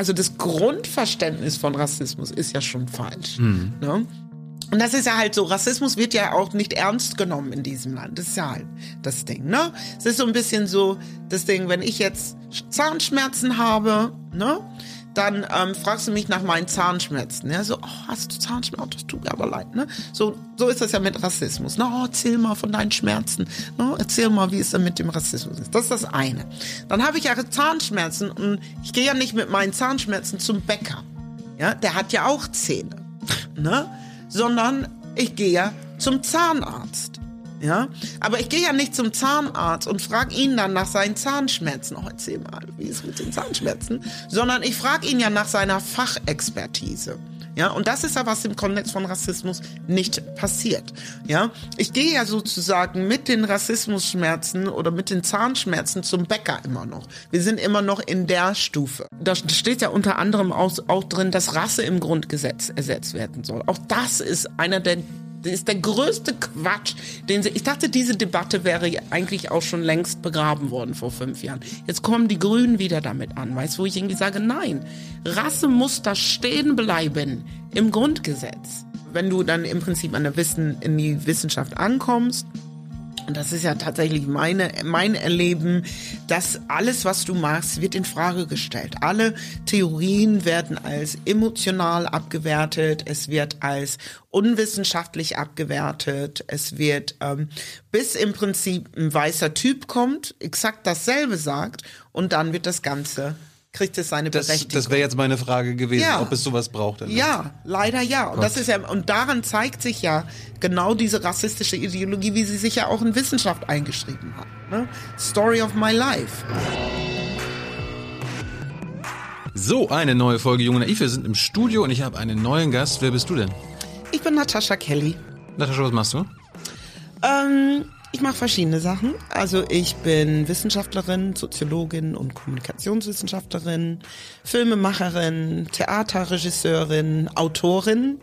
also das Grundverständnis von Rassismus ist ja schon falsch. Ne? Und das ist ja halt so, Rassismus wird ja auch nicht ernst genommen in diesem Land. Das ist ja halt das Ding, ne? Es ist so ein bisschen so das Ding, wenn ich jetzt Zahnschmerzen habe, ne? Dann ähm, fragst du mich nach meinen Zahnschmerzen. Ja, so, oh, hast du Zahnschmerzen? Oh, das tut mir aber leid, ne? So, so ist das ja mit Rassismus. Ne? Oh, erzähl mal von deinen Schmerzen. Ne? Erzähl mal, wie es denn mit dem Rassismus ist. Das ist das eine. Dann habe ich ja Zahnschmerzen und ich gehe ja nicht mit meinen Zahnschmerzen zum Bäcker. Ja, der hat ja auch Zähne. Ne? sondern ich gehe ja zum Zahnarzt. Ja, aber ich gehe ja nicht zum Zahnarzt und frage ihn dann nach seinen Zahnschmerzen. Oh, erzähl mal, wie ist es mit den Zahnschmerzen? Sondern ich frage ihn ja nach seiner Fachexpertise. Ja, und das ist ja was im Kontext von Rassismus nicht passiert. Ja, ich gehe ja sozusagen mit den Rassismusschmerzen oder mit den Zahnschmerzen zum Bäcker immer noch. Wir sind immer noch in der Stufe. Da steht ja unter anderem auch, auch drin, dass Rasse im Grundgesetz ersetzt werden soll. Auch das ist einer der das ist der größte Quatsch, den sie. Ich dachte, diese Debatte wäre eigentlich auch schon längst begraben worden vor fünf Jahren. Jetzt kommen die Grünen wieder damit an, weißt du, wo ich irgendwie sage, nein, Rasse muss da stehen bleiben im Grundgesetz. Wenn du dann im Prinzip an der Wissen, in die Wissenschaft ankommst, und das ist ja tatsächlich meine, mein Erleben, dass alles, was du machst, wird in Frage gestellt. Alle Theorien werden als emotional abgewertet, es wird als unwissenschaftlich abgewertet, es wird, ähm, bis im Prinzip ein weißer Typ kommt, exakt dasselbe sagt und dann wird das Ganze kriegt es seine Das, Berechtigung. das wäre jetzt meine Frage gewesen, Ja. ob es sowas braucht. Ja, leider ja. Und das ist ja, und daran zeigt sich ja genau diese rassistische Ideologie, wie sie sich ja auch in Wissenschaft eingeschrieben hat. Ne? Story of my life. So, eine neue Folge Junge Naiv. Wir sind im Studio und ich habe einen neuen Gast. Wer bist du denn? Ich bin Natascha Kelly. Natascha, was machst du? Ähm, ich mache verschiedene Sachen. Also ich bin Wissenschaftlerin, Soziologin und Kommunikationswissenschaftlerin, Filmemacherin, Theaterregisseurin, Autorin,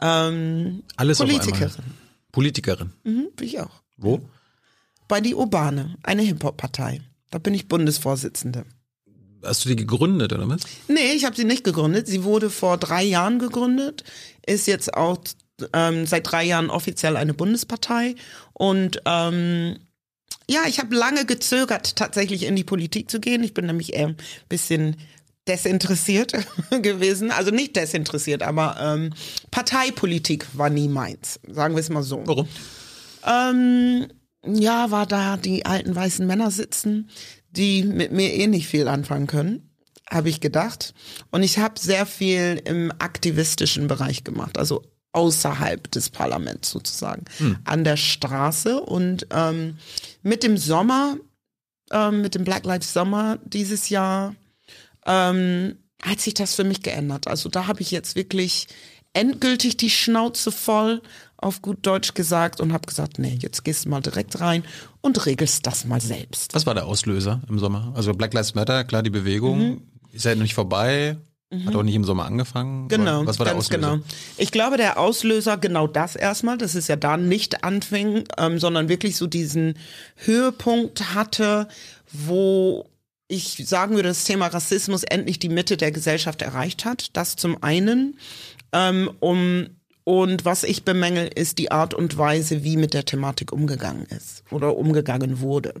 ähm, Alles Politikerin. Politikerin. Mhm, bin ich auch. Wo? Bei die Urbane, eine Hip-Hop-Partei. Da bin ich Bundesvorsitzende. Hast du die gegründet, oder was? Nee, ich habe sie nicht gegründet. Sie wurde vor drei Jahren gegründet, ist jetzt auch ähm, seit drei Jahren offiziell eine Bundespartei. Und ähm, ja, ich habe lange gezögert, tatsächlich in die Politik zu gehen. Ich bin nämlich eher ein bisschen desinteressiert gewesen. Also nicht desinteressiert, aber ähm, Parteipolitik war nie meins. Sagen wir es mal so. Warum? Ähm, ja, war da die alten weißen Männer sitzen, die mit mir eh nicht viel anfangen können, habe ich gedacht. Und ich habe sehr viel im aktivistischen Bereich gemacht, also außerhalb des Parlaments sozusagen, an der Straße. Und ähm, mit dem Sommer, ähm, mit dem Black Lives Sommer dieses Jahr, ähm, hat sich das für mich geändert. Also da habe ich jetzt wirklich endgültig die Schnauze voll, auf gut Deutsch gesagt, und habe gesagt, nee, jetzt gehst du mal direkt rein und regelst das mal selbst. Was war der Auslöser im Sommer? Also Black Lives Matter, klar, die Bewegung Mhm. ist ja noch nicht vorbei. Hat auch nicht im Sommer angefangen. Genau, Was war der ganz Auslöser? genau. Ich glaube, der Auslöser, genau das erstmal, dass es ja da nicht anfing, ähm, sondern wirklich so diesen Höhepunkt hatte, wo ich sagen würde, das Thema Rassismus endlich die Mitte der Gesellschaft erreicht hat. Das zum einen. Ähm, um, und was ich bemängel, ist die Art und Weise, wie mit der Thematik umgegangen ist oder umgegangen wurde.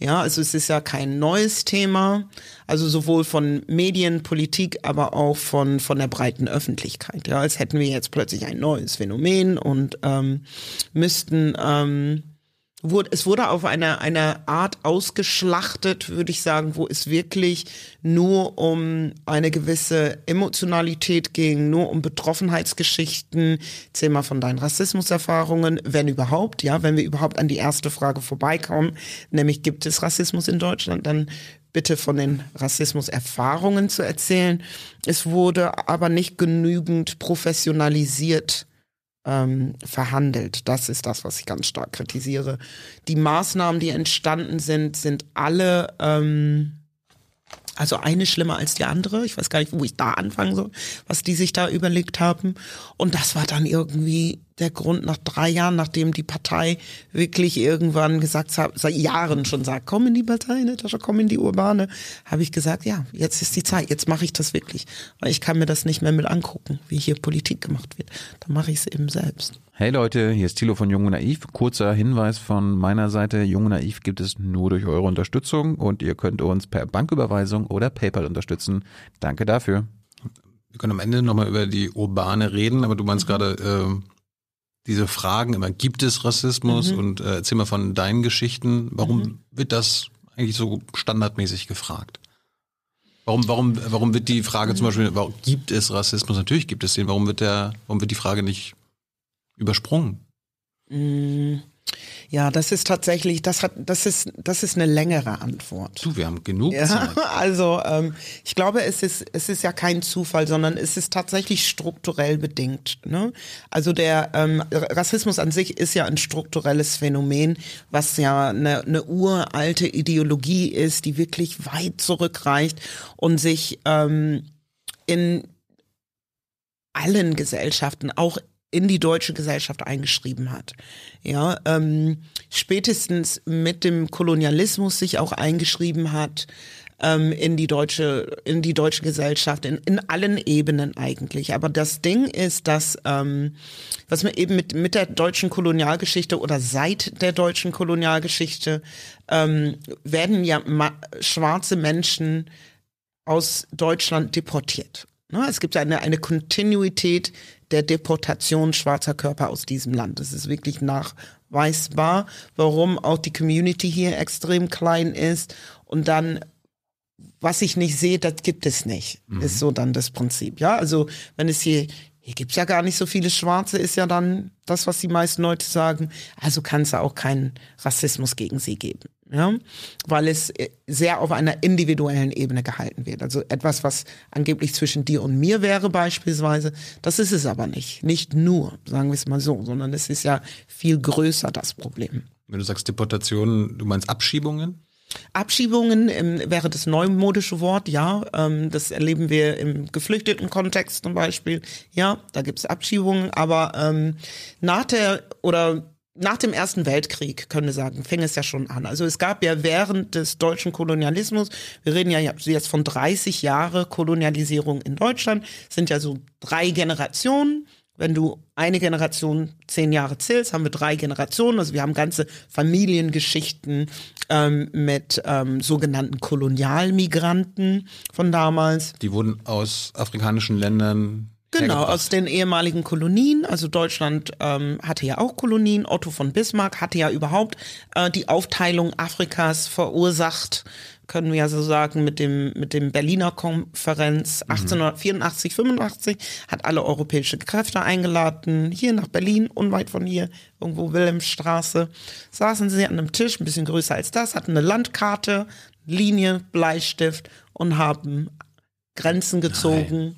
Ja, also es ist ja kein neues Thema, also sowohl von Medien, Politik, aber auch von von der breiten Öffentlichkeit. Ja, als hätten wir jetzt plötzlich ein neues Phänomen und ähm, müssten ähm, wurde, es wurde auf eine, eine Art ausgeschlachtet, würde ich sagen, wo es wirklich nur um eine gewisse Emotionalität ging, nur um Betroffenheitsgeschichten. Erzähl mal von deinen Rassismuserfahrungen, wenn überhaupt, ja, wenn wir überhaupt an die erste Frage vorbeikommen, nämlich gibt es Rassismus in Deutschland, dann bitte von den Rassismuserfahrungen zu erzählen. Es wurde aber nicht genügend professionalisiert ähm, verhandelt. Das ist das, was ich ganz stark kritisiere. Die Maßnahmen, die entstanden sind, sind alle, ähm, also eine schlimmer als die andere. Ich weiß gar nicht, wo ich da anfangen soll, was die sich da überlegt haben. Und das war dann irgendwie, der Grund nach drei Jahren, nachdem die Partei wirklich irgendwann gesagt hat, seit Jahren schon sagt, komm in die Partei, Natascha, komm in die Urbane, habe ich gesagt, ja, jetzt ist die Zeit, jetzt mache ich das wirklich. Weil ich kann mir das nicht mehr mit angucken, wie hier Politik gemacht wird. Dann mache ich es eben selbst. Hey Leute, hier ist Thilo von Jung und Naiv. Kurzer Hinweis von meiner Seite. Jung und Naiv gibt es nur durch eure Unterstützung und ihr könnt uns per Banküberweisung oder PayPal unterstützen. Danke dafür. Wir können am Ende nochmal über die Urbane reden, aber du meinst gerade, äh, diese Fragen immer, gibt es Rassismus? Mhm. Und äh, erzähl mal von deinen Geschichten. Warum mhm. wird das eigentlich so standardmäßig gefragt? Warum, warum, warum wird die Frage zum Beispiel, warum gibt es Rassismus? Natürlich gibt es den. Warum wird der, warum wird die Frage nicht übersprungen? Mhm. Ja, das ist tatsächlich, das hat, das ist, das ist eine längere Antwort. Du, wir haben genug ja, Zeit. Also ähm, ich glaube, es ist, es ist ja kein Zufall, sondern es ist tatsächlich strukturell bedingt. Ne? Also der ähm, Rassismus an sich ist ja ein strukturelles Phänomen, was ja eine, eine uralte Ideologie ist, die wirklich weit zurückreicht und sich ähm, in allen Gesellschaften, auch in die deutsche Gesellschaft eingeschrieben hat. Ja, ähm, spätestens mit dem Kolonialismus sich auch eingeschrieben hat ähm, in die deutsche in die deutsche Gesellschaft in, in allen Ebenen eigentlich. Aber das Ding ist, dass ähm, was man eben mit mit der deutschen Kolonialgeschichte oder seit der deutschen Kolonialgeschichte ähm, werden ja schwarze Menschen aus Deutschland deportiert. Ne, es gibt eine, eine Kontinuität der Deportation schwarzer Körper aus diesem Land. Es ist wirklich nachweisbar, warum auch die Community hier extrem klein ist. Und dann, was ich nicht sehe, das gibt es nicht. Mhm. Ist so dann das Prinzip. Ja, also wenn es hier, hier gibt's ja gar nicht so viele Schwarze, ist ja dann das, was die meisten Leute sagen. Also kann es auch keinen Rassismus gegen sie geben ja, weil es äh, sehr auf einer individuellen Ebene gehalten wird. Also etwas, was angeblich zwischen dir und mir wäre beispielsweise, das ist es aber nicht. Nicht nur, sagen wir es mal so, sondern es ist ja viel größer das Problem. Wenn du sagst Deportationen, du meinst Abschiebungen? Abschiebungen ähm, wäre das neumodische Wort, ja. Ähm, das erleben wir im geflüchteten Kontext zum Beispiel. Ja, da gibt es Abschiebungen, aber ähm, nach der oder nach dem Ersten Weltkrieg, können wir sagen, fing es ja schon an. Also es gab ja während des deutschen Kolonialismus, wir reden ja jetzt von 30 Jahre Kolonialisierung in Deutschland, sind ja so drei Generationen. Wenn du eine Generation zehn Jahre zählst, haben wir drei Generationen. Also wir haben ganze Familiengeschichten ähm, mit ähm, sogenannten Kolonialmigranten von damals. Die wurden aus afrikanischen Ländern Genau, aus den ehemaligen Kolonien. Also Deutschland ähm, hatte ja auch Kolonien. Otto von Bismarck hatte ja überhaupt äh, die Aufteilung Afrikas verursacht, können wir ja so sagen, mit dem, mit dem Berliner Konferenz 1884, mhm. 85, hat alle europäische Kräfte eingeladen, hier nach Berlin, unweit von hier, irgendwo Wilhelmstraße, saßen sie an einem Tisch, ein bisschen größer als das, hatten eine Landkarte, Linie, Bleistift und haben Grenzen gezogen. Nein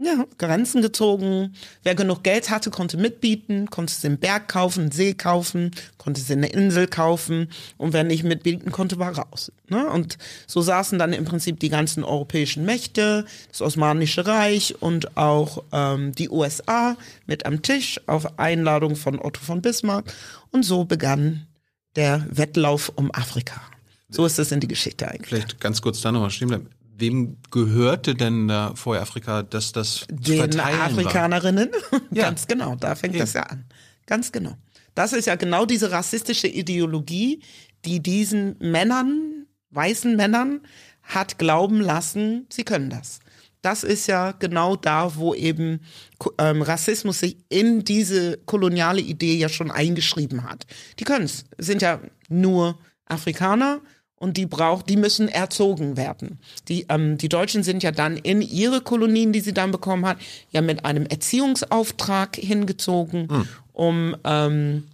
ja, Grenzen gezogen. Wer genug Geld hatte, konnte mitbieten, konnte es den Berg kaufen, einen See kaufen, konnte es eine Insel kaufen und wer nicht mitbieten konnte, war raus. Ne? Und so saßen dann im Prinzip die ganzen europäischen Mächte, das Osmanische Reich und auch ähm, die USA mit am Tisch auf Einladung von Otto von Bismarck. Und so begann der Wettlauf um Afrika. So ist es in die Geschichte eigentlich. Vielleicht ganz kurz da nochmal stehen bleiben wem gehörte denn da vorher Afrika, dass das Den Afrikanerinnen. Ja. Ganz genau, da fängt ja. das ja an. Ganz genau. Das ist ja genau diese rassistische Ideologie, die diesen Männern, weißen Männern, hat glauben lassen, sie können das. Das ist ja genau da, wo eben ähm, Rassismus sich in diese koloniale Idee ja schon eingeschrieben hat. Die können es, sind ja nur Afrikaner und die braucht, die müssen erzogen werden. Die, ähm, die Deutschen sind ja dann in ihre Kolonien, die sie dann bekommen hat, ja mit einem Erziehungsauftrag hingezogen, mhm. um ähm,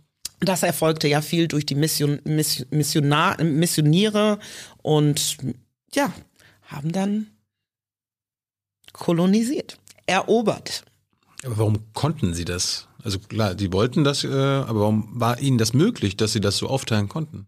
das erfolgte ja viel durch die Mission, Missionar, Missioniere und ja, haben dann kolonisiert, erobert. Aber warum konnten sie das? Also klar, sie wollten das, äh, aber warum war ihnen das möglich, dass sie das so aufteilen konnten?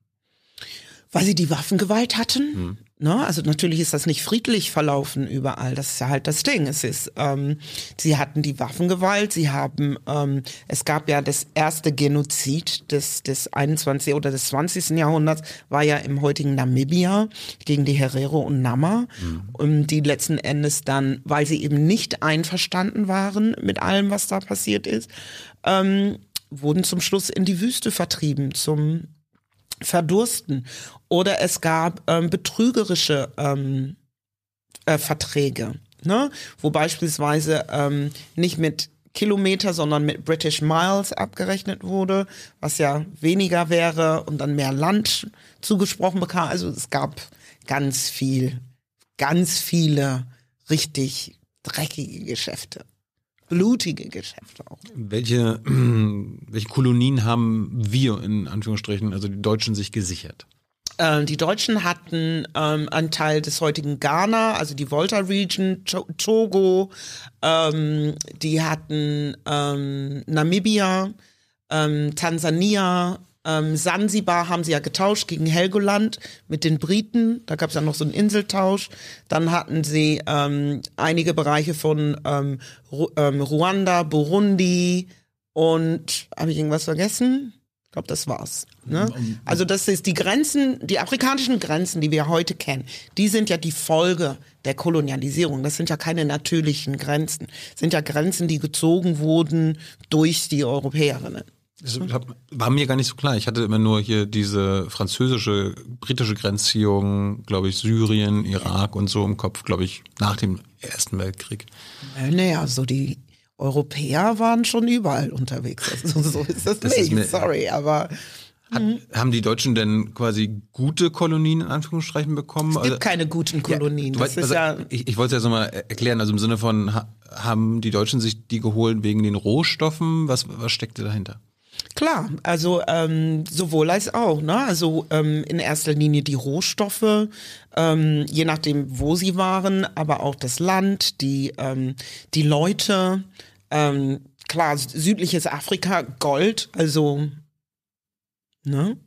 Weil sie die Waffengewalt hatten. Mhm. Ne? Also natürlich ist das nicht friedlich verlaufen überall. Das ist ja halt das Ding. Es ist, ähm, sie hatten die Waffengewalt, sie haben, ähm, es gab ja das erste Genozid des, des 21. oder des 20. Jahrhunderts, war ja im heutigen Namibia gegen die Herero und Nama, mhm. und die letzten Endes dann, weil sie eben nicht einverstanden waren mit allem, was da passiert ist, ähm, wurden zum Schluss in die Wüste vertrieben, zum verdursten. Oder es gab ähm, betrügerische ähm, äh, Verträge, ne? wo beispielsweise ähm, nicht mit Kilometer, sondern mit British Miles abgerechnet wurde, was ja weniger wäre und dann mehr Land zugesprochen bekam. Also es gab ganz viel, ganz viele richtig dreckige Geschäfte blutige Geschäfte auch. Welche, welche Kolonien haben wir in Anführungsstrichen, also die Deutschen, sich gesichert? Ähm, die Deutschen hatten ähm, einen Teil des heutigen Ghana, also die Volta Region, Togo, ähm, die hatten ähm, Namibia, ähm, Tansania, ähm, Sansibar haben sie ja getauscht gegen Helgoland mit den Briten. Da gab es ja noch so einen Inseltausch. Dann hatten sie ähm, einige Bereiche von ähm, Ru ähm, Ruanda, Burundi und habe ich irgendwas vergessen? Ich glaube, das war's. Ne? Also das ist die Grenzen, die afrikanischen Grenzen, die wir heute kennen, die sind ja die Folge der Kolonialisierung. Das sind ja keine natürlichen Grenzen. Das sind ja Grenzen, die gezogen wurden durch die Europäerinnen. Das war mir gar nicht so klar. Ich hatte immer nur hier diese französische, britische Grenzziehung, glaube ich, Syrien, Irak und so im Kopf, glaube ich, nach dem Ersten Weltkrieg. Äh, naja, so die Europäer waren schon überall unterwegs. Also so ist das, das nicht, ist sorry, aber hat, mhm. Haben die Deutschen denn quasi gute Kolonien in Anführungsstrichen bekommen? Es gibt also, keine guten Kolonien. Ja, weißt, also, ja ich, ich wollte es ja so mal erklären, also im Sinne von, haben die Deutschen sich die geholt wegen den Rohstoffen? Was, was steckte dahinter? Klar, also ähm, sowohl als auch. Ne? Also ähm, in erster Linie die Rohstoffe, ähm, je nachdem, wo sie waren, aber auch das Land, die ähm, die Leute. Ähm, klar, südliches Afrika, Gold, also ne?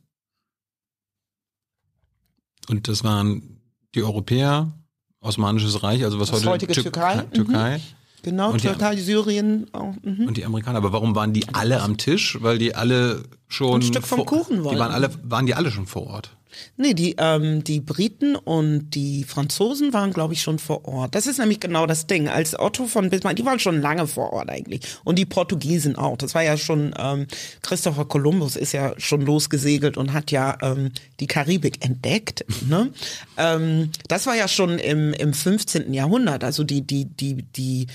Und das waren die Europäer, Osmanisches Reich, also was das heute heutige Türkei. Türkei. Mhm. Genau, und Türkei, die, Syrien auch. Mhm. Und die Amerikaner. Aber warum waren die alle am Tisch? Weil die alle schon ein Stück vom vor, Kuchen waren. Die waren alle, waren die alle schon vor Ort? Nee, die, ähm, die Briten und die Franzosen waren, glaube ich, schon vor Ort. Das ist nämlich genau das Ding. Als Otto von Bismarck, die waren schon lange vor Ort eigentlich. Und die Portugiesen auch. Das war ja schon, ähm, Christopher Columbus ist ja schon losgesegelt und hat ja ähm, die Karibik entdeckt. Ne? ähm, das war ja schon im, im 15. Jahrhundert. Also die, die, die, die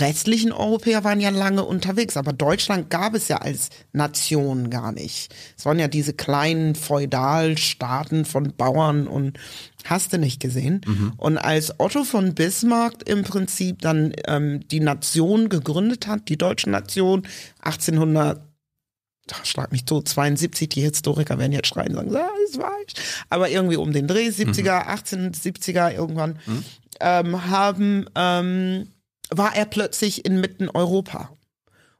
restlichen Europäer waren ja lange unterwegs, aber Deutschland gab es ja als Nation gar nicht. Es waren ja diese kleinen Feudalstaaten von Bauern und hast du nicht gesehen. Mhm. Und als Otto von Bismarck im Prinzip dann ähm, die Nation gegründet hat, die deutsche Nation, 1800 schlag mich tot, 72, die Historiker werden jetzt schreien und sagen, das ist falsch. Aber irgendwie um den Dreh, 70er, mhm. 1870er irgendwann, mhm. ähm, haben ähm, war er plötzlich inmitten Europa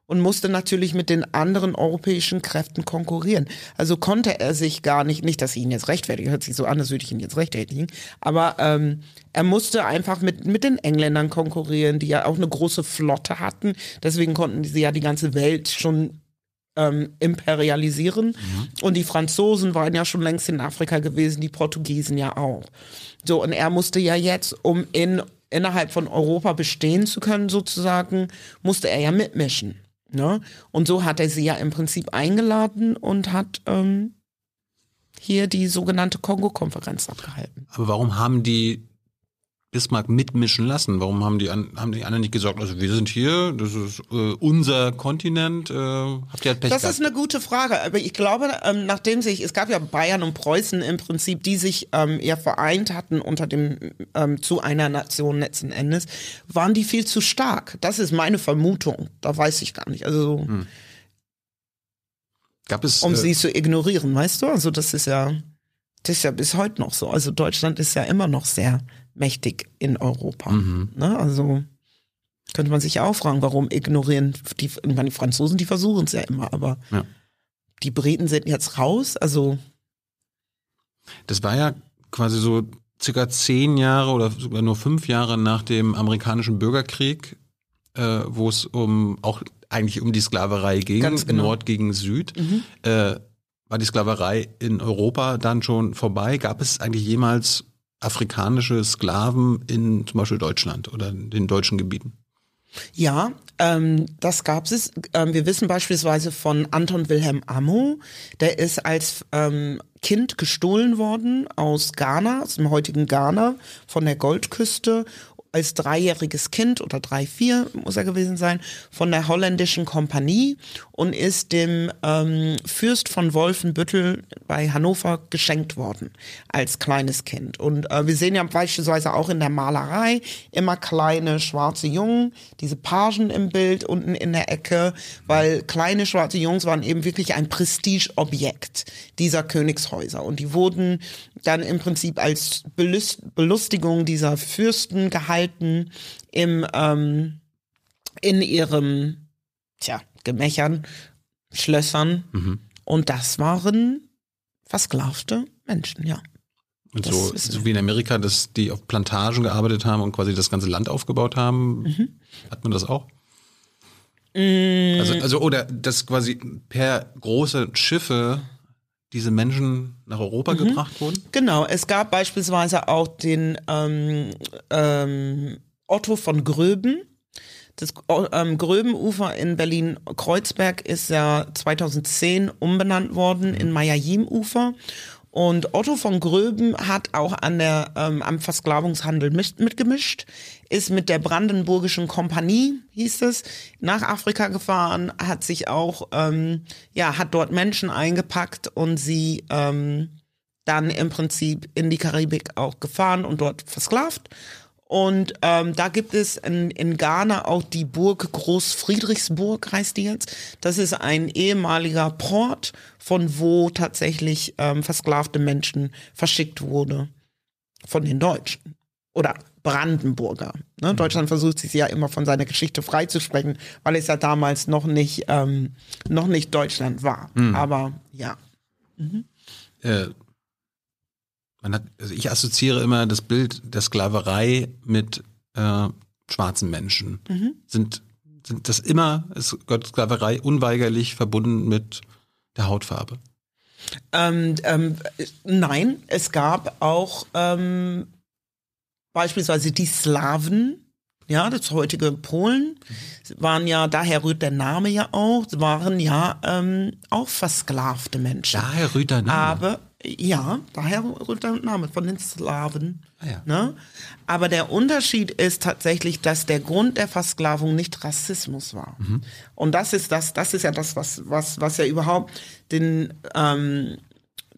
und musste natürlich mit den anderen europäischen Kräften konkurrieren. Also konnte er sich gar nicht, nicht, dass ich ihn jetzt rechtfertige, hört sich so an, als würde ich ihn jetzt rechtfertigen, aber ähm, er musste einfach mit, mit den Engländern konkurrieren, die ja auch eine große Flotte hatten. Deswegen konnten sie ja die ganze Welt schon ähm, imperialisieren. Mhm. Und die Franzosen waren ja schon längst in Afrika gewesen, die Portugiesen ja auch. So, und er musste ja jetzt, um in innerhalb von Europa bestehen zu können, sozusagen, musste er ja mitmischen. Ne? Und so hat er sie ja im Prinzip eingeladen und hat ähm, hier die sogenannte Kongo-Konferenz abgehalten. Aber warum haben die Bismarck mitmischen lassen? Warum haben die, haben die anderen nicht gesagt, also wir sind hier, das ist äh, unser Kontinent, äh, habt ihr halt Pech Das gehabt? ist eine gute Frage, aber ich glaube, ähm, nachdem sich, es gab ja Bayern und Preußen im Prinzip, die sich ähm, ja vereint hatten unter dem, ähm, zu einer Nation letzten Endes, waren die viel zu stark. Das ist meine Vermutung, da weiß ich gar nicht. Also hm. Gab es, um äh, sie zu ignorieren, weißt du? Also das ist ja, das ist ja bis heute noch so. Also Deutschland ist ja immer noch sehr mächtig in Europa. Mhm. Ne? Also könnte man sich ja auch fragen, warum ignorieren die, die Franzosen, die versuchen es ja immer, aber ja. die Briten sind jetzt raus, also. Das war ja quasi so circa zehn Jahre oder sogar nur fünf Jahre nach dem amerikanischen Bürgerkrieg, äh, wo es um auch eigentlich um die Sklaverei ging, Ganz genau. Nord gegen Süd. Äh, war die Sklaverei in Europa dann schon vorbei? Gab es eigentlich jemals afrikanische Sklaven in zum Beispiel Deutschland oder den deutschen Gebieten? Ja, ähm, das gab es. Ähm, wir wissen beispielsweise von Anton Wilhelm Amo, der ist als ähm, Kind gestohlen worden aus Ghana, aus dem heutigen Ghana, von der Goldküste als dreijähriges Kind oder drei, vier muss er gewesen sein, von der holländischen Kompanie und ist dem ähm, Fürst von Wolfenbüttel bei Hannover geschenkt worden als kleines Kind. Und äh, wir sehen ja beispielsweise auch in der Malerei immer kleine schwarze Jungen, diese Pagen im Bild unten in der Ecke, weil kleine schwarze Jungs waren eben wirklich ein Prestigeobjekt dieser Königshäuser und die wurden dann im Prinzip als Belust Belustigung dieser Fürsten gehalten im ähm, in ihrem tja Gemächern, Schlössern und das waren versklavte Menschen, ja. Und so, so wie in Amerika, dass die auf Plantagen gearbeitet haben und quasi das ganze Land aufgebaut haben, Mhm. hat man das auch? Mm. Also, also, oder dass quasi per große Schiffe diese Menschen nach Europa Mhm. gebracht wurden? Genau, es gab beispielsweise auch den ähm, ähm, Otto von Gröben. Das ähm, Gröbenufer in Berlin-Kreuzberg ist ja 2010 umbenannt worden in Majajim-Ufer. Und Otto von Gröben hat auch an der, ähm, am Versklavungshandel mit, mitgemischt, ist mit der Brandenburgischen Kompanie, hieß es, nach Afrika gefahren, hat sich auch, ähm, ja, hat dort Menschen eingepackt und sie ähm, dann im Prinzip in die Karibik auch gefahren und dort versklavt. Und ähm, da gibt es in, in Ghana auch die Burg Großfriedrichsburg, heißt die jetzt. Das ist ein ehemaliger Port, von wo tatsächlich ähm, versklavte Menschen verschickt wurde von den Deutschen oder Brandenburger. Ne? Deutschland versucht sich ja immer von seiner Geschichte freizusprechen, weil es ja damals noch nicht ähm, noch nicht Deutschland war. Aber ja. Äh, man hat, also ich assoziiere immer das Bild der Sklaverei mit äh, schwarzen Menschen. Mhm. Sind, sind das immer, ist Gott Sklaverei unweigerlich verbunden mit der Hautfarbe? Ähm, ähm, nein, es gab auch ähm, beispielsweise die Slawen, ja, das heutige Polen, waren ja, daher rührt der Name ja auch, waren ja ähm, auch versklavte Menschen. Daher rührt der Name. Aber ja, daher rührt der Name von den Slawen. Ah ja. Ne? Aber der Unterschied ist tatsächlich, dass der Grund der Versklavung nicht Rassismus war. Mhm. Und das ist das, das ist ja das, was, was, was ja überhaupt den, ähm,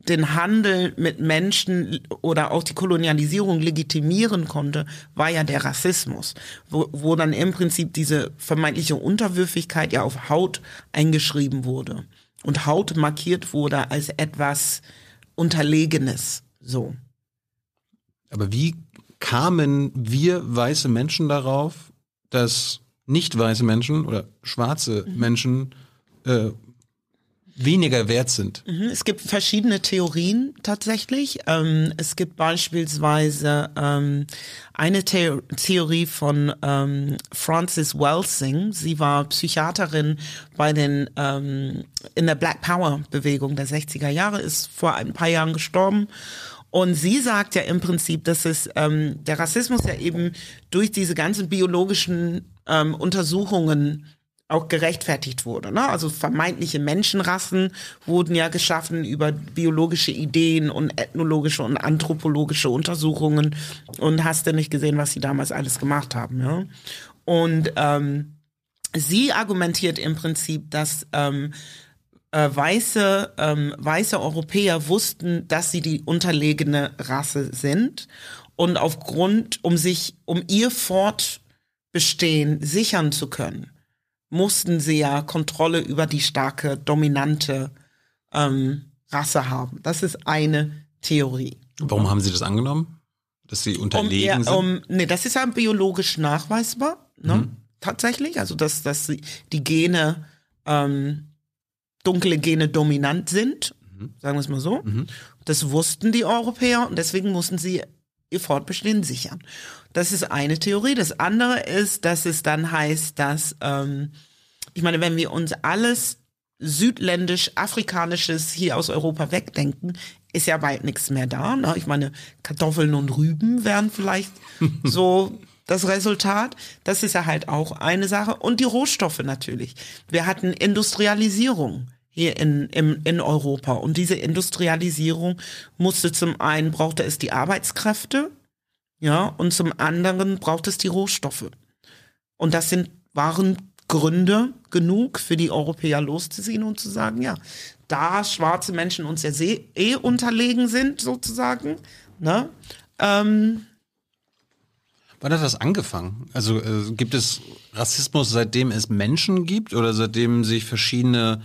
den Handel mit Menschen oder auch die Kolonialisierung legitimieren konnte, war ja der Rassismus, wo, wo dann im Prinzip diese vermeintliche Unterwürfigkeit ja auf Haut eingeschrieben wurde und Haut markiert wurde als etwas Unterlegenes. So. Aber wie kamen wir weiße Menschen darauf, dass nicht weiße Menschen oder schwarze Mhm. Menschen äh, weniger wert sind? Mhm, Es gibt verschiedene Theorien tatsächlich. Ähm, es gibt beispielsweise ähm, eine The Theorie von ähm, Frances Welsing. Sie war Psychiaterin bei den ähm, in der Black Power Bewegung der 60er Jahre, ist vor ein paar Jahren gestorben. Und sie sagt ja im Prinzip, dass es ähm, der Rassismus ja eben durch diese ganzen biologischen ähm, Untersuchungen auch gerechtfertigt wurde. Ne? Also vermeintliche Menschenrassen wurden ja geschaffen über biologische Ideen und ethnologische und anthropologische Untersuchungen und hast du nicht gesehen, was sie damals alles gemacht haben. Ja? Und ähm, sie argumentiert im Prinzip, dass ähm, äh, weiße, ähm, weiße Europäer wussten, dass sie die unterlegene Rasse sind und aufgrund, um sich, um ihr Fortbestehen sichern zu können, mussten sie ja Kontrolle über die starke, dominante ähm, Rasse haben. Das ist eine Theorie. Warum haben sie das angenommen? Dass sie Um, unterlegen eher, sind? um, nee, das ist ja biologisch nachweisbar, ne? Tatsächlich. Also dass, dass die- Gene, ähm, dunkle Gene dominant sind, sagen wir es mal so. Das wussten die Europäer und deswegen mussten sie ihr Fortbestehen sichern. Das ist eine Theorie. Das andere ist, dass es dann heißt, dass, ähm, ich meine, wenn wir uns alles südländisch, afrikanisches hier aus Europa wegdenken, ist ja bald nichts mehr da. Ne? Ich meine, Kartoffeln und Rüben wären vielleicht so das Resultat. Das ist ja halt auch eine Sache. Und die Rohstoffe natürlich. Wir hatten Industrialisierung hier in, in, in Europa. Und diese Industrialisierung musste zum einen, brauchte es die Arbeitskräfte, ja, und zum anderen braucht es die Rohstoffe. Und das sind, waren Gründe genug für die Europäer loszuziehen und zu sagen, ja, da schwarze Menschen uns ja eh unterlegen sind, sozusagen, ne, ähm, Wann hat das angefangen? Also äh, gibt es Rassismus, seitdem es Menschen gibt oder seitdem sich verschiedene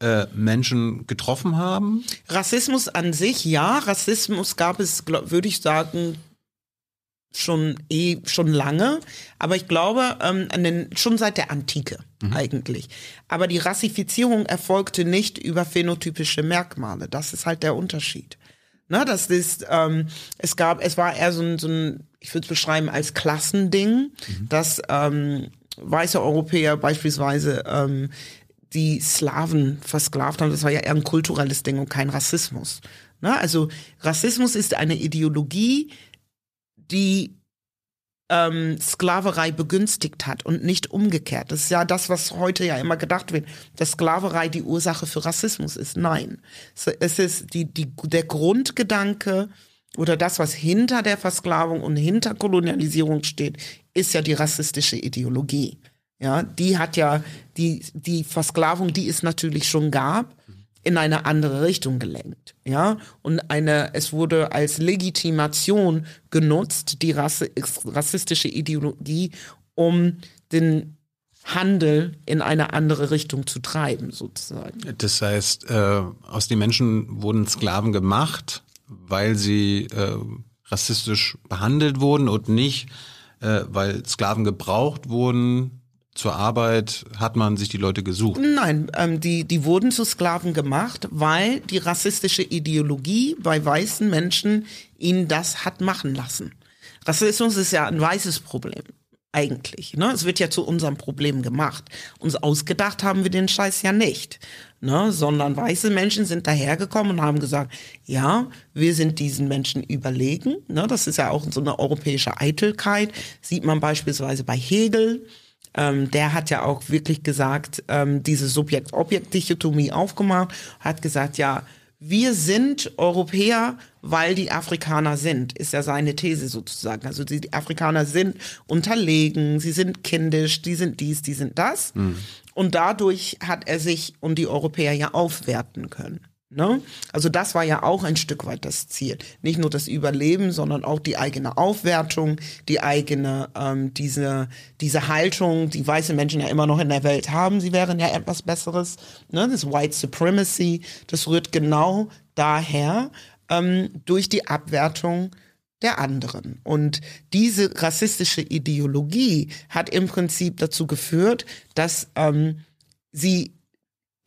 äh, Menschen getroffen haben? Rassismus an sich, ja. Rassismus gab es, würde ich sagen, schon eh schon lange, aber ich glaube ähm, den, schon seit der Antike mhm. eigentlich. Aber die Rassifizierung erfolgte nicht über phänotypische Merkmale. Das ist halt der Unterschied. Ne, das ist, ähm, es gab, es war eher so ein, so ein ich würde es beschreiben als Klassending, mhm. dass ähm, weiße Europäer beispielsweise ähm, die Slawen versklavt haben. Das war ja eher ein kulturelles Ding und kein Rassismus. Ne? Also Rassismus ist eine Ideologie, die ähm, Sklaverei begünstigt hat und nicht umgekehrt. Das ist ja das, was heute ja immer gedacht wird, dass Sklaverei die Ursache für Rassismus ist. Nein, es ist die, die, der Grundgedanke oder das, was hinter der Versklavung und hinter Kolonialisierung steht, ist ja die rassistische Ideologie. Ja, die hat ja die, die Versklavung, die es natürlich schon gab, in eine andere Richtung gelenkt. Ja, und eine, es wurde als Legitimation genutzt, die Rasse, rassistische Ideologie, um den Handel in eine andere Richtung zu treiben, sozusagen. Das heißt, äh, aus den Menschen wurden Sklaven gemacht, weil sie äh, rassistisch behandelt wurden und nicht, äh, weil Sklaven gebraucht wurden, zur Arbeit hat man sich die Leute gesucht? Nein, ähm, die, die wurden zu Sklaven gemacht, weil die rassistische Ideologie bei weißen Menschen ihnen das hat machen lassen. Rassismus ist ja ein weißes Problem. Eigentlich. Ne? Es wird ja zu unserem Problem gemacht. Uns ausgedacht haben wir den Scheiß ja nicht. Ne? Sondern weiße Menschen sind dahergekommen und haben gesagt, ja, wir sind diesen Menschen überlegen. Ne? Das ist ja auch so eine europäische Eitelkeit. Sieht man beispielsweise bei Hegel ähm, der hat ja auch wirklich gesagt, ähm, diese Subjekt-Objekt-Dichotomie aufgemacht, hat gesagt, ja, wir sind Europäer, weil die Afrikaner sind, ist ja seine These sozusagen. Also die Afrikaner sind unterlegen, sie sind kindisch, die sind dies, die sind das. Mhm. Und dadurch hat er sich und die Europäer ja aufwerten können. Ne? Also das war ja auch ein Stück weit das Ziel. Nicht nur das Überleben, sondern auch die eigene Aufwertung, die eigene, ähm, diese, diese Haltung, die weiße Menschen ja immer noch in der Welt haben. Sie wären ja etwas Besseres. Ne? Das White Supremacy, das rührt genau daher ähm, durch die Abwertung der anderen. Und diese rassistische Ideologie hat im Prinzip dazu geführt, dass ähm, sie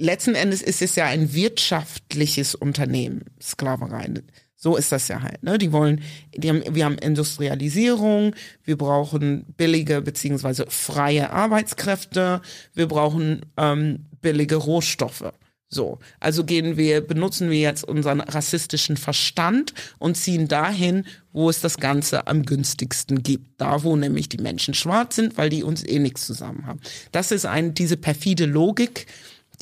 letzten Endes ist es ja ein wirtschaftliches Unternehmen, Sklaverei. So ist das ja halt. Ne? Die wollen, die haben, wir haben Industrialisierung, wir brauchen billige beziehungsweise freie Arbeitskräfte, wir brauchen ähm, billige Rohstoffe. So, also gehen wir, benutzen wir jetzt unseren rassistischen Verstand und ziehen dahin, wo es das Ganze am günstigsten gibt. Da, wo nämlich die Menschen schwarz sind, weil die uns eh nichts zusammen haben. Das ist ein, diese perfide Logik,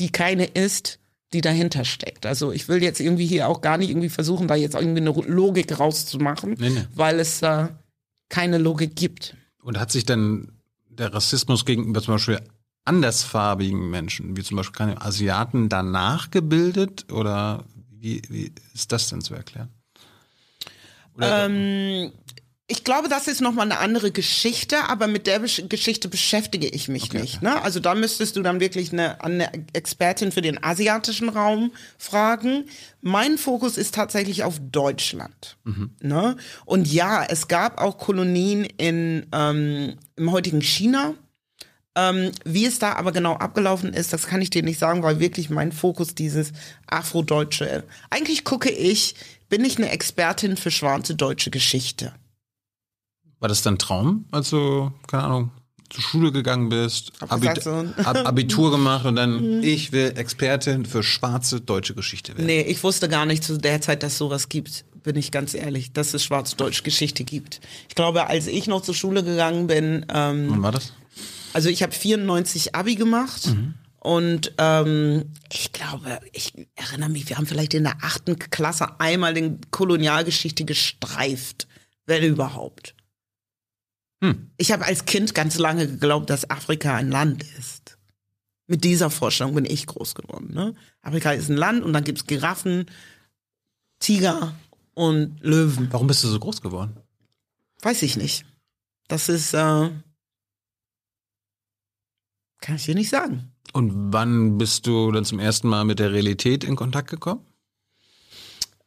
die keine ist, die dahinter steckt. Also ich will jetzt irgendwie hier auch gar nicht irgendwie versuchen, da jetzt irgendwie eine Logik rauszumachen, nee, nee. weil es da keine Logik gibt. Und hat sich denn der Rassismus gegenüber zum Beispiel andersfarbigen Menschen, wie zum Beispiel keine Asiaten, danach gebildet? Oder wie, wie ist das denn zu erklären? Ähm, ich glaube, das ist nochmal eine andere Geschichte, aber mit der Besch Geschichte beschäftige ich mich okay, nicht. Ne? Also da müsstest du dann wirklich eine, eine Expertin für den asiatischen Raum fragen. Mein Fokus ist tatsächlich auf Deutschland. Mhm. Ne? Und ja, es gab auch Kolonien in, ähm, im heutigen China. Ähm, wie es da aber genau abgelaufen ist, das kann ich dir nicht sagen, weil wirklich mein Fokus dieses Afrodeutsche. Eigentlich gucke ich, bin ich eine Expertin für schwarze deutsche Geschichte. War das dein Traum, als du, keine Ahnung, zur Schule gegangen bist, Abit Abitur gemacht und dann, ich will Expertin für schwarze deutsche Geschichte werden? Nee, ich wusste gar nicht zu der Zeit, dass sowas gibt, bin ich ganz ehrlich, dass es schwarz-deutsche Geschichte gibt. Ich glaube, als ich noch zur Schule gegangen bin, ähm, Wann war das? also ich habe 94 Abi gemacht. Mhm. Und ähm, ich glaube, ich erinnere mich, wir haben vielleicht in der achten Klasse einmal den Kolonialgeschichte gestreift, wenn überhaupt. Hm. Ich habe als Kind ganz lange geglaubt, dass Afrika ein Land ist. Mit dieser Vorstellung bin ich groß geworden. Ne? Afrika ist ein Land und dann gibt's Giraffen, Tiger und Löwen. Warum bist du so groß geworden? Weiß ich nicht. Das ist, äh, kann ich dir nicht sagen. Und wann bist du dann zum ersten Mal mit der Realität in Kontakt gekommen?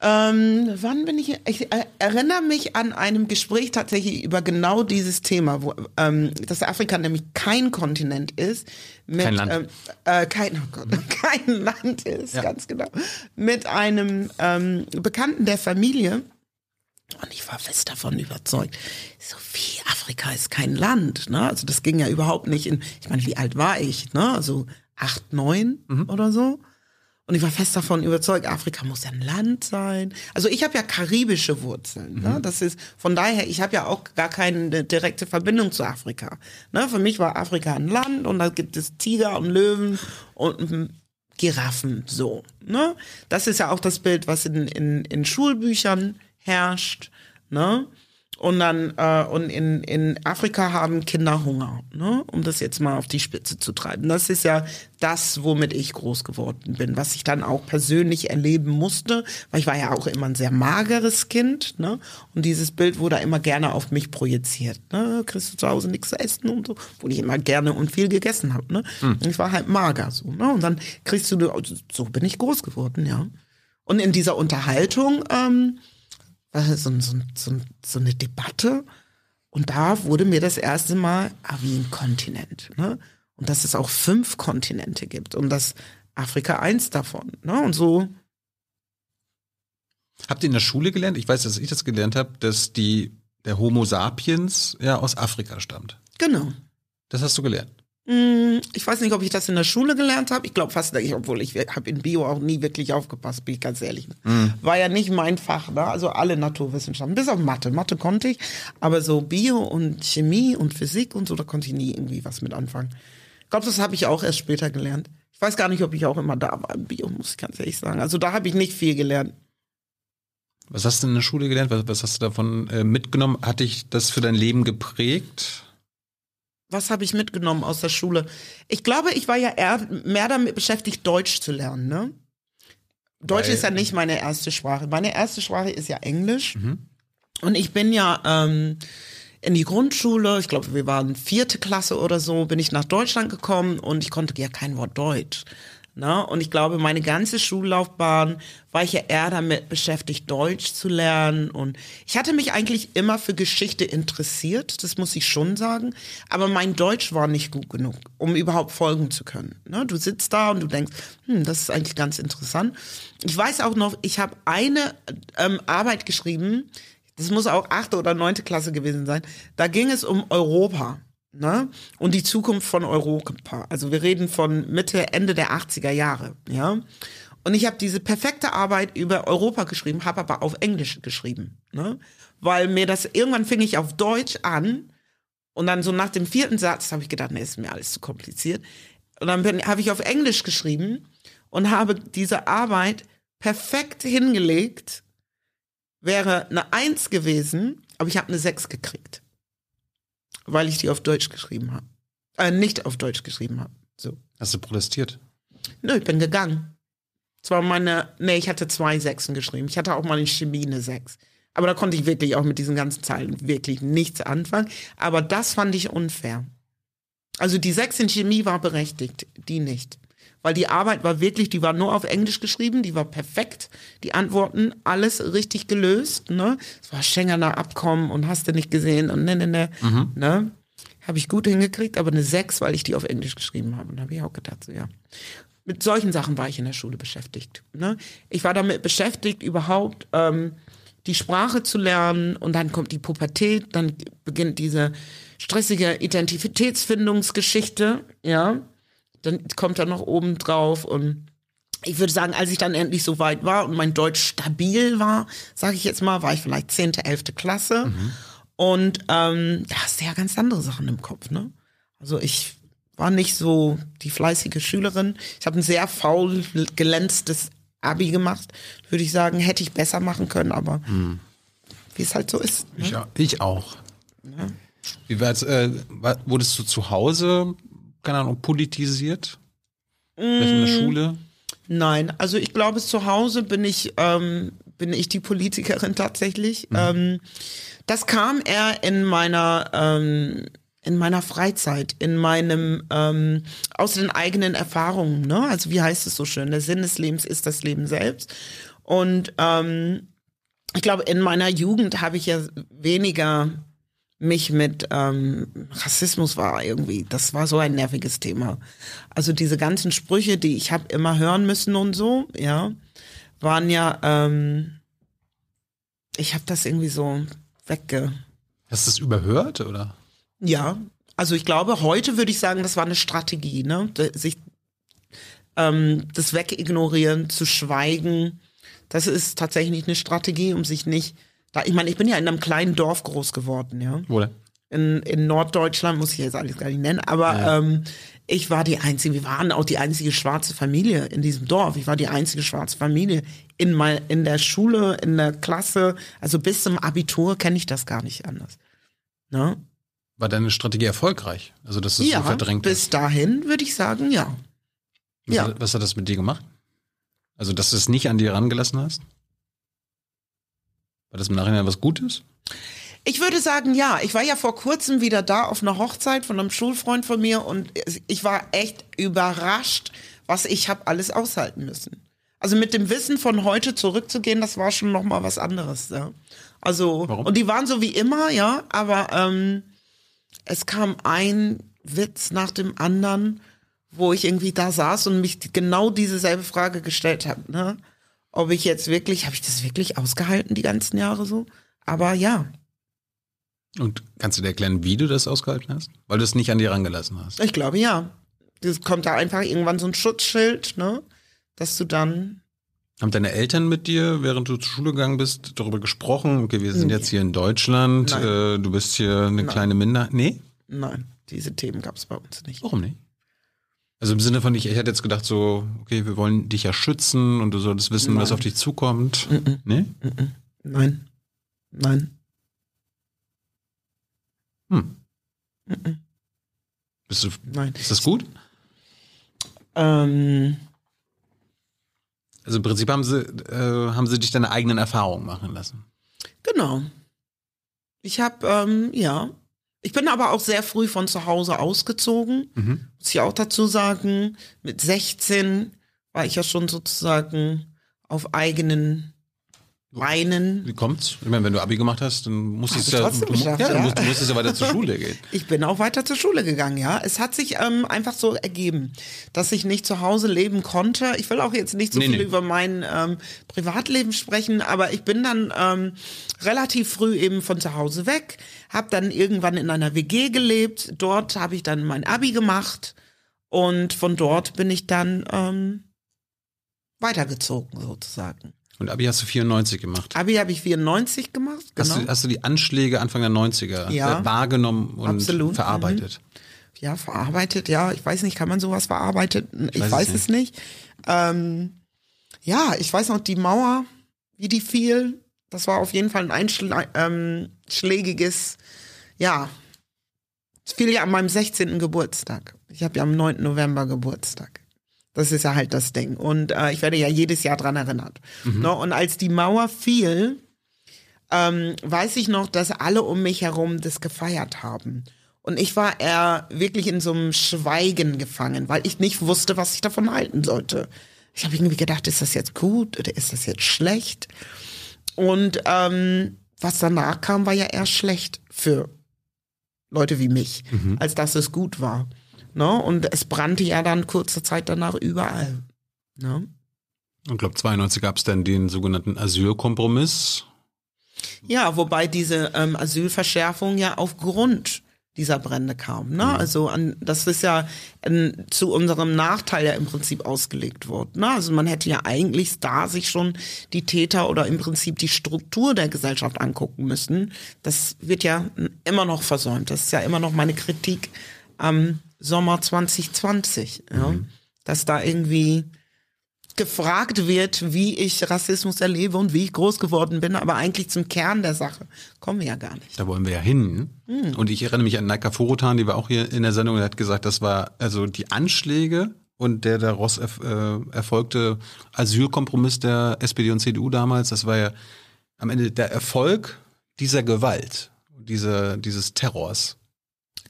Ähm, wann bin ich? Ich äh, erinnere mich an einem Gespräch tatsächlich über genau dieses Thema, wo ähm, dass Afrika nämlich kein Kontinent ist, mit, Kein Land. Ähm, äh, kein, oh Gott, kein Land ist, Ja. ganz genau, mit einem ähm, Bekannten der Familie. Und ich war fest davon überzeugt, so wie Afrika ist kein Land, ne? Also das ging ja überhaupt nicht in, ich meine, wie alt war ich, ne? Also acht, neun oder so. Und ich war fest davon überzeugt, Afrika muss ja ein Land sein. Also ich habe ja karibische Wurzeln. Ne? Das ist von daher, ich habe ja auch gar keine direkte Verbindung zu Afrika. Ne? Für mich war Afrika ein Land und da gibt es Tiger und Löwen und Giraffen. So. Ne? Das ist ja auch das Bild, was in, in, in Schulbüchern herrscht. Ne? Und dann, äh, und in, in Afrika haben Kinder Hunger, ne? um das jetzt mal auf die Spitze zu treiben. Das ist ja das, womit ich groß geworden bin, was ich dann auch persönlich erleben musste, weil ich war ja auch immer ein sehr mageres Kind, ne? Und dieses Bild wurde immer gerne auf mich projiziert, ne? Kriegst du zu Hause nichts zu essen und so, wo ich immer gerne und viel gegessen habe, ne? Und ich war halt mager so, ne? Und dann kriegst du, so bin ich groß geworden, ja. Und in dieser Unterhaltung, ähm, so, so, so, so eine Debatte. Und da wurde mir das erste Mal, ah, wie ein Kontinent. Ne? Und dass es auch fünf Kontinente gibt und dass Afrika eins davon. Ne? Und so, Habt ihr in der Schule gelernt? Ich weiß, dass ich das gelernt habe, dass die, der Homo sapiens ja aus Afrika stammt. genau. Das hast du gelernt. Hm, Ich weiß nicht, ob ich das in der Schule gelernt habe. Ich glaube fast nicht, obwohl ich habe in Bio auch nie wirklich aufgepasst, bin ich ganz ehrlich. War ja nicht mein Fach, ne? also alle Naturwissenschaften, bis auf Mathe. Mathe konnte ich, aber so Bio und Chemie und Physik und so, da konnte ich nie irgendwie was mit anfangen. Ich glaube, das habe ich auch erst später gelernt. Ich weiß gar nicht, ob ich auch immer da war im Bio, muss ich ganz ehrlich sagen. Also da habe ich nicht viel gelernt. Was hast du in der Schule gelernt? Was, was hast du davon äh, mitgenommen? Hat dich das für dein Leben geprägt? Was habe ich mitgenommen aus der Schule? Ich glaube, ich war ja eher mehr damit beschäftigt, Deutsch zu lernen. Ne? Deutsch Weil- ist ja nicht meine erste Sprache. Meine erste Sprache ist ja Englisch. Und ich bin ja ähm, in die Grundschule, ich glaube, wir waren vierte Klasse oder so, bin ich nach Deutschland gekommen und ich konnte ja kein Wort Deutsch. Ne? Und ich glaube, meine ganze Schullaufbahn war ich ja eher damit beschäftigt, Deutsch zu lernen. Und ich hatte mich eigentlich immer für Geschichte interessiert, das muss ich schon sagen. Aber mein Deutsch war nicht gut genug, um überhaupt folgen zu können. Ne? Du sitzt da und du denkst, hm, das ist eigentlich ganz interessant. Ich weiß auch noch, ich habe eine ähm, Arbeit geschrieben, das muss auch achte oder neunte Klasse gewesen sein. Da ging es um Europa. Ne? Und die Zukunft von Europa. Also wir reden von Mitte, Ende der 80er Jahre. Ja? Und ich habe diese perfekte Arbeit über Europa geschrieben, habe aber auf Englisch geschrieben. Ne? Weil mir das, irgendwann fing ich auf Deutsch an und dann so nach dem vierten Satz habe ich gedacht, nee, ist mir alles zu kompliziert. Und dann habe ich auf Englisch geschrieben und habe diese Arbeit perfekt hingelegt. Wäre eine Eins gewesen, aber ich habe eine Sechs gekriegt. Weil ich die auf Deutsch geschrieben habe. Äh, nicht auf Deutsch geschrieben habe. So. Hast du protestiert? Nö, ich bin gegangen. Zwar meine, nee, ich hatte zwei Sechsen geschrieben. Ich hatte auch mal in Chemie eine Sechs. Aber da konnte ich wirklich auch mit diesen ganzen Zeilen wirklich nichts anfangen. Aber das fand ich unfair. Also die Sechs in Chemie war berechtigt, die nicht. Weil die Arbeit war wirklich, die war nur auf Englisch geschrieben, die war perfekt. Die Antworten, alles richtig gelöst, ne? Es war Schengener Abkommen und hast du nicht gesehen und ne, ne, ne, ne? Habe ich gut hingekriegt, aber eine Sechs, weil ich die auf Englisch geschrieben habe. Und da habe ich auch gedacht, so ja. Mit solchen Sachen war ich in der Schule beschäftigt. Ne? Ich war damit beschäftigt, überhaupt ähm, die Sprache zu lernen und dann kommt die Pubertät, dann beginnt diese stressige Identitätsfindungsgeschichte, ja. Dann kommt er noch oben drauf und ich würde sagen, als ich dann endlich so weit war und mein Deutsch stabil war, sage ich jetzt mal, war ich vielleicht zehnte, elfte Klasse. Mhm. Und ähm, da hast du ja ganz andere Sachen im Kopf, ne? Also ich war nicht so die fleißige Schülerin. Ich habe ein sehr faul gelänztes Abi gemacht, würde ich sagen, hätte ich besser machen können, aber hm. wie es halt so ist. Ne? Ich, ich, auch. Ja. Wie war äh, wurdest du zu Hause, keine Ahnung, politisiert? Vielleicht in der mm. Schule? Nein, also ich glaube, zu Hause bin ich, ähm, bin ich die Politikerin tatsächlich. Mhm. Ähm, das kam eher in meiner ähm, in meiner Freizeit, in meinem ähm, aus den eigenen Erfahrungen. Ne? Also wie heißt es so schön? Der Sinn des Lebens ist das Leben selbst. Und ähm, ich glaube, in meiner Jugend habe ich ja weniger mich mit ähm, Rassismus war irgendwie, das war so ein nerviges Thema. Also diese ganzen Sprüche, die ich habe immer hören müssen und so, ja, waren ja, ähm, ich habe das irgendwie so wegge. Hast du es überhört oder? Ja, also ich glaube, heute würde ich sagen, das war eine Strategie, ne? Sich ähm, das Wegignorieren, zu schweigen, das ist tatsächlich eine Strategie, um sich nicht. Da, ich meine, ich bin ja in einem kleinen Dorf groß geworden, ja. Wo? In, in Norddeutschland, muss ich jetzt alles gar nicht nennen, aber ja. ähm, ich war die einzige, wir waren auch die einzige schwarze Familie in diesem Dorf. Ich war die einzige schwarze Familie in, mein, in der Schule, in der Klasse, also bis zum Abitur kenne ich das gar nicht anders. Ne? War deine Strategie erfolgreich? Also, dass es ja, so verdrängt bis dahin würde ich sagen, ja. Was, ja. Hat, was hat das mit dir gemacht? Also, dass du es nicht an dir herangelassen hast? War das im Nachhinein was Gutes? Ich würde sagen, ja. Ich war ja vor kurzem wieder da auf einer Hochzeit von einem Schulfreund von mir und ich war echt überrascht, was ich habe alles aushalten müssen. Also mit dem Wissen von heute zurückzugehen, das war schon noch mal was anderes. Ja. Also Warum? und die waren so wie immer, ja, aber ähm, es kam ein Witz nach dem anderen, wo ich irgendwie da saß und mich genau dieselbe Frage gestellt habe, ne? Ob ich jetzt wirklich, habe ich das wirklich ausgehalten die ganzen Jahre so? Aber ja. Und kannst du dir erklären, wie du das ausgehalten hast? Weil du es nicht an dir rangelassen hast. Ich glaube ja. Das kommt da einfach irgendwann so ein Schutzschild, ne? Dass du dann haben deine Eltern mit dir, während du zur Schule gegangen bist, darüber gesprochen? Okay, wir sind nee. jetzt hier in Deutschland, äh, du bist hier eine Nein. kleine Minderheit. Nee? Nein, diese Themen gab es bei uns nicht. Warum nicht? Also im Sinne von, ich, ich hätte jetzt gedacht, so, okay, wir wollen dich ja schützen und du solltest wissen, Nein. was auf dich zukommt. Mm. Nee? Nein. Nein. Hm. Bist du, Nein. Ist das gut? Ähm, also im Prinzip haben sie, äh, haben sie dich deine eigenen Erfahrungen machen lassen. Genau. Ich habe, ähm, ja. Ich bin aber auch sehr früh von zu Hause ausgezogen. Mhm. Muss ich auch dazu sagen. Mit 16 war ich ja schon sozusagen auf eigenen weinen. Wie kommt's? Ich meine, wenn du Abi gemacht hast, dann musstest du ja, du, geschafft, ja, ja. Musst, du musstest ja weiter zur Schule gehen. Ich bin auch weiter zur Schule gegangen, ja. Es hat sich ähm, einfach so ergeben, dass ich nicht zu Hause leben konnte. Ich will auch jetzt nicht so nee, viel nee. über mein ähm, Privatleben sprechen, aber ich bin dann ähm, relativ früh eben von zu Hause weg, habe dann irgendwann in einer WG gelebt. Dort habe ich dann mein Abi gemacht und von dort bin ich dann ähm, weitergezogen sozusagen. Und Abi hast du 94 gemacht? Abi habe ich 94 gemacht, genau. Hast du, hast du die Anschläge Anfang der 90er ja, äh, wahrgenommen und absolut. verarbeitet? Mhm. Ja, verarbeitet, ja. Ich weiß nicht, kann man sowas verarbeiten? Ich, ich weiß, weiß, es nicht. nicht. Ähm, ja, ich weiß noch, die Mauer, wie die fiel, das war auf jeden Fall ein einschlägiges, ähm, ja, es fiel ja an meinem 16. Geburtstag. Ich habe ja am 9. November Geburtstag. Das ist ja halt das Ding. Und äh, ich werde ja jedes Jahr dran erinnert. Mhm. Ne? Und als die Mauer fiel, ähm, weiß ich noch, dass alle um mich herum das gefeiert haben. Und ich war eher wirklich in so einem Schweigen gefangen, weil ich nicht wusste, was ich davon halten sollte. Ich habe irgendwie gedacht, ist das jetzt gut oder ist das jetzt schlecht? Und ähm, was danach kam, war ja eher schlecht für Leute wie mich, mhm. als dass es gut war. Ne? Und es brannte ja dann kurze Zeit danach überall. Ne? Ich glaube, 92 gab es dann den sogenannten Asylkompromiss. Ja, wobei diese ähm, Asylverschärfung ja aufgrund dieser Brände kam. Ne? Mhm. Also an, das ist ja in, zu unserem Nachteil ja im Prinzip ausgelegt worden. Ne? Also man hätte ja eigentlich da sich schon die Täter oder im Prinzip die Struktur der Gesellschaft angucken müssen. Das wird ja immer noch versäumt. Das ist ja immer noch meine Kritik am Sommer 2020. Mhm. Ja? Dass da irgendwie gefragt wird, wie ich Rassismus erlebe und wie ich groß geworden bin, aber eigentlich zum Kern der Sache kommen wir ja gar nicht. Da wollen wir ja hin. Hm. Und ich erinnere mich an Naika Forotan, die war auch hier in der Sendung und hat gesagt, das war also die Anschläge und der daraus erf äh, erfolgte Asylkompromiss der SPD und CDU damals, das war ja am Ende der Erfolg dieser Gewalt, dieser, dieses Terrors.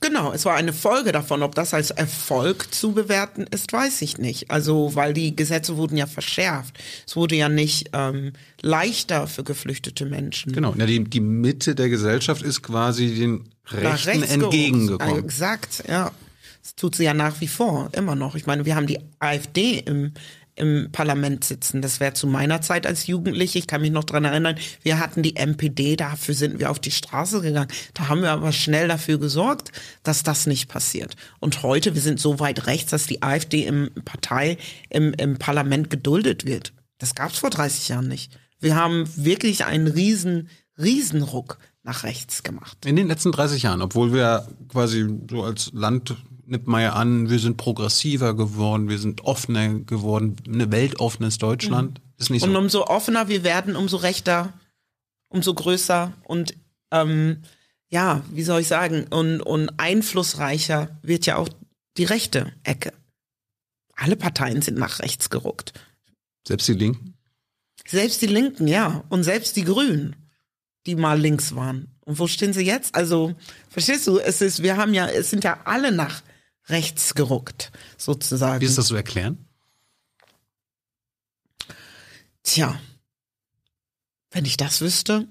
Genau, es war eine Folge davon. Ob das als Erfolg zu bewerten ist, weiß ich nicht. Also, weil die Gesetze wurden ja verschärft. Es wurde ja nicht ähm, leichter für geflüchtete Menschen. Genau, ja, die, die Mitte der Gesellschaft ist quasi den Rechten entgegengekommen. Exakt, ja. Das tut sie ja nach wie vor, immer noch. Ich meine, wir haben die AfD im im Parlament sitzen. Das wäre zu meiner Zeit als Jugendliche, ich kann mich noch dran erinnern, wir hatten die MPD, dafür sind wir auf die Straße gegangen. Da haben wir aber schnell dafür gesorgt, dass das nicht passiert. Und heute, wir sind so weit rechts, dass die AfD im Partei, im, im Parlament geduldet wird. Das gab es vor 30 Jahren nicht. Wir haben wirklich einen riesen, Riesenruck nach rechts gemacht. In den letzten 30 Jahren, obwohl wir quasi so als Land nimmt man ja an, wir sind progressiver geworden, wir sind offener geworden, eine weltoffenes Deutschland. Mhm. Ist nicht so. Und umso offener wir werden, umso rechter, umso größer und ähm, ja, wie soll ich sagen, und, und einflussreicher wird ja auch die rechte Ecke. Alle Parteien sind nach rechts geruckt. Selbst die Linken? Selbst die Linken, ja. Und selbst die Grünen, die mal links waren. Und wo stehen sie jetzt? Also, verstehst du, es ist, wir haben ja, es sind ja alle nach rechts geruckt, sozusagen. Wie ist das zu erklären? Tja, wenn ich das wüsste.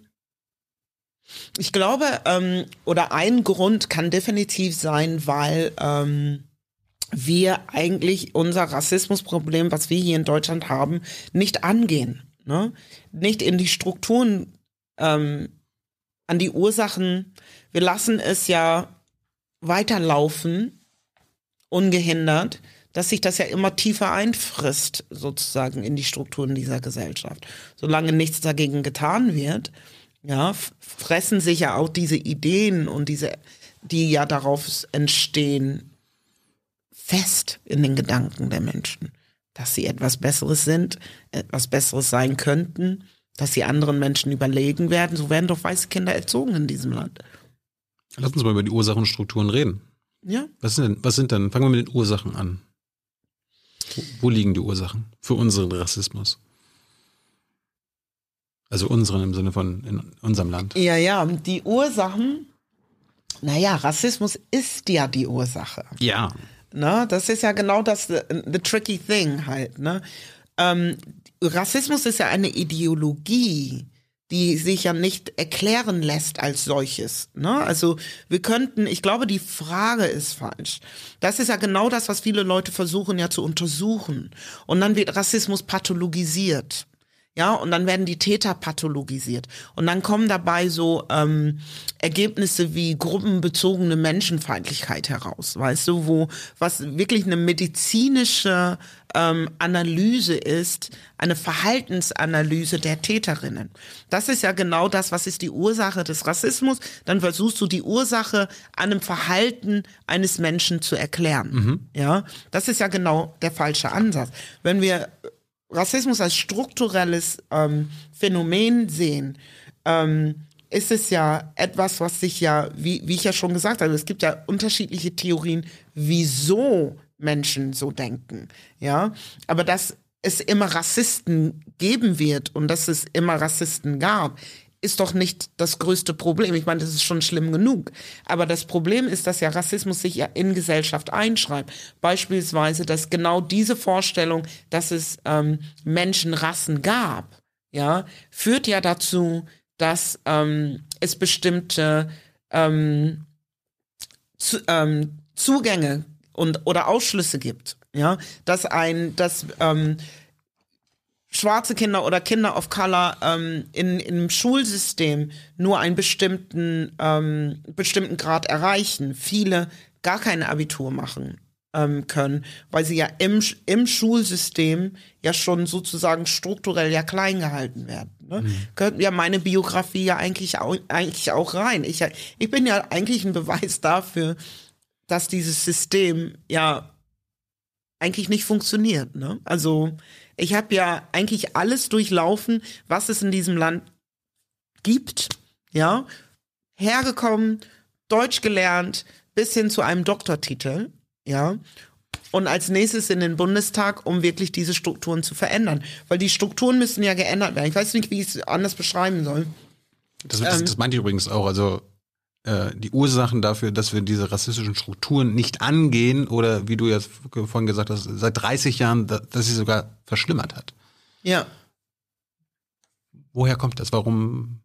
Ich glaube, ähm, oder ein Grund kann definitiv sein, weil ähm, wir eigentlich unser Rassismusproblem, was wir hier in Deutschland haben, nicht angehen. Ne? Nicht in die Strukturen, ähm, an die Ursachen. Wir lassen es ja weiterlaufen ungehindert, dass sich das ja immer tiefer einfrisst, sozusagen in die Strukturen dieser Gesellschaft. Solange nichts dagegen getan wird, ja, fressen sich ja auch diese Ideen und diese, die ja darauf entstehen, fest in den Gedanken der Menschen, dass sie etwas Besseres sind, etwas Besseres sein könnten, dass sie anderen Menschen überlegen werden. So werden doch weiße Kinder erzogen in diesem Land. Lass uns mal über die Ursachenstrukturen reden. Ja. Was sind denn, was sind denn, fangen wir mit den Ursachen an. Wo, wo liegen die Ursachen für unseren Rassismus? Also unseren im Sinne von in unserem Land. Ja, ja, die Ursachen, naja, Rassismus ist ja die Ursache. Ja. Ne, das ist ja genau das, the, the tricky thing halt. Ne? Ähm, Rassismus ist ja eine Ideologie, die sich ja nicht erklären lässt als solches. Ne? Also wir könnten, ich glaube, die Frage ist falsch. Das ist ja genau das, was viele Leute versuchen ja zu untersuchen. Und dann wird Rassismus pathologisiert. Ja, und dann werden die Täter pathologisiert. Und dann kommen dabei so ähm, Ergebnisse wie gruppenbezogene Menschenfeindlichkeit heraus, weißt du, wo was wirklich eine medizinische ähm, Analyse ist, eine Verhaltensanalyse der Täterinnen. Das ist ja genau das, was ist die Ursache des Rassismus. Dann versuchst du die Ursache an einem Verhalten eines Menschen zu erklären. Mhm. Ja, das ist ja genau der falsche Ansatz. Wenn wir Rassismus als strukturelles ähm, Phänomen sehen, ähm, ist es ja etwas, was sich ja, wie, wie ich ja schon gesagt habe, es gibt ja unterschiedliche Theorien, wieso Menschen so denken, ja, aber dass es immer Rassisten geben wird und dass es immer Rassisten gab, ist doch nicht das größte Problem. Ich meine, das ist schon schlimm genug. Aber das Problem ist, dass ja Rassismus sich ja in Gesellschaft einschreibt. Beispielsweise, dass genau diese Vorstellung, dass es ähm, Menschenrassen gab, ja, führt ja dazu, dass ähm, es bestimmte ähm, zu, ähm, Zugänge und oder Ausschlüsse gibt, ja, dass ein, dass ähm, schwarze Kinder oder Kinder of Color ähm, in, im Schulsystem nur einen bestimmten, ähm, bestimmten Grad erreichen, viele gar kein Abitur machen ähm, können, weil sie ja im, im Schulsystem ja schon sozusagen strukturell ja klein gehalten werden. Ne? Mhm. Könnten ja meine Biografie ja eigentlich auch, eigentlich auch rein. Ich, ich bin ja eigentlich ein Beweis dafür, dass dieses System ja eigentlich nicht funktioniert. Ne? Also ich habe ja eigentlich alles durchlaufen, was es in diesem Land gibt. Ja, hergekommen, Deutsch gelernt, bis hin zu einem Doktortitel. Ja. Und als nächstes in den Bundestag, um wirklich diese Strukturen zu verändern. Weil die Strukturen müssen ja geändert werden. Ich weiß nicht, wie ich es anders beschreiben soll. Das, das, ähm, das meinte ich übrigens auch. Also die Ursachen dafür, dass wir diese rassistischen Strukturen nicht angehen oder wie du jetzt vorhin gesagt hast, seit 30 Jahren, dass sie sogar verschlimmert hat. Ja. Woher kommt das? Warum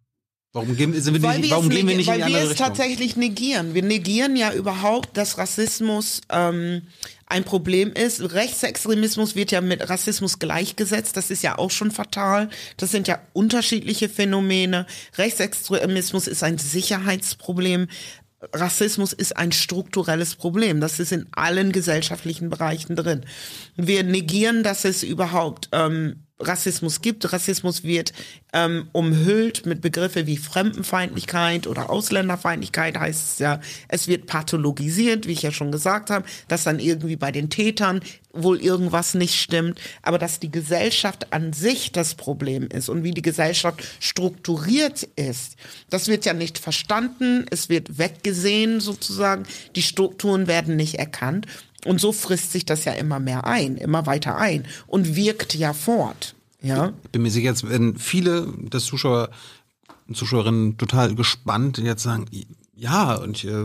Warum gehen, sind wir nicht, warum gehen wir nicht in die andere Richtung? Weil wir es tatsächlich negieren. Wir negieren ja überhaupt, dass Rassismus ähm, ein Problem ist. Rechtsextremismus wird ja mit Rassismus gleichgesetzt. Das ist ja auch schon fatal. Das sind ja unterschiedliche Phänomene. Rechtsextremismus ist ein Sicherheitsproblem. Rassismus ist ein strukturelles Problem. Das ist in allen gesellschaftlichen Bereichen drin. Wir negieren, dass es überhaupt ähm, Rassismus gibt. Rassismus wird ähm, umhüllt mit Begriffe wie Fremdenfeindlichkeit oder Ausländerfeindlichkeit heißt es ja. Es wird pathologisiert, wie ich ja schon gesagt habe, dass dann irgendwie bei den Tätern wohl irgendwas nicht stimmt, aber dass die Gesellschaft an sich das Problem ist und wie die Gesellschaft strukturiert ist, das wird ja nicht verstanden, es wird weggesehen sozusagen, die Strukturen werden nicht erkannt und so frisst sich das ja immer mehr ein, immer weiter ein und wirkt ja fort. Ja. Ich bin mir sicher, jetzt werden viele der Zuschauer und Zuschauerinnen total gespannt und jetzt sagen, ja, und äh,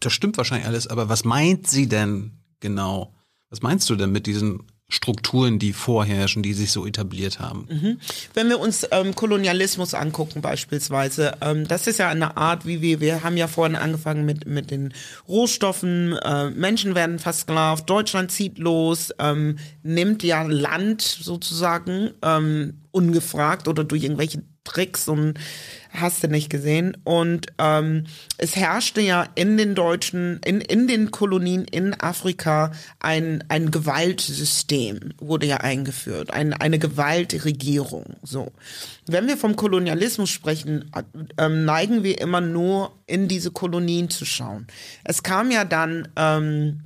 das stimmt wahrscheinlich alles, aber was meint sie denn genau? Was meinst du denn mit diesen Strukturen, die vorherrschen, die sich so etabliert haben. Mhm. Wenn wir uns ähm, Kolonialismus angucken beispielsweise, ähm, das ist ja eine Art, wie wir, wir haben ja vorhin angefangen mit, mit den Rohstoffen, äh, Menschen werden versklavt, Deutschland zieht los, ähm, nimmt ja Land sozusagen ähm, ungefragt oder durch irgendwelche Tricks und hast du nicht gesehen. Und ähm, es herrschte ja in den deutschen, in, in den Kolonien in Afrika ein, ein Gewaltsystem, wurde ja eingeführt, ein, eine Gewaltregierung. So. Wenn wir vom Kolonialismus sprechen, ähm, neigen wir immer nur in diese Kolonien zu schauen. Es kam ja dann ähm,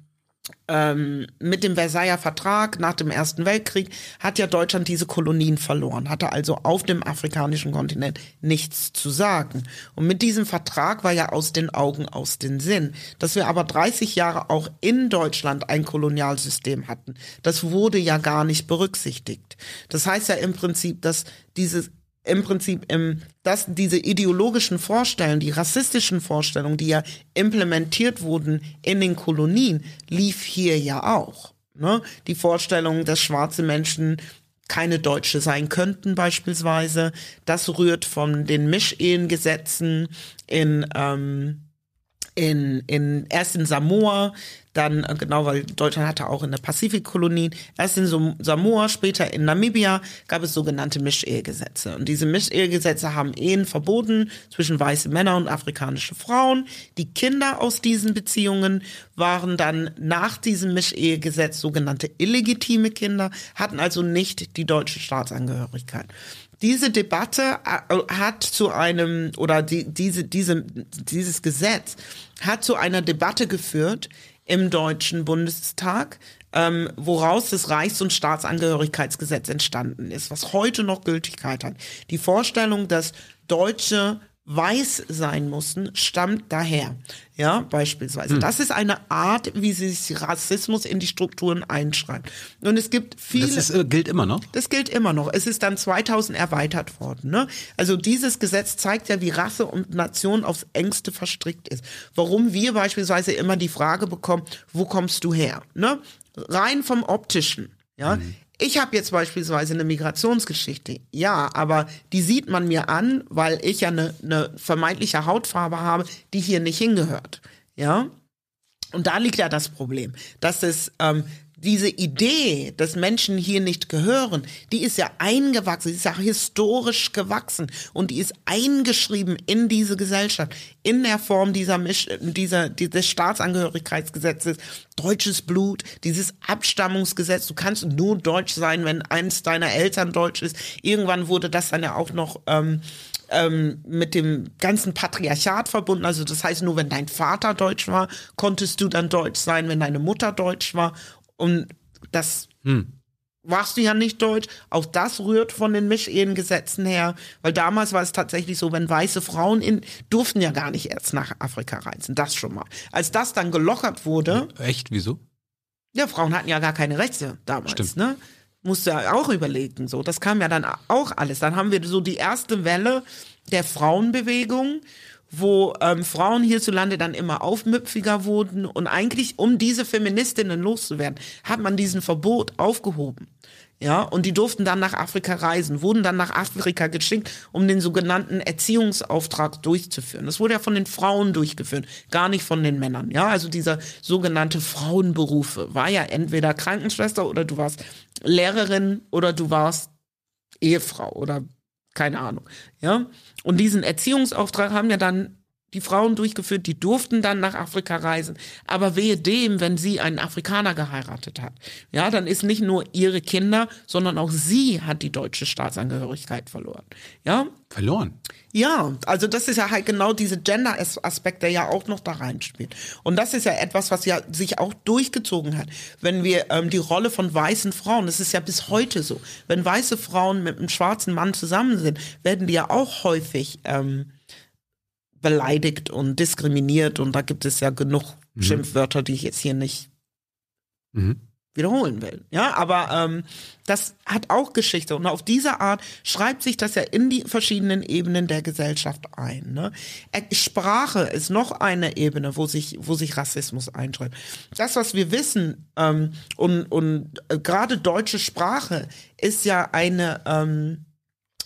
ähm, mit dem Versailler Vertrag nach dem Ersten Weltkrieg hat ja Deutschland diese Kolonien verloren, hatte also auf dem afrikanischen Kontinent nichts zu sagen. Und mit diesem Vertrag war ja aus den Augen, aus den Sinn. Dass wir aber 30 Jahre auch in Deutschland ein Kolonialsystem hatten, das wurde ja gar nicht berücksichtigt. Das heißt ja im Prinzip, dass dieses im Prinzip im, dass diese ideologischen Vorstellungen, die rassistischen Vorstellungen, die ja implementiert wurden in den Kolonien, lief hier ja auch. Ne? Die Vorstellung, dass schwarze Menschen keine Deutsche sein könnten beispielsweise, das rührt von den Mischehengesetzen in ähm, in, in erst in Samoa, dann äh, genau, weil Deutschland hatte auch in der Pazifikkolonien, erst in Samoa, später in Namibia gab es sogenannte Mischehegesetze. Und diese Mischehegesetze haben Ehen verboten zwischen weiße Männer und afrikanische Frauen. Die Kinder aus diesen Beziehungen waren dann nach diesem Mischehegesetz sogenannte illegitime Kinder, hatten also nicht die deutsche Staatsangehörigkeit diese Debatte äh, hat zu einem, oder die, diese, diese, dieses Gesetz hat zu einer Debatte geführt im Deutschen Bundestag, ähm, woraus das Reichs- und Staatsangehörigkeitsgesetz entstanden ist, was heute noch Gültigkeit hat. Die Vorstellung, dass Deutsche weiß sein mussten, stammt daher. Ja, beispielsweise. Hm. Das ist eine Art, wie sich Rassismus in die Strukturen einschreibt. Und es gibt viele. Das ist, äh, gilt immer noch? Das gilt immer noch. Es ist dann 2000 erweitert worden. Ne? Also dieses Gesetz zeigt ja, wie Rasse und Nation aufs engste verstrickt ist. Warum wir beispielsweise immer die Frage bekommen, wo kommst du her? Ne? Rein vom optischen. Ja, mhm. Ich habe jetzt beispielsweise eine Migrationsgeschichte, ja, aber die sieht man mir an, weil ich ja eine, eine vermeintliche Hautfarbe habe, die hier nicht hingehört, ja. Und da liegt ja das Problem, dass es ähm, diese Idee, dass Menschen hier nicht gehören, die ist ja eingewachsen, die ist ja historisch gewachsen und die ist eingeschrieben in diese Gesellschaft, in der Form dieser, dieser, des Staatsangehörigkeitsgesetzes, deutsches Blut, dieses Abstammungsgesetz. Du kannst nur deutsch sein, wenn eins deiner Eltern deutsch ist. Irgendwann wurde das dann ja auch noch ähm, ähm, mit dem ganzen Patriarchat verbunden. Also das heißt, nur wenn dein Vater deutsch war, konntest du dann deutsch sein, wenn deine Mutter deutsch war. Und das hm. warst du ja nicht deutsch. Auch das rührt von den Mischehengesetzen her, weil damals war es tatsächlich so, wenn weiße Frauen in, durften ja gar nicht erst nach Afrika reisen. Das schon mal. Als das dann gelockert wurde. Echt? Wieso? Ja, Frauen hatten ja gar keine Rechte damals, Stimmt. ne? Musst du ja auch überlegen, so. Das kam ja dann auch alles. Dann haben wir so die erste Welle der Frauenbewegung wo ähm, Frauen hierzulande dann immer aufmüpfiger wurden und eigentlich, um diese Feministinnen loszuwerden, hat man diesen Verbot aufgehoben. Ja, und die durften dann nach Afrika reisen, wurden dann nach Afrika geschickt, um den sogenannten Erziehungsauftrag durchzuführen. Das wurde ja von den Frauen durchgeführt, gar nicht von den Männern. Ja, also dieser sogenannte Frauenberufe war ja entweder Krankenschwester oder du warst Lehrerin oder du warst Ehefrau oder keine Ahnung. Ja, und diesen Erziehungsauftrag haben ja dann die Frauen durchgeführt, die durften dann nach Afrika reisen. Aber wehe dem, wenn sie einen Afrikaner geheiratet hat. Ja, dann ist nicht nur ihre Kinder, sondern auch sie hat die deutsche Staatsangehörigkeit verloren. Ja? Verloren? Ja, also das ist ja halt genau diese Gender-Aspekt, der ja auch noch da reinspielt. Und das ist ja etwas, was ja sich auch durchgezogen hat. Wenn wir ähm, die Rolle von weißen Frauen, das ist ja bis heute so, wenn weiße Frauen mit einem schwarzen Mann zusammen sind, werden die ja auch häufig ähm, beleidigt und diskriminiert und da gibt es ja genug mhm. Schimpfwörter, die ich jetzt hier nicht mhm. wiederholen will. Ja, aber ähm, das hat auch Geschichte und auf diese Art schreibt sich das ja in die verschiedenen Ebenen der Gesellschaft ein. Ne? Sprache ist noch eine Ebene, wo sich wo sich Rassismus einschreibt. Das, was wir wissen ähm, und und äh, gerade deutsche Sprache ist ja eine ähm,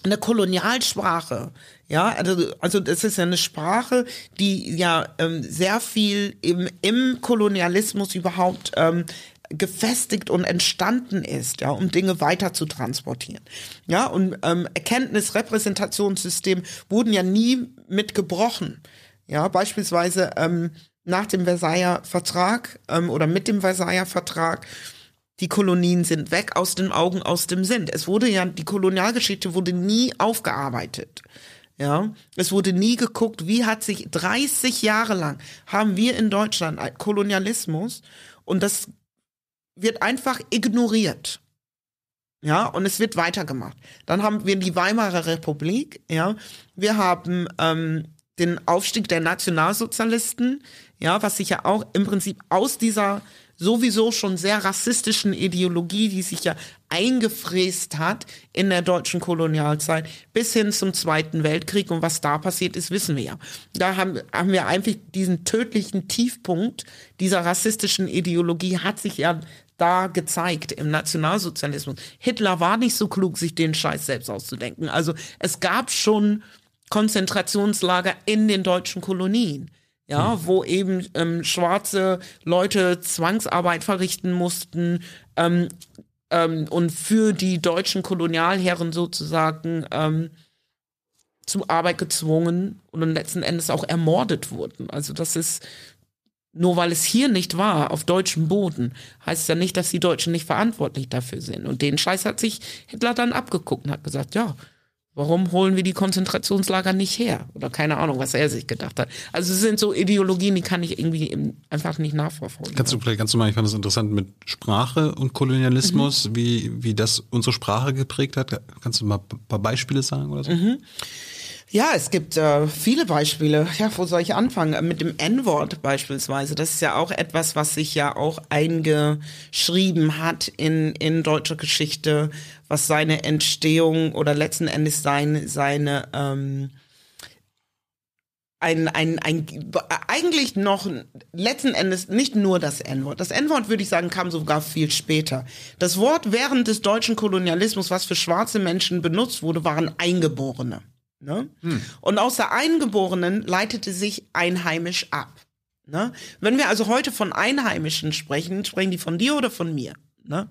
eine Kolonialsprache. Ja, also, also das ist ja eine Sprache, die ja ähm, sehr viel im, im Kolonialismus überhaupt ähm, gefestigt und entstanden ist, ja, um Dinge weiter zu transportieren. Ja, und ähm, Erkenntnis, Repräsentationssystem wurden ja nie mitgebrochen. Ja, beispielsweise ähm, nach dem Versailler Vertrag ähm, oder mit dem Versailler Vertrag die Kolonien sind weg aus den Augen, aus dem Sinn. Es wurde ja, die Kolonialgeschichte wurde nie aufgearbeitet. Ja, es wurde nie geguckt, wie hat sich 30 Jahre lang haben wir in Deutschland Kolonialismus und das wird einfach ignoriert. Ja, und es wird weitergemacht. Dann haben wir die Weimarer Republik, ja. Wir haben ähm, den Aufstieg der Nationalsozialisten, ja, was sich ja auch im Prinzip aus dieser sowieso schon sehr rassistischen Ideologie, die sich ja eingefräst hat in der deutschen Kolonialzeit bis hin zum Zweiten Weltkrieg. Und was da passiert ist, wissen wir ja. Da haben, haben wir einfach diesen tödlichen Tiefpunkt dieser rassistischen Ideologie hat sich ja da gezeigt im Nationalsozialismus. Hitler war nicht so klug, sich den Scheiß selbst auszudenken. Also es gab schon Konzentrationslager in den deutschen Kolonien ja, hm. wo eben ähm, schwarze Leute Zwangsarbeit verrichten mussten ähm, ähm, und für die deutschen Kolonialherren sozusagen ähm, zur Arbeit gezwungen und letzten Endes auch ermordet wurden. Also das ist nur weil es hier nicht war, auf deutschem Boden, heißt ja nicht, dass die Deutschen nicht verantwortlich dafür sind. Und den Scheiß hat sich Hitler dann abgeguckt und hat gesagt, ja, Warum holen wir die Konzentrationslager nicht her? Oder keine Ahnung, was er sich gedacht hat. Also es sind so Ideologien, die kann ich irgendwie einfach nicht nachverfolgen. Kannst du vielleicht ganz normal, ich fand das interessant mit Sprache und Kolonialismus, mhm. wie, wie das unsere Sprache geprägt hat. Kannst du mal ein paar Beispiele sagen oder so? Mhm. Ja, es gibt äh, viele Beispiele. Ja, wo soll ich anfangen? Mit dem N-Wort beispielsweise. Das ist ja auch etwas, was sich ja auch eingeschrieben hat in, in deutscher Geschichte, was seine Entstehung oder letzten Endes seine, seine ähm, ein, ein, ein, eigentlich noch letzten Endes nicht nur das N-Wort. Das N-Wort, würde ich sagen, kam sogar viel später. Das Wort während des deutschen Kolonialismus, was für schwarze Menschen benutzt wurde, waren Eingeborene. Ne? Hm. Und aus der Eingeborenen leitete sich einheimisch ab. Ne? Wenn wir also heute von Einheimischen sprechen, sprechen die von dir oder von mir? ne?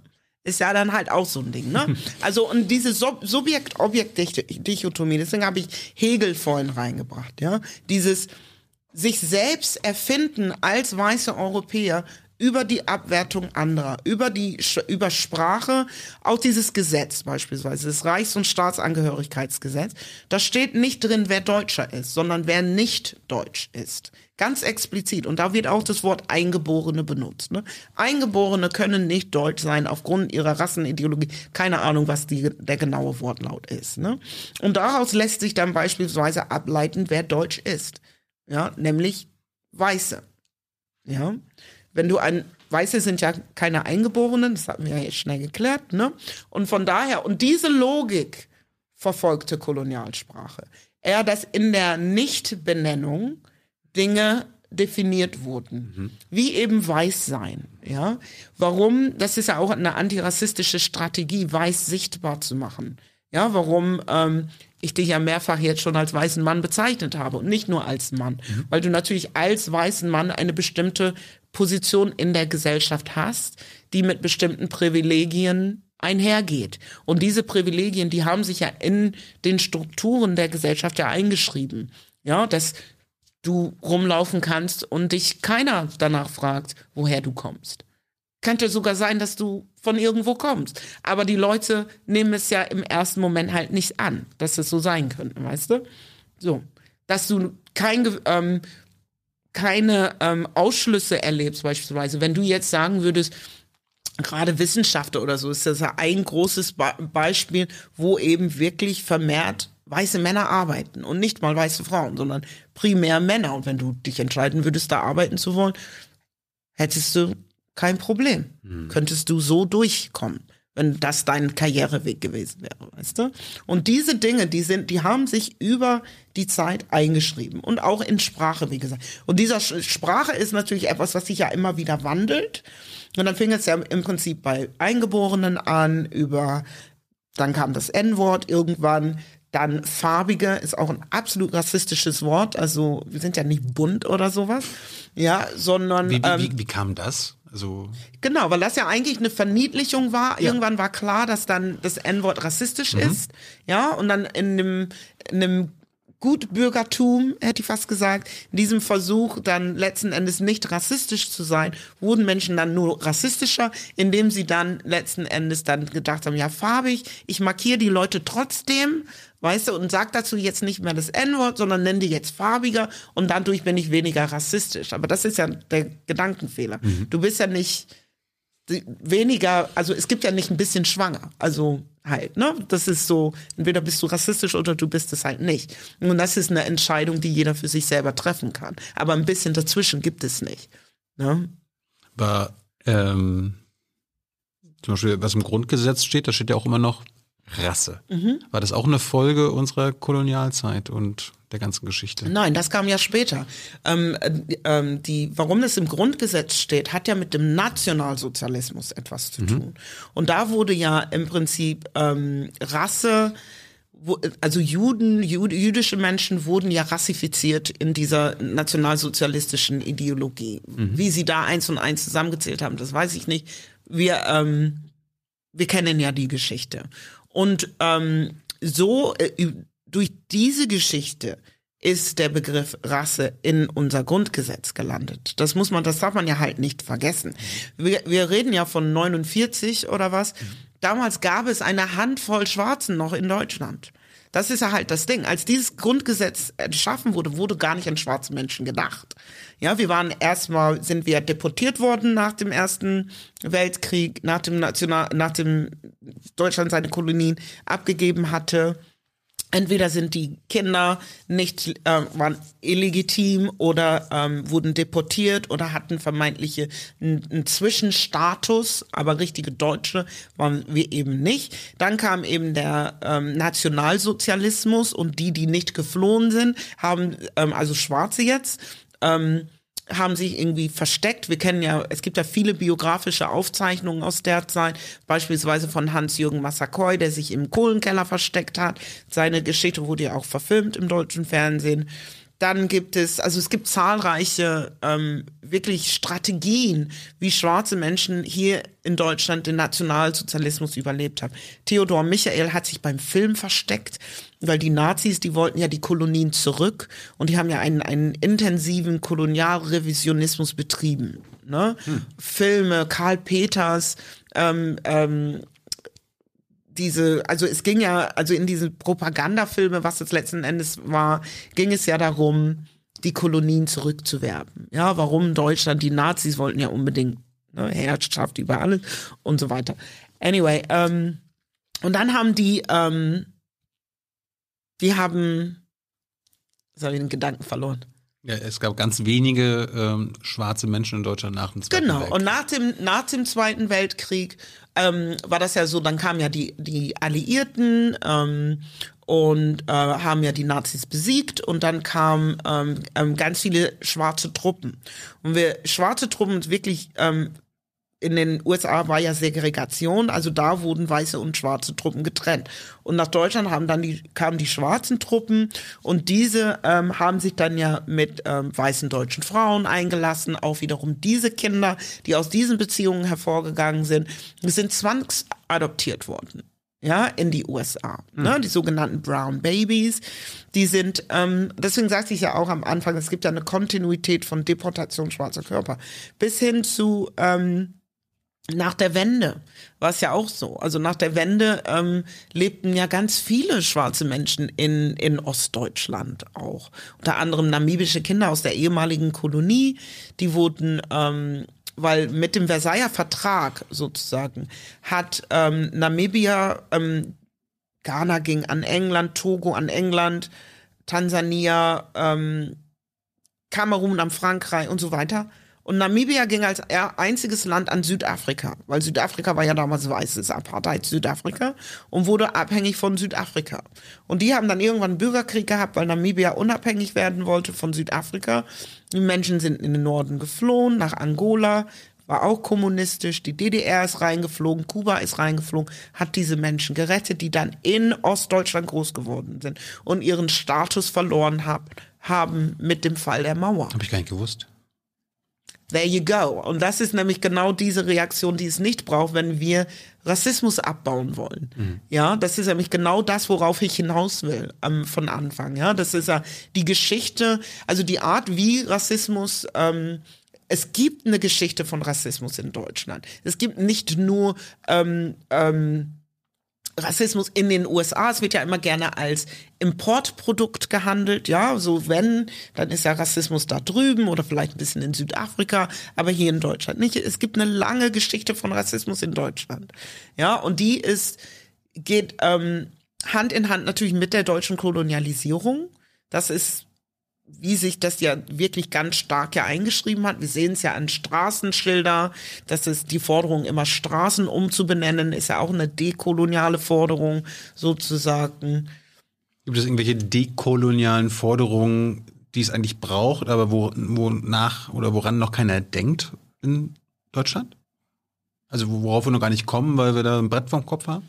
Ist ja dann halt auch so ein Ding, ne? Also, und diese Sub Subjekt-Objekt-Dichotomie, deswegen habe ich Hegel vorhin reingebracht, ja? Dieses sich selbst erfinden als weiße Europäer über die Abwertung anderer, über die über Sprache, auch dieses Gesetz beispielsweise, das Reichs- und Staatsangehörigkeitsgesetz, da steht nicht drin, wer Deutscher ist, sondern wer nicht deutsch ist. Ganz explizit. Und da wird auch das Wort Eingeborene benutzt. Ne? Eingeborene können nicht deutsch sein aufgrund ihrer Rassenideologie. Keine Ahnung, was die, der genaue Wortlaut ist. Ne? Und daraus lässt sich dann beispielsweise ableiten, wer deutsch ist. Ja, nämlich Weiße. Ja. Wenn du ein Weiße sind ja keine Eingeborenen, das hatten wir ja jetzt schnell geklärt, ne? Und von daher, und diese Logik verfolgte Kolonialsprache. Eher, dass in der Nichtbenennung Dinge definiert wurden, mhm. wie eben weiß sein, ja. Warum? Das ist ja auch eine antirassistische Strategie, weiß sichtbar zu machen. Ja, warum ähm, ich dich ja mehrfach jetzt schon als weißen Mann bezeichnet habe und nicht nur als Mann, mhm. weil du natürlich als weißen Mann eine bestimmte Position in der Gesellschaft hast, die mit bestimmten Privilegien einhergeht. Und diese Privilegien, die haben sich ja in den Strukturen der Gesellschaft ja eingeschrieben. Ja, dass du rumlaufen kannst und dich keiner danach fragt, woher du kommst. Könnte sogar sein, dass du von irgendwo kommst. Aber die Leute nehmen es ja im ersten Moment halt nicht an, dass es so sein könnte, weißt du? So. Dass du kein, ähm, keine ähm, Ausschlüsse erlebst, beispielsweise. Wenn du jetzt sagen würdest, gerade Wissenschaftler oder so, ist das ja ein großes Be Beispiel, wo eben wirklich vermehrt weiße Männer arbeiten und nicht mal weiße Frauen, sondern primär Männer. Und wenn du dich entscheiden würdest, da arbeiten zu wollen, hättest du kein Problem. Mhm. Könntest du so durchkommen, wenn das dein Karriereweg gewesen wäre, weißt du? Und diese Dinge, die sind, die haben sich über die Zeit eingeschrieben und auch in Sprache, wie gesagt. Und dieser Sprache ist natürlich etwas, was sich ja immer wieder wandelt. Und dann fing es ja im Prinzip bei Eingeborenen an, über, dann kam das N-Wort irgendwann, dann farbige ist auch ein absolut rassistisches Wort. Also wir sind ja nicht bunt oder sowas. Ja, sondern. Wie, wie, ähm, wie, wie kam das? Also genau, weil das ja eigentlich eine Verniedlichung war. Ja. Irgendwann war klar, dass dann das N-Wort rassistisch mhm. ist. Ja, und dann in einem, in einem Gutbürgertum, hätte ich fast gesagt, in diesem Versuch dann letzten Endes nicht rassistisch zu sein, wurden Menschen dann nur rassistischer, indem sie dann letzten Endes dann gedacht haben, ja, farbig, ich markiere die Leute trotzdem, weißt du, und sag dazu jetzt nicht mehr das N-Wort, sondern nenn die jetzt farbiger und dadurch bin ich weniger rassistisch. Aber das ist ja der Gedankenfehler. Mhm. Du bist ja nicht weniger, also es gibt ja nicht ein bisschen schwanger. Also halt, ne? Das ist so, entweder bist du rassistisch oder du bist es halt nicht. Und das ist eine Entscheidung, die jeder für sich selber treffen kann. Aber ein bisschen dazwischen gibt es nicht. Ne? Aber ähm, zum Beispiel, was im Grundgesetz steht, da steht ja auch immer noch Rasse. Mhm. War das auch eine Folge unserer Kolonialzeit und der ganzen Geschichte? Nein, das kam ja später. Ähm, äh, ähm, die, warum das im Grundgesetz steht, hat ja mit dem Nationalsozialismus etwas zu mhm. tun. Und da wurde ja im Prinzip ähm, Rasse, wo, also Juden, Jud, jüdische Menschen wurden ja rassifiziert in dieser nationalsozialistischen Ideologie. Mhm. Wie sie da eins und eins zusammengezählt haben, das weiß ich nicht. Wir, ähm, wir kennen ja die Geschichte. Und ähm, so äh, durch diese Geschichte ist der Begriff Rasse in unser Grundgesetz gelandet. Das muss man, das darf man ja halt nicht vergessen. Wir, wir reden ja von 49 oder was. Damals gab es eine Handvoll Schwarzen noch in Deutschland. Das ist ja halt das Ding. Als dieses Grundgesetz erschaffen wurde, wurde gar nicht an schwarze Menschen gedacht. Ja, wir waren erstmal, sind wir deportiert worden nach dem Ersten Weltkrieg, nach dem National, nach dem Deutschland seine Kolonien abgegeben hatte. Entweder sind die Kinder nicht äh, waren illegitim oder ähm, wurden deportiert oder hatten vermeintliche einen Zwischenstatus, aber richtige Deutsche waren wir eben nicht. Dann kam eben der ähm, Nationalsozialismus und die, die nicht geflohen sind, haben ähm, also Schwarze jetzt. Ähm, haben sich irgendwie versteckt. Wir kennen ja, es gibt ja viele biografische Aufzeichnungen aus der Zeit, beispielsweise von Hans-Jürgen Massakoy, der sich im Kohlenkeller versteckt hat. Seine Geschichte wurde ja auch verfilmt im deutschen Fernsehen. Dann gibt es, also es gibt zahlreiche ähm, wirklich Strategien, wie schwarze Menschen hier in Deutschland den Nationalsozialismus überlebt haben. Theodor Michael hat sich beim Film versteckt, weil die Nazis, die wollten ja die Kolonien zurück und die haben ja einen, einen intensiven Kolonialrevisionismus betrieben. Ne? Hm. Filme, Karl Peters, ähm, ähm, diese, also es ging ja, also in diese Propagandafilme, was es letzten Endes war, ging es ja darum, die Kolonien zurückzuwerben. Ja, warum Deutschland, die Nazis wollten ja unbedingt ne, Herrschaft über alles und so weiter. Anyway, ähm, und dann haben die, ähm, die haben, jetzt habe ich den Gedanken verloren. Ja, es gab ganz wenige ähm, schwarze Menschen in Deutschland nach dem Zweiten genau. Weltkrieg. Genau, und nach dem, nach dem Zweiten Weltkrieg ähm, war das ja so, dann kamen ja die, die Alliierten ähm, und äh, haben ja die Nazis besiegt und dann kamen ähm, ähm, ganz viele schwarze Truppen. Und wir schwarze Truppen wirklich ähm, in den USA war ja Segregation, also da wurden weiße und schwarze Truppen getrennt. Und nach Deutschland haben dann die, kamen die schwarzen Truppen und diese ähm, haben sich dann ja mit ähm, weißen deutschen Frauen eingelassen. Auch wiederum diese Kinder, die aus diesen Beziehungen hervorgegangen sind, sind zwangsadoptiert worden ja, in die USA. Mhm. Ne, die sogenannten Brown Babies. Die sind, ähm, deswegen sagte ich ja auch am Anfang, es gibt ja eine Kontinuität von Deportation schwarzer Körper bis hin zu ähm, nach der Wende war es ja auch so. Also nach der Wende ähm, lebten ja ganz viele schwarze Menschen in, in Ostdeutschland auch. Unter anderem namibische Kinder aus der ehemaligen Kolonie, die wurden, ähm, weil mit dem Versailler Vertrag sozusagen hat ähm, Namibia, ähm, Ghana ging an England, Togo an England, Tansania, ähm, Kamerun an Frankreich und so weiter und Namibia ging als einziges Land an Südafrika, weil Südafrika war ja damals weißes Apartheid Südafrika und wurde abhängig von Südafrika. Und die haben dann irgendwann Bürgerkrieg gehabt, weil Namibia unabhängig werden wollte von Südafrika. Die Menschen sind in den Norden geflohen, nach Angola, war auch kommunistisch, die DDR ist reingeflogen, Kuba ist reingeflogen, hat diese Menschen gerettet, die dann in Ostdeutschland groß geworden sind und ihren Status verloren hab, haben mit dem Fall der Mauer. Habe ich gar nicht gewusst. There you go. Und das ist nämlich genau diese Reaktion, die es nicht braucht, wenn wir Rassismus abbauen wollen. Mhm. Ja, das ist nämlich genau das, worauf ich hinaus will ähm, von Anfang. Ja, das ist ja die Geschichte, also die Art, wie Rassismus ähm, es gibt eine Geschichte von Rassismus in Deutschland. Es gibt nicht nur ähm, ähm, Rassismus in den USA, es wird ja immer gerne als Importprodukt gehandelt, ja, so wenn, dann ist ja Rassismus da drüben oder vielleicht ein bisschen in Südafrika, aber hier in Deutschland nicht. Es gibt eine lange Geschichte von Rassismus in Deutschland, ja, und die ist, geht ähm, Hand in Hand natürlich mit der deutschen Kolonialisierung. Das ist wie sich das ja wirklich ganz stark ja eingeschrieben hat. Wir sehen es ja an Straßenschilder, dass es die Forderung immer Straßen umzubenennen, ist ja auch eine dekoloniale Forderung sozusagen. Gibt es irgendwelche dekolonialen Forderungen, die es eigentlich braucht, aber wo, wonach oder woran noch keiner denkt in Deutschland? Also worauf wir noch gar nicht kommen, weil wir da ein Brett vom Kopf haben?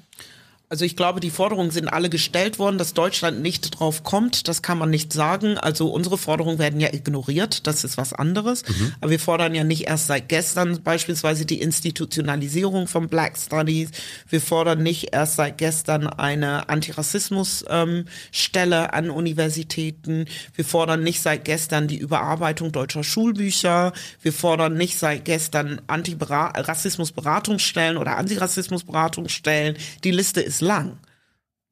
Also ich glaube, die Forderungen sind alle gestellt worden, dass Deutschland nicht drauf kommt, das kann man nicht sagen. Also unsere Forderungen werden ja ignoriert, das ist was anderes. Mhm. Aber wir fordern ja nicht erst seit gestern beispielsweise die Institutionalisierung von Black Studies. Wir fordern nicht erst seit gestern eine Antirassismusstelle ähm, an Universitäten. Wir fordern nicht seit gestern die Überarbeitung deutscher Schulbücher. Wir fordern nicht seit gestern Antirassismusberatungsstellen oder Antirassismusberatungsstellen. Die Liste ist lang.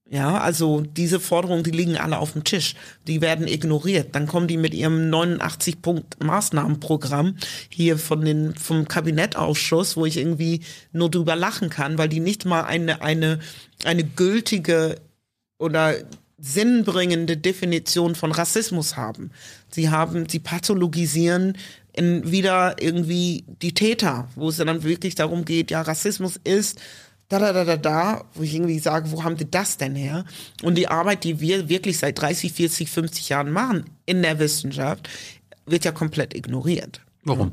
Ja, also diese Forderungen, die liegen alle auf dem Tisch. Die werden ignoriert. Dann kommen die mit ihrem 89 Punkt Maßnahmenprogramm hier von den vom Kabinettausschuss, wo ich irgendwie nur drüber lachen kann, weil die nicht mal eine eine eine gültige oder sinnbringende Definition von Rassismus haben. Sie haben, sie pathologisieren in wieder irgendwie die Täter, wo es dann wirklich darum geht, ja, Rassismus ist da, da, da, da, da, wo ich irgendwie sage, wo haben die das denn her? Und die Arbeit, die wir wirklich seit 30, 40, 50 Jahren machen in der Wissenschaft, wird ja komplett ignoriert. Warum?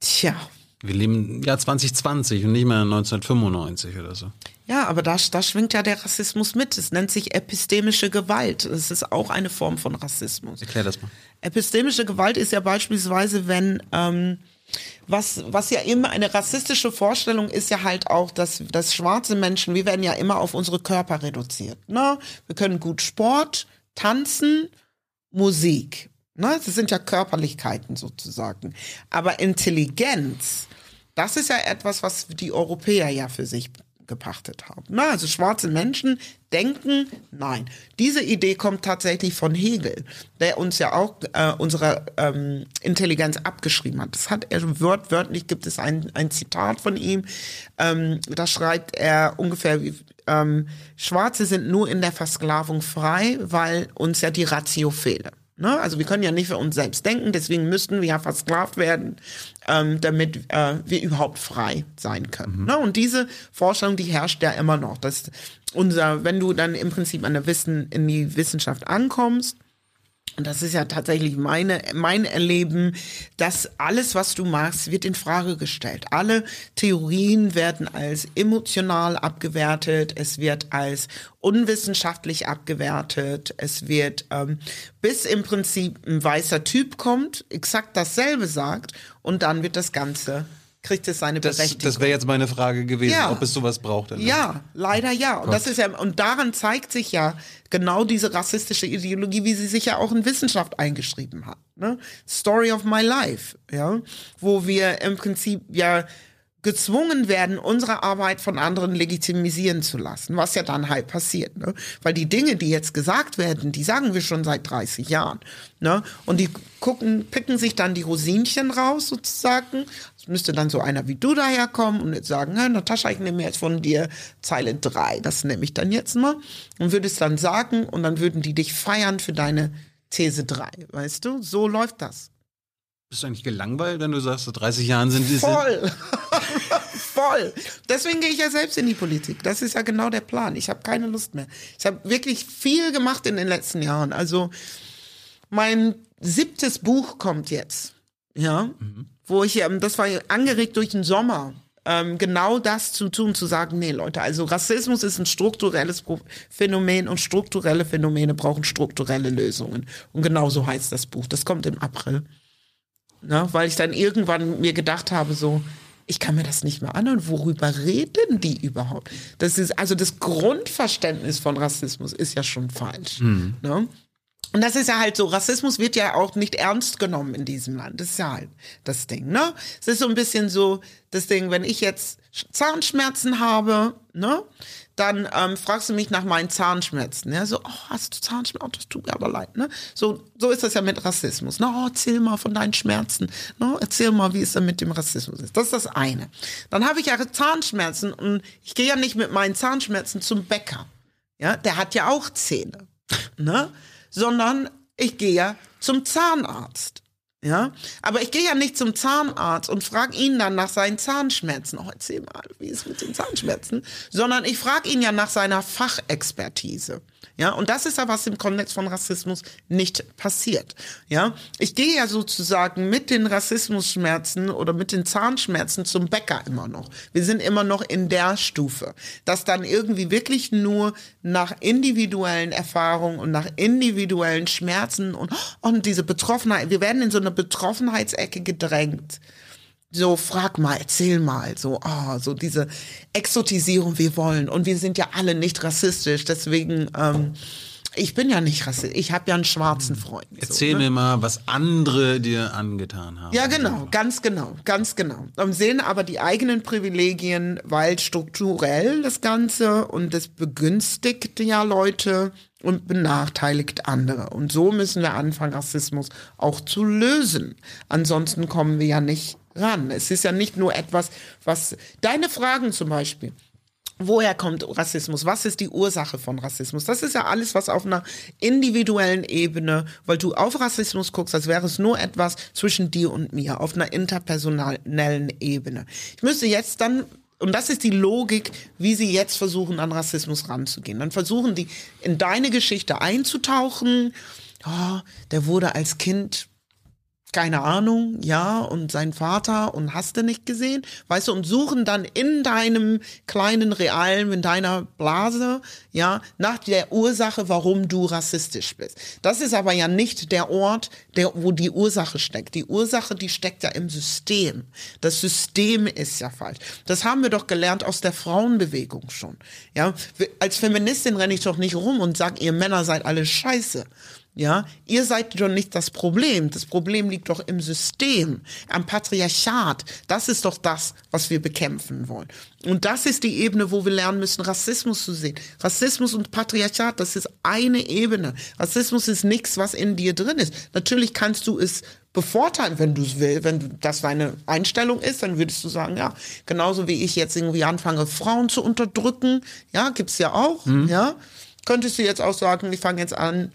Tja. Wir leben im Jahr 2020 und nicht mehr 1995 oder so. Ja, aber da, da schwingt ja der Rassismus mit. Es nennt sich epistemische Gewalt. Das ist auch eine Form von Rassismus. Erklär das mal. Epistemische Gewalt ist ja beispielsweise, wenn ähm, was, was ja immer eine rassistische Vorstellung ist ja halt auch, dass, dass schwarze Menschen, wir werden ja immer auf unsere Körper reduziert. Ne? Wir können gut Sport, tanzen, Musik. Ne? Das sind ja Körperlichkeiten sozusagen. Aber Intelligenz, das ist ja etwas, was die Europäer ja für sich gepachtet haben. Na, also schwarze Menschen denken, nein. Diese Idee kommt tatsächlich von Hegel, der uns ja auch äh, unsere ähm, Intelligenz abgeschrieben hat. Das hat er wörtlich, gibt es ein, ein Zitat von ihm, ähm, da schreibt er ungefähr, ähm, Schwarze sind nur in der Versklavung frei, weil uns ja die Ratio fehle. Ne? Also wir können ja nicht für uns selbst denken, deswegen müssten wir ja versklavt werden, ähm, damit äh, wir überhaupt frei sein können. Mhm. Ne? Und diese Vorstellung, die herrscht ja immer noch. Dass unser, wenn du dann im Prinzip an der Wissen, in die Wissenschaft ankommst, und das ist ja tatsächlich meine, mein Erleben, dass alles, was du machst, wird in Frage gestellt. Alle Theorien werden als emotional abgewertet, es wird als unwissenschaftlich abgewertet, es wird, ähm, bis im Prinzip ein weißer Typ kommt, exakt dasselbe sagt, und dann wird das Ganze kriegt es seine das, Berechtigung. Das wäre jetzt meine Frage gewesen, ja. ob es sowas braucht. Oder? Ja, leider ja. Und das ist ja, und daran zeigt sich ja genau diese rassistische Ideologie, wie sie sich ja auch in Wissenschaft eingeschrieben hat. Ne? Story of my life, ja, wo wir im Prinzip ja gezwungen werden, unsere Arbeit von anderen legitimisieren zu lassen, was ja dann halt passiert, ne? Weil die Dinge, die jetzt gesagt werden, die sagen wir schon seit 30 Jahren, ne? Und die gucken, picken sich dann die Rosinchen raus sozusagen. Müsste dann so einer wie du daherkommen und jetzt sagen, hey, Natascha, ich nehme jetzt von dir Zeile 3, das nehme ich dann jetzt mal und würde es dann sagen und dann würden die dich feiern für deine These 3, weißt du? So läuft das. Bist du eigentlich gelangweilt, wenn du sagst, so 30 Jahren sind die. Voll! Voll! Deswegen gehe ich ja selbst in die Politik. Das ist ja genau der Plan. Ich habe keine Lust mehr. Ich habe wirklich viel gemacht in den letzten Jahren. Also mein siebtes Buch kommt jetzt. Ja. Mhm. Wo ich, ähm, das war angeregt durch den Sommer. Ähm, genau das zu tun, zu sagen, nee Leute, also Rassismus ist ein strukturelles Phänomen und strukturelle Phänomene brauchen strukturelle Lösungen. Und genau so heißt das Buch. Das kommt im April. Ne? Weil ich dann irgendwann mir gedacht habe, so, ich kann mir das nicht mehr anhören. Worüber reden die überhaupt? Das ist, also das Grundverständnis von Rassismus ist ja schon falsch. Mhm. Ne? Und das ist ja halt so, Rassismus wird ja auch nicht ernst genommen in diesem Land. Das ist ja halt das Ding, ne? Es ist so ein bisschen so, das Ding, wenn ich jetzt Zahnschmerzen habe, ne? Dann ähm, fragst du mich nach meinen Zahnschmerzen. Ja, so, oh, hast du Zahnschmerzen? Oh, das tut mir aber leid, ne? So, so ist das ja mit Rassismus. Ne? Oh, erzähl mal von deinen Schmerzen. Ne? Erzähl mal, wie es da mit dem Rassismus ist. Das ist das eine. Dann habe ich ja Zahnschmerzen und ich gehe ja nicht mit meinen Zahnschmerzen zum Bäcker. Ja, der hat ja auch Zähne. Ne? Sondern ich gehe ja zum Zahnarzt. Ja, aber ich gehe ja nicht zum Zahnarzt und frage ihn dann nach seinen Zahnschmerzen. Oh, erzähl mal, wie ist es mit den Zahnschmerzen? Sondern ich frage ihn ja nach seiner Fachexpertise. Ja, und das ist ja was im Kontext von Rassismus nicht passiert. Ja, ich gehe ja sozusagen mit den Rassismusschmerzen oder mit den Zahnschmerzen zum Bäcker immer noch. Wir sind immer noch in der Stufe, dass dann irgendwie wirklich nur nach individuellen Erfahrungen und nach individuellen Schmerzen und, und diese Betroffenheit, wir werden in so eine Betroffenheitsecke gedrängt so frag mal, erzähl mal, so, oh, so diese Exotisierung, wir wollen. Und wir sind ja alle nicht rassistisch, deswegen, ähm, ich bin ja nicht rassistisch, ich habe ja einen schwarzen Freund. Erzähl so, ne? mir mal, was andere dir angetan haben. Ja, genau, ganz genau, ganz genau. Und sehen aber die eigenen Privilegien, weil strukturell das Ganze und das begünstigt ja Leute und benachteiligt andere. Und so müssen wir anfangen, Rassismus auch zu lösen. Ansonsten kommen wir ja nicht ran. Es ist ja nicht nur etwas, was deine Fragen zum Beispiel. Woher kommt Rassismus? Was ist die Ursache von Rassismus? Das ist ja alles, was auf einer individuellen Ebene, weil du auf Rassismus guckst, als wäre es nur etwas zwischen dir und mir, auf einer interpersonellen Ebene. Ich müsste jetzt dann und das ist die Logik, wie sie jetzt versuchen, an Rassismus ranzugehen. Dann versuchen die, in deine Geschichte einzutauchen. Oh, der wurde als Kind keine Ahnung, ja, und sein Vater und hast du nicht gesehen, weißt du, und suchen dann in deinem kleinen Realen, in deiner Blase, ja, nach der Ursache, warum du rassistisch bist. Das ist aber ja nicht der Ort, der, wo die Ursache steckt. Die Ursache, die steckt ja im System. Das System ist ja falsch. Das haben wir doch gelernt aus der Frauenbewegung schon, ja. Als Feministin renne ich doch nicht rum und sag, ihr Männer seid alle scheiße. Ja, ihr seid doch nicht das Problem. Das Problem liegt doch im System, am Patriarchat. Das ist doch das, was wir bekämpfen wollen. Und das ist die Ebene, wo wir lernen müssen, Rassismus zu sehen. Rassismus und Patriarchat, das ist eine Ebene. Rassismus ist nichts, was in dir drin ist. Natürlich kannst du es bevorteilen, wenn du es willst. Wenn das deine Einstellung ist, dann würdest du sagen, ja, genauso wie ich jetzt irgendwie anfange, Frauen zu unterdrücken, ja, gibt's ja auch, mhm. ja. Könntest du jetzt auch sagen, ich fange jetzt an,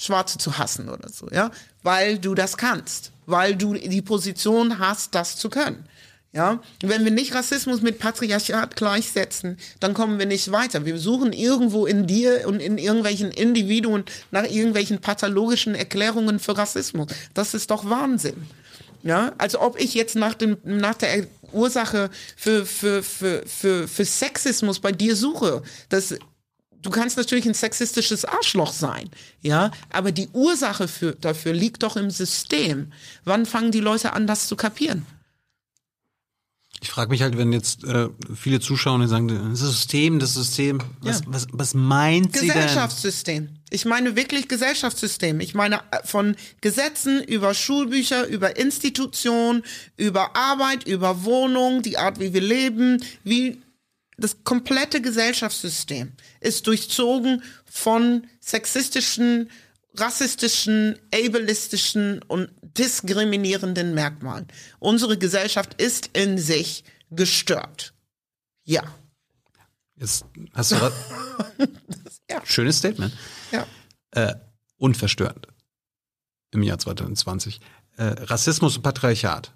Schwarze zu hassen oder so, ja, weil du das kannst, weil du die Position hast, das zu können. Ja, wenn wir nicht Rassismus mit Patriarchat gleichsetzen, dann kommen wir nicht weiter. Wir suchen irgendwo in dir und in irgendwelchen Individuen nach irgendwelchen pathologischen Erklärungen für Rassismus. Das ist doch Wahnsinn. Ja, als ob ich jetzt nach dem, nach der Ursache für, für, für, für, für Sexismus bei dir suche. Das du kannst natürlich ein sexistisches Arschloch sein, ja, aber die Ursache für, dafür liegt doch im System. Wann fangen die Leute an, das zu kapieren? Ich frage mich halt, wenn jetzt äh, viele Zuschauer sagen, das System, das System, was, ja. was, was meint sie denn? Gesellschaftssystem. Ich meine wirklich Gesellschaftssystem. Ich meine äh, von Gesetzen über Schulbücher, über Institutionen, über Arbeit, über Wohnung, die Art, wie wir leben, wie das komplette Gesellschaftssystem ist durchzogen von sexistischen, rassistischen, ableistischen und diskriminierenden Merkmalen. Unsere Gesellschaft ist in sich gestört. Ja. Jetzt hast du ja. schönes Statement. Ja. Äh, unverstörend im Jahr 2020. Äh, Rassismus und Patriarchat.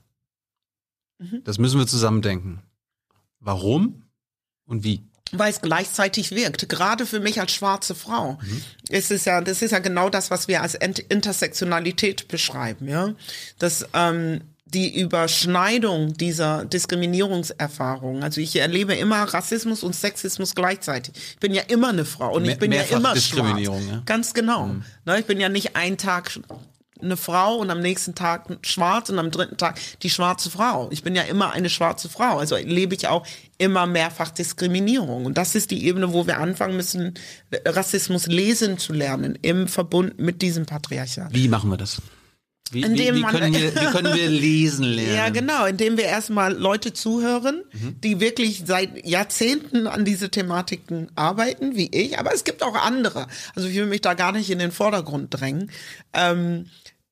Mhm. Das müssen wir zusammen denken. Warum? Und wie? Weil es gleichzeitig wirkt. Gerade für mich als schwarze Frau mhm. ist es ja, das ist ja genau das, was wir als Intersektionalität beschreiben, ja. Das ähm, die Überschneidung dieser Diskriminierungserfahrungen. Also ich erlebe immer Rassismus und Sexismus gleichzeitig. Ich bin ja immer eine Frau und ich bin ja immer schwarz. Ja. Ganz genau. Mhm. Ne, ich bin ja nicht ein Tag eine Frau und am nächsten Tag schwarz und am dritten Tag die schwarze Frau. Ich bin ja immer eine schwarze Frau. Also lebe ich auch immer mehrfach Diskriminierung. Und das ist die Ebene, wo wir anfangen müssen, Rassismus lesen zu lernen im Verbund mit diesem Patriarchat. Wie machen wir das? Wie, wie, wie, können wir, wie, können wir, lesen lernen? Ja, genau, indem wir erstmal Leute zuhören, mhm. die wirklich seit Jahrzehnten an diese Thematiken arbeiten, wie ich, aber es gibt auch andere. Also ich will mich da gar nicht in den Vordergrund drängen. Ähm,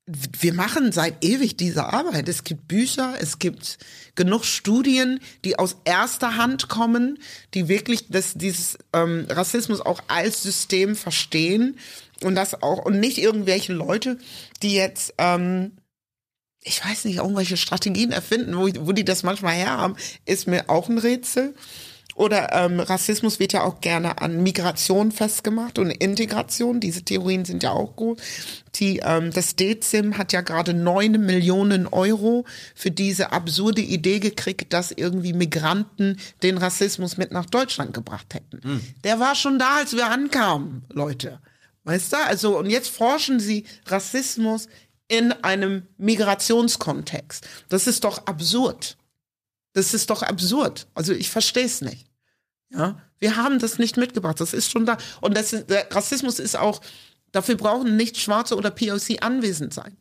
wir machen seit ewig diese Arbeit. Es gibt Bücher, es gibt genug Studien, die aus erster Hand kommen, die wirklich das, dieses ähm, Rassismus auch als System verstehen und das auch und nicht irgendwelche Leute, die jetzt ähm, ich weiß nicht, irgendwelche Strategien erfinden, wo, wo die das manchmal herhaben, ist mir auch ein Rätsel. Oder ähm, Rassismus wird ja auch gerne an Migration festgemacht und Integration. Diese Theorien sind ja auch gut. Die, ähm, das DEZIM hat ja gerade neun Millionen Euro für diese absurde Idee gekriegt, dass irgendwie Migranten den Rassismus mit nach Deutschland gebracht hätten. Mhm. Der war schon da, als wir ankamen, Leute. Weißt du? Also, und jetzt forschen sie Rassismus in einem Migrationskontext. Das ist doch absurd. Das ist doch absurd. Also ich verstehe es nicht. Ja, wir haben das nicht mitgebracht. Das ist schon da. Und das ist, Rassismus ist auch, dafür brauchen nicht Schwarze oder POC anwesend sein.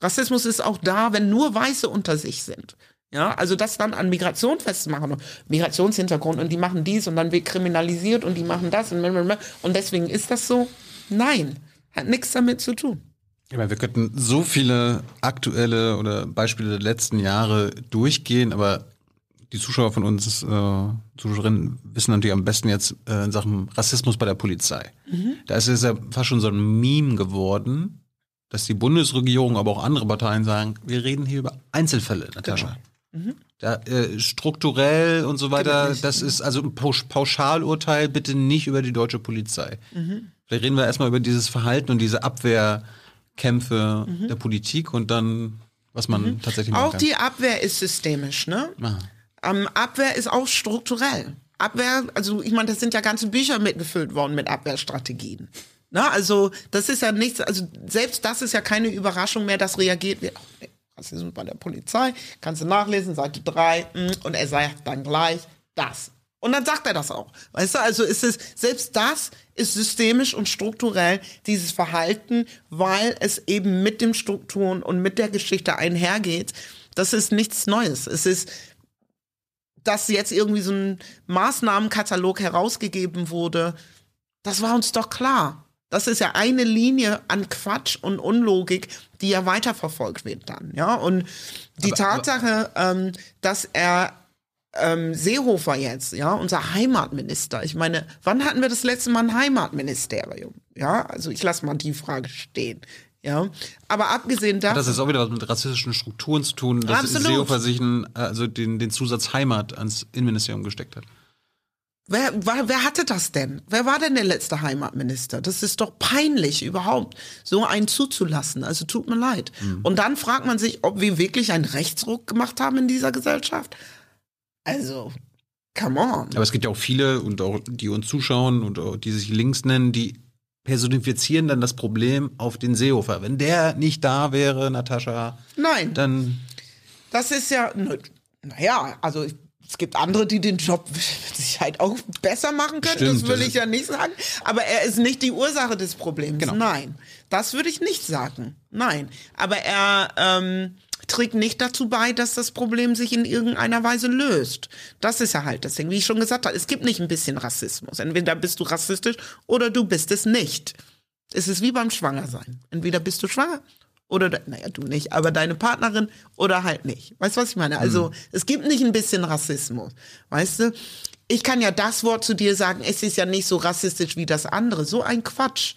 Rassismus ist auch da, wenn nur Weiße unter sich sind. Ja, also das dann an Migration festzumachen, Migrationshintergrund und die machen dies und dann wird kriminalisiert und die machen das und, und deswegen ist das so. Nein, hat nichts damit zu tun. Ich meine, wir könnten so viele aktuelle oder Beispiele der letzten Jahre durchgehen, aber die Zuschauer von uns, äh, Zuschauerinnen, wissen natürlich am besten jetzt äh, in Sachen Rassismus bei der Polizei. Mhm. Da ist es ja fast schon so ein Meme geworden, dass die Bundesregierung, aber auch andere Parteien sagen, wir reden hier über Einzelfälle, Natascha. Genau. Mhm. Da, äh, strukturell und so weiter, das ist also ein Pauschalurteil, bitte nicht über die deutsche Polizei. Mhm. Vielleicht reden wir erstmal über dieses Verhalten und diese Abwehrkämpfe mhm. der Politik und dann was man mhm. tatsächlich machen Auch kann. die Abwehr ist systemisch, ne? Ähm, Abwehr ist auch strukturell. Abwehr, also ich meine, das sind ja ganze Bücher mitgefüllt worden mit Abwehrstrategien. Na, also das ist ja nichts, also selbst das ist ja keine Überraschung mehr, dass reagiert wird. Oh, Rassismus bei der Polizei, kannst du nachlesen, Seite 3, mm, und er sagt dann gleich das. Und dann sagt er das auch. Weißt du, also ist es, selbst das ist systemisch und strukturell, dieses Verhalten, weil es eben mit den Strukturen und mit der Geschichte einhergeht. Das ist nichts Neues. Es ist, dass jetzt irgendwie so ein Maßnahmenkatalog herausgegeben wurde, das war uns doch klar. Das ist ja eine Linie an Quatsch und Unlogik, die ja weiterverfolgt wird dann, ja. Und die aber, Tatsache, aber ähm, dass er ähm, Seehofer jetzt, ja, unser Heimatminister. Ich meine, wann hatten wir das letzte Mal ein Heimatministerium? Ja, also ich lasse mal die Frage stehen. Ja, aber abgesehen davon. Das ist auch wieder was mit rassistischen Strukturen zu tun, dass absolut. Seehofer sich einen, also den, den Zusatz Heimat ans Innenministerium gesteckt hat. Wer, wer, wer hatte das denn? Wer war denn der letzte Heimatminister? Das ist doch peinlich überhaupt, so einen zuzulassen. Also tut mir leid. Mhm. Und dann fragt man sich, ob wir wirklich einen Rechtsruck gemacht haben in dieser Gesellschaft. Also, come on. Aber es gibt ja auch viele und auch die uns zuschauen und die sich links nennen, die personifizieren dann das Problem auf den Seehofer. Wenn der nicht da wäre, Natascha. Nein. Dann. Das ist ja, naja, also es gibt andere, die den Job mit Sicherheit auch besser machen können. Stimmt, das will ich ja nicht sagen. Aber er ist nicht die Ursache des Problems. Genau. Nein, das würde ich nicht sagen. Nein, aber er ähm, trägt nicht dazu bei, dass das Problem sich in irgendeiner Weise löst. Das ist ja halt das Ding. Wie ich schon gesagt habe, es gibt nicht ein bisschen Rassismus. Entweder bist du rassistisch oder du bist es nicht. Es ist wie beim Schwangersein. Entweder bist du schwanger oder, naja, du nicht, aber deine Partnerin oder halt nicht. Weißt du, was ich meine? Also, mhm. es gibt nicht ein bisschen Rassismus. Weißt du? Ich kann ja das Wort zu dir sagen, es ist ja nicht so rassistisch wie das andere. So ein Quatsch.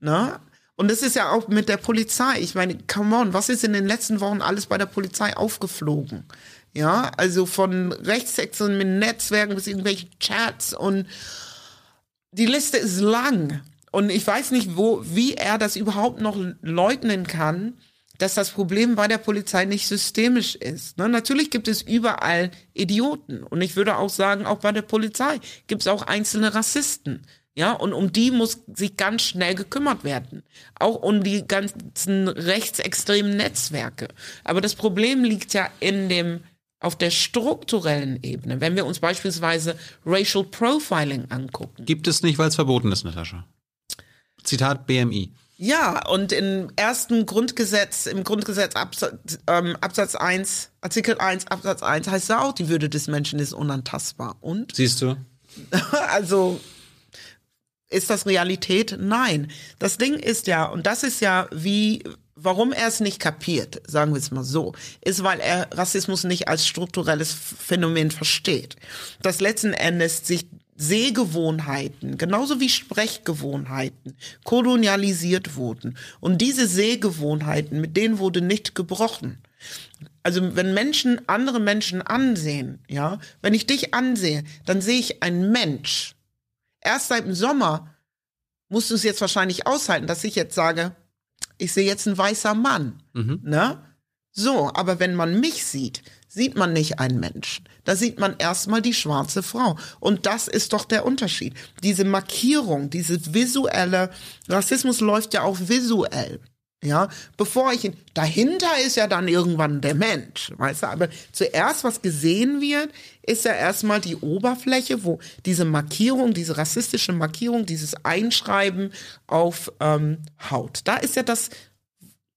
Ne? Und das ist ja auch mit der Polizei. Ich meine, come on, was ist in den letzten Wochen alles bei der Polizei aufgeflogen? Ja, also von rechtsextremen Netzwerken bis irgendwelche Chats und die Liste ist lang. Und ich weiß nicht, wo, wie er das überhaupt noch leugnen kann, dass das Problem bei der Polizei nicht systemisch ist. Ne? Natürlich gibt es überall Idioten. Und ich würde auch sagen, auch bei der Polizei gibt es auch einzelne Rassisten. Ja, und um die muss sich ganz schnell gekümmert werden. Auch um die ganzen rechtsextremen Netzwerke. Aber das Problem liegt ja in dem, auf der strukturellen Ebene. Wenn wir uns beispielsweise Racial Profiling angucken. Gibt es nicht, weil es verboten ist, Natascha. Zitat BMI. Ja, und im ersten Grundgesetz, im Grundgesetz Absatz, ähm, Absatz 1, Artikel 1, Absatz 1 heißt ja auch, die Würde des Menschen ist unantastbar. Und? Siehst du? also, ist das Realität? Nein. Das Ding ist ja, und das ist ja wie, warum er es nicht kapiert, sagen wir es mal so, ist, weil er Rassismus nicht als strukturelles Phänomen versteht. Das letzten Endes sich Sehgewohnheiten, genauso wie Sprechgewohnheiten, kolonialisiert wurden. Und diese Sehgewohnheiten, mit denen wurde nicht gebrochen. Also wenn Menschen andere Menschen ansehen, ja, wenn ich dich ansehe, dann sehe ich einen Mensch erst seit dem Sommer musst du es jetzt wahrscheinlich aushalten, dass ich jetzt sage, ich sehe jetzt einen weißer Mann. Mhm. Ne? So, aber wenn man mich sieht, sieht man nicht einen Menschen. Da sieht man erstmal die schwarze Frau. Und das ist doch der Unterschied. Diese Markierung, diese visuelle, Rassismus läuft ja auch visuell. Ja, bevor ich ihn, dahinter ist ja dann irgendwann der Mensch, weißt du, aber zuerst, was gesehen wird, ist ja erstmal die Oberfläche, wo diese Markierung, diese rassistische Markierung, dieses Einschreiben auf ähm, Haut, da ist ja das,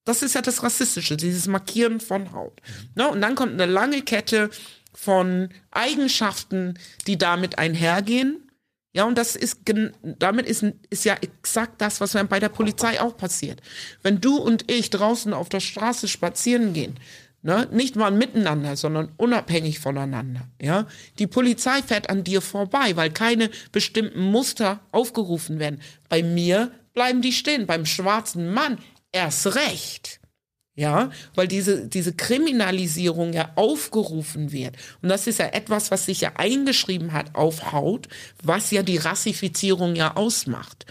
das ist ja das Rassistische, dieses Markieren von Haut. Ne? Und dann kommt eine lange Kette von Eigenschaften, die damit einhergehen, ja, und das ist, damit ist, ist ja exakt das, was bei der Polizei auch passiert. Wenn du und ich draußen auf der Straße spazieren gehen, ne, nicht mal miteinander, sondern unabhängig voneinander, ja, die Polizei fährt an dir vorbei, weil keine bestimmten Muster aufgerufen werden. Bei mir bleiben die stehen, beim schwarzen Mann erst recht. Ja, weil diese, diese Kriminalisierung ja aufgerufen wird. Und das ist ja etwas, was sich ja eingeschrieben hat auf Haut, was ja die Rassifizierung ja ausmacht.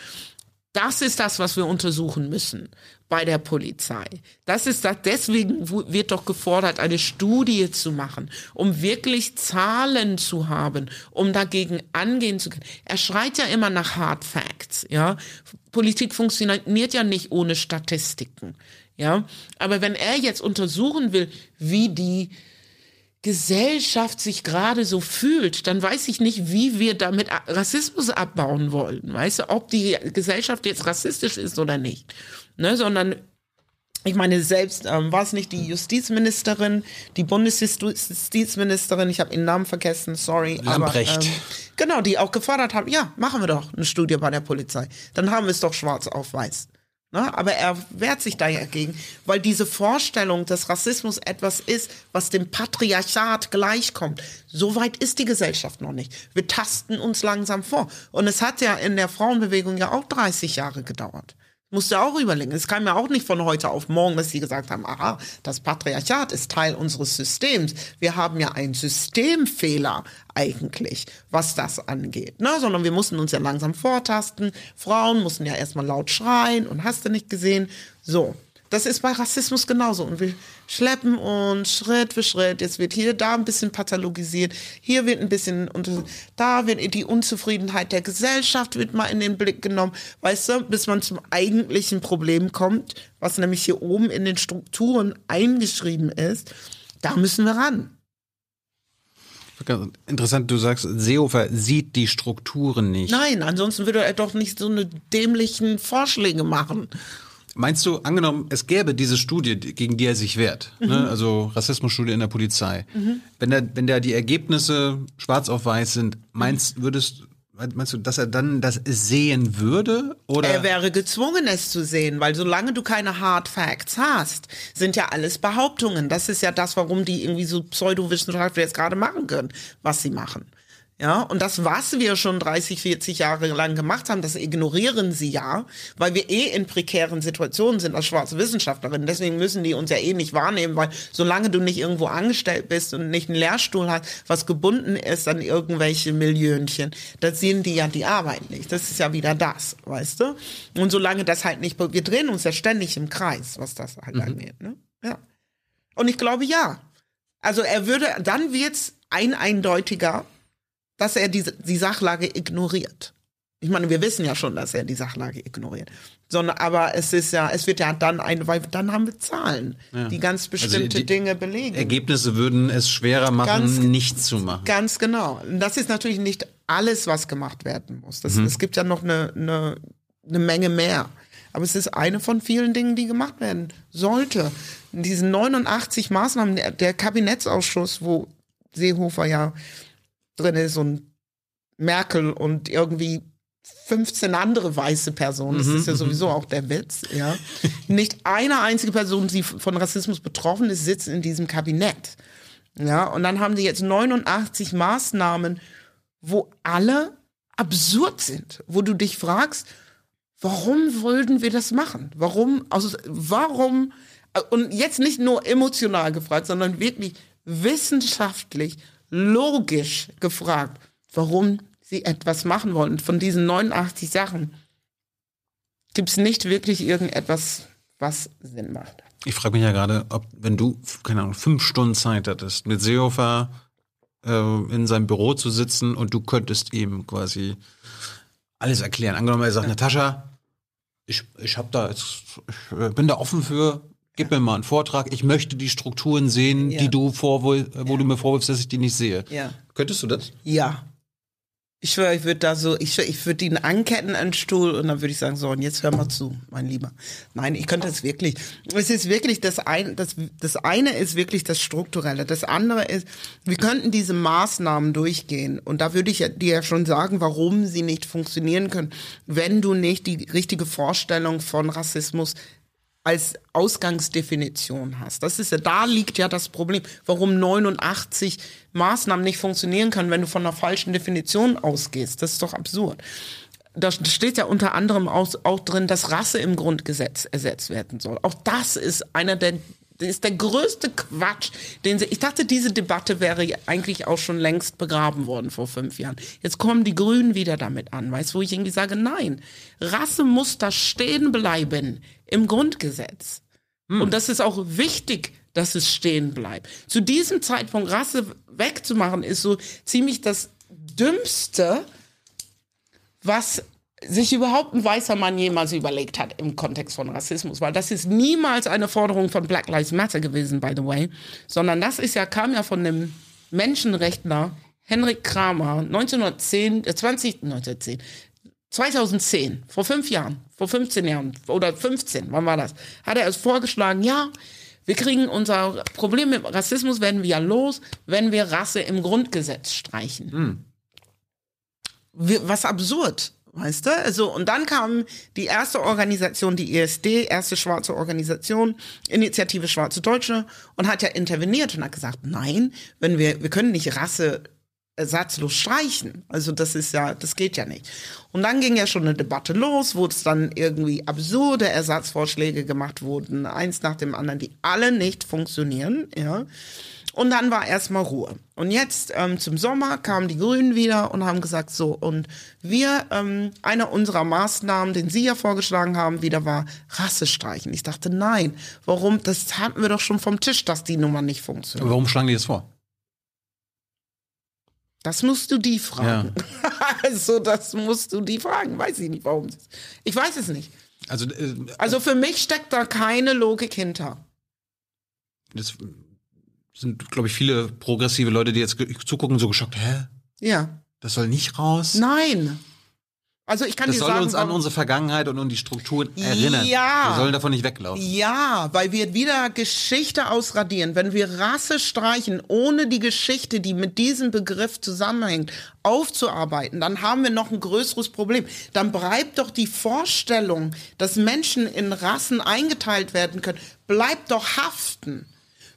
Das ist das, was wir untersuchen müssen bei der Polizei. Das ist das, deswegen wird doch gefordert, eine Studie zu machen, um wirklich Zahlen zu haben, um dagegen angehen zu können. Er schreit ja immer nach Hard Facts, ja. Politik funktioniert ja nicht ohne Statistiken, ja. Aber wenn er jetzt untersuchen will, wie die Gesellschaft sich gerade so fühlt, dann weiß ich nicht, wie wir damit Rassismus abbauen wollen. Weißt du, ob die Gesellschaft jetzt rassistisch ist oder nicht. Ne, sondern ich meine, selbst ähm, war es nicht die Justizministerin, die Bundesjustizministerin, ich habe ihren Namen vergessen, sorry. Lamprecht. Aber, ähm, genau, die auch gefordert haben, ja, machen wir doch eine Studie bei der Polizei. Dann haben wir es doch schwarz auf weiß. Ne? Aber er wehrt sich dagegen, weil diese Vorstellung, dass Rassismus etwas ist, was dem Patriarchat gleichkommt, so weit ist die Gesellschaft noch nicht. Wir tasten uns langsam vor. Und es hat ja in der Frauenbewegung ja auch 30 Jahre gedauert. Musst du auch überlegen. Es kam ja auch nicht von heute auf morgen, dass sie gesagt haben, aha, das Patriarchat ist Teil unseres Systems. Wir haben ja einen Systemfehler eigentlich, was das angeht. Ne? Sondern wir mussten uns ja langsam vortasten. Frauen mussten ja erstmal laut schreien und hast du nicht gesehen. So. Das ist bei Rassismus genauso. Und wir schleppen uns Schritt für Schritt. Jetzt wird hier, da ein bisschen pathologisiert. Hier wird ein bisschen, da wird die Unzufriedenheit der Gesellschaft wird mal in den Blick genommen. Weißt du, bis man zum eigentlichen Problem kommt, was nämlich hier oben in den Strukturen eingeschrieben ist. Da müssen wir ran. Interessant, du sagst, Seehofer sieht die Strukturen nicht. Nein, ansonsten würde er doch nicht so eine dämlichen Vorschläge machen. Meinst du, angenommen, es gäbe diese Studie, gegen die er sich wehrt, ne? mhm. ne? also Rassismusstudie in der Polizei, mhm. wenn da, wenn da die Ergebnisse schwarz auf weiß sind, meinst, würdest, meinst du, dass er dann das sehen würde? Oder? Er wäre gezwungen, es zu sehen, weil solange du keine Hard Facts hast, sind ja alles Behauptungen. Das ist ja das, warum die irgendwie so Pseudowissenschaftler jetzt gerade machen können, was sie machen. Ja, und das, was wir schon 30, 40 Jahre lang gemacht haben, das ignorieren sie ja, weil wir eh in prekären Situationen sind als schwarze Wissenschaftlerinnen. Deswegen müssen die uns ja eh nicht wahrnehmen, weil solange du nicht irgendwo angestellt bist und nicht einen Lehrstuhl hast, was gebunden ist an irgendwelche Millionchen, da sehen die ja die Arbeit nicht. Das ist ja wieder das, weißt du? Und solange das halt nicht, wir drehen uns ja ständig im Kreis, was das halt mhm. angeht, ne? Ja. Und ich glaube, ja. Also er würde, dann wird's ein eindeutiger, dass er die, die Sachlage ignoriert. Ich meine, wir wissen ja schon, dass er die Sachlage ignoriert. Sondern, aber es ist ja, es wird ja dann ein, weil dann haben wir Zahlen, ja. die ganz bestimmte also die, Dinge belegen. Ergebnisse würden es schwerer machen, ganz, nichts zu machen. Ganz genau. Und das ist natürlich nicht alles, was gemacht werden muss. Das, mhm. Es gibt ja noch eine, eine, eine Menge mehr. Aber es ist eine von vielen Dingen, die gemacht werden sollte. In diesen 89 Maßnahmen, der, der Kabinettsausschuss, wo Seehofer ja drin ist und Merkel und irgendwie 15 andere weiße Personen. Das ist ja mhm, sowieso mhm. auch der Witz, ja. Nicht eine einzige Person, die von Rassismus betroffen ist, sitzt in diesem Kabinett. Ja, und dann haben sie jetzt 89 Maßnahmen, wo alle absurd sind, wo du dich fragst, warum wollten wir das machen? Warum, also, warum, und jetzt nicht nur emotional gefragt, sondern wirklich wissenschaftlich, logisch gefragt, warum sie etwas machen wollen. Von diesen 89 Sachen gibt es nicht wirklich irgendetwas, was Sinn macht. Ich frage mich ja gerade, ob, wenn du, keine Ahnung, fünf Stunden Zeit hattest, mit Seehofer äh, in seinem Büro zu sitzen und du könntest ihm quasi alles erklären. Angenommen, er sagt. Natascha, ich, ich hab da jetzt, ich äh, bin da offen für, Gib mir mal einen Vortrag. Ich möchte die Strukturen sehen, ja. die du vorwol wo ja. du mir vorwirfst, dass ich die nicht sehe. Ja. Könntest du das? Ja. Ich schwöre, ich würde da so, ich, ich würde ihn anketten an den Stuhl und dann würde ich sagen, so, und jetzt hör mal zu, mein Lieber. Nein, ich könnte es wirklich. Es ist wirklich das eine, das, das eine ist wirklich das Strukturelle. Das andere ist, wir könnten diese Maßnahmen durchgehen. Und da würde ich dir ja schon sagen, warum sie nicht funktionieren können, wenn du nicht die richtige Vorstellung von Rassismus als Ausgangsdefinition hast. Das ist ja, da liegt ja das Problem, warum 89 Maßnahmen nicht funktionieren können, wenn du von einer falschen Definition ausgehst. Das ist doch absurd. Da steht ja unter anderem auch, auch drin, dass Rasse im Grundgesetz ersetzt werden soll. Auch das ist einer der ist der größte Quatsch, den sie, ich dachte, diese Debatte wäre eigentlich auch schon längst begraben worden vor fünf Jahren. Jetzt kommen die Grünen wieder damit an, weißt, wo ich irgendwie sage, nein, Rasse muss da stehen bleiben im Grundgesetz. Hm. Und das ist auch wichtig, dass es stehen bleibt. Zu diesem Zeitpunkt Rasse wegzumachen, ist so ziemlich das Dümmste, was sich überhaupt ein weißer Mann jemals überlegt hat im Kontext von Rassismus, weil das ist niemals eine Forderung von Black Lives Matter gewesen, by the way, sondern das ist ja, kam ja von dem Menschenrechtler Henrik Kramer 1910, äh 20, 1910, 2010, vor fünf Jahren, vor 15 Jahren oder 15, wann war das, hat er es vorgeschlagen, ja, wir kriegen unser Problem mit Rassismus werden wir ja los, wenn wir Rasse im Grundgesetz streichen. Hm. Was absurd. Weißt du? Also, und dann kam die erste Organisation, die ESD, erste schwarze Organisation, Initiative Schwarze Deutsche, und hat ja interveniert und hat gesagt, nein, wenn wir, wir können nicht Rasse ersatzlos streichen. Also das ist ja, das geht ja nicht. Und dann ging ja schon eine Debatte los, wo es dann irgendwie absurde Ersatzvorschläge gemacht wurden, eins nach dem anderen, die alle nicht funktionieren, ja. Und dann war erstmal Ruhe. Und jetzt ähm, zum Sommer kamen die Grünen wieder und haben gesagt, so, und wir, ähm, einer unserer Maßnahmen, den Sie ja vorgeschlagen haben, wieder war Rasse streichen. Ich dachte, nein, warum? Das hatten wir doch schon vom Tisch, dass die Nummer nicht funktioniert. warum schlagen die das vor? Das musst du die fragen. Ja. also, das musst du die fragen. Weiß ich nicht, warum. Ich weiß es nicht. Also, äh, also für mich steckt da keine Logik hinter. Das sind, glaube ich, viele progressive Leute, die jetzt zugucken, so geschockt, hä? Ja. Das soll nicht raus? Nein. Also ich kann das dir soll sagen, uns an unsere Vergangenheit und an die Strukturen erinnern. Ja. Wir sollen davon nicht weglaufen. Ja, weil wir wieder Geschichte ausradieren. Wenn wir Rasse streichen, ohne die Geschichte, die mit diesem Begriff zusammenhängt, aufzuarbeiten, dann haben wir noch ein größeres Problem. Dann bleibt doch die Vorstellung, dass Menschen in Rassen eingeteilt werden können, bleibt doch haften.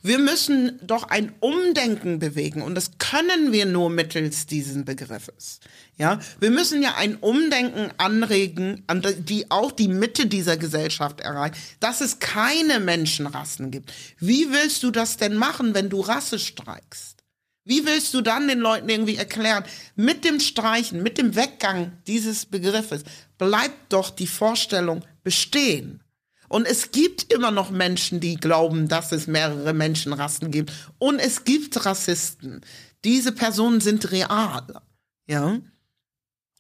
Wir müssen doch ein Umdenken bewegen und das können wir nur mittels diesen Begriffes. Ja, wir müssen ja ein Umdenken anregen, an die auch die Mitte dieser Gesellschaft erreicht, dass es keine Menschenrassen gibt. Wie willst du das denn machen, wenn du Rasse streikst? Wie willst du dann den Leuten irgendwie erklären, mit dem Streichen, mit dem Weggang dieses Begriffes bleibt doch die Vorstellung bestehen. Und es gibt immer noch Menschen, die glauben, dass es mehrere Menschenrassen gibt. Und es gibt Rassisten. Diese Personen sind real. Ja.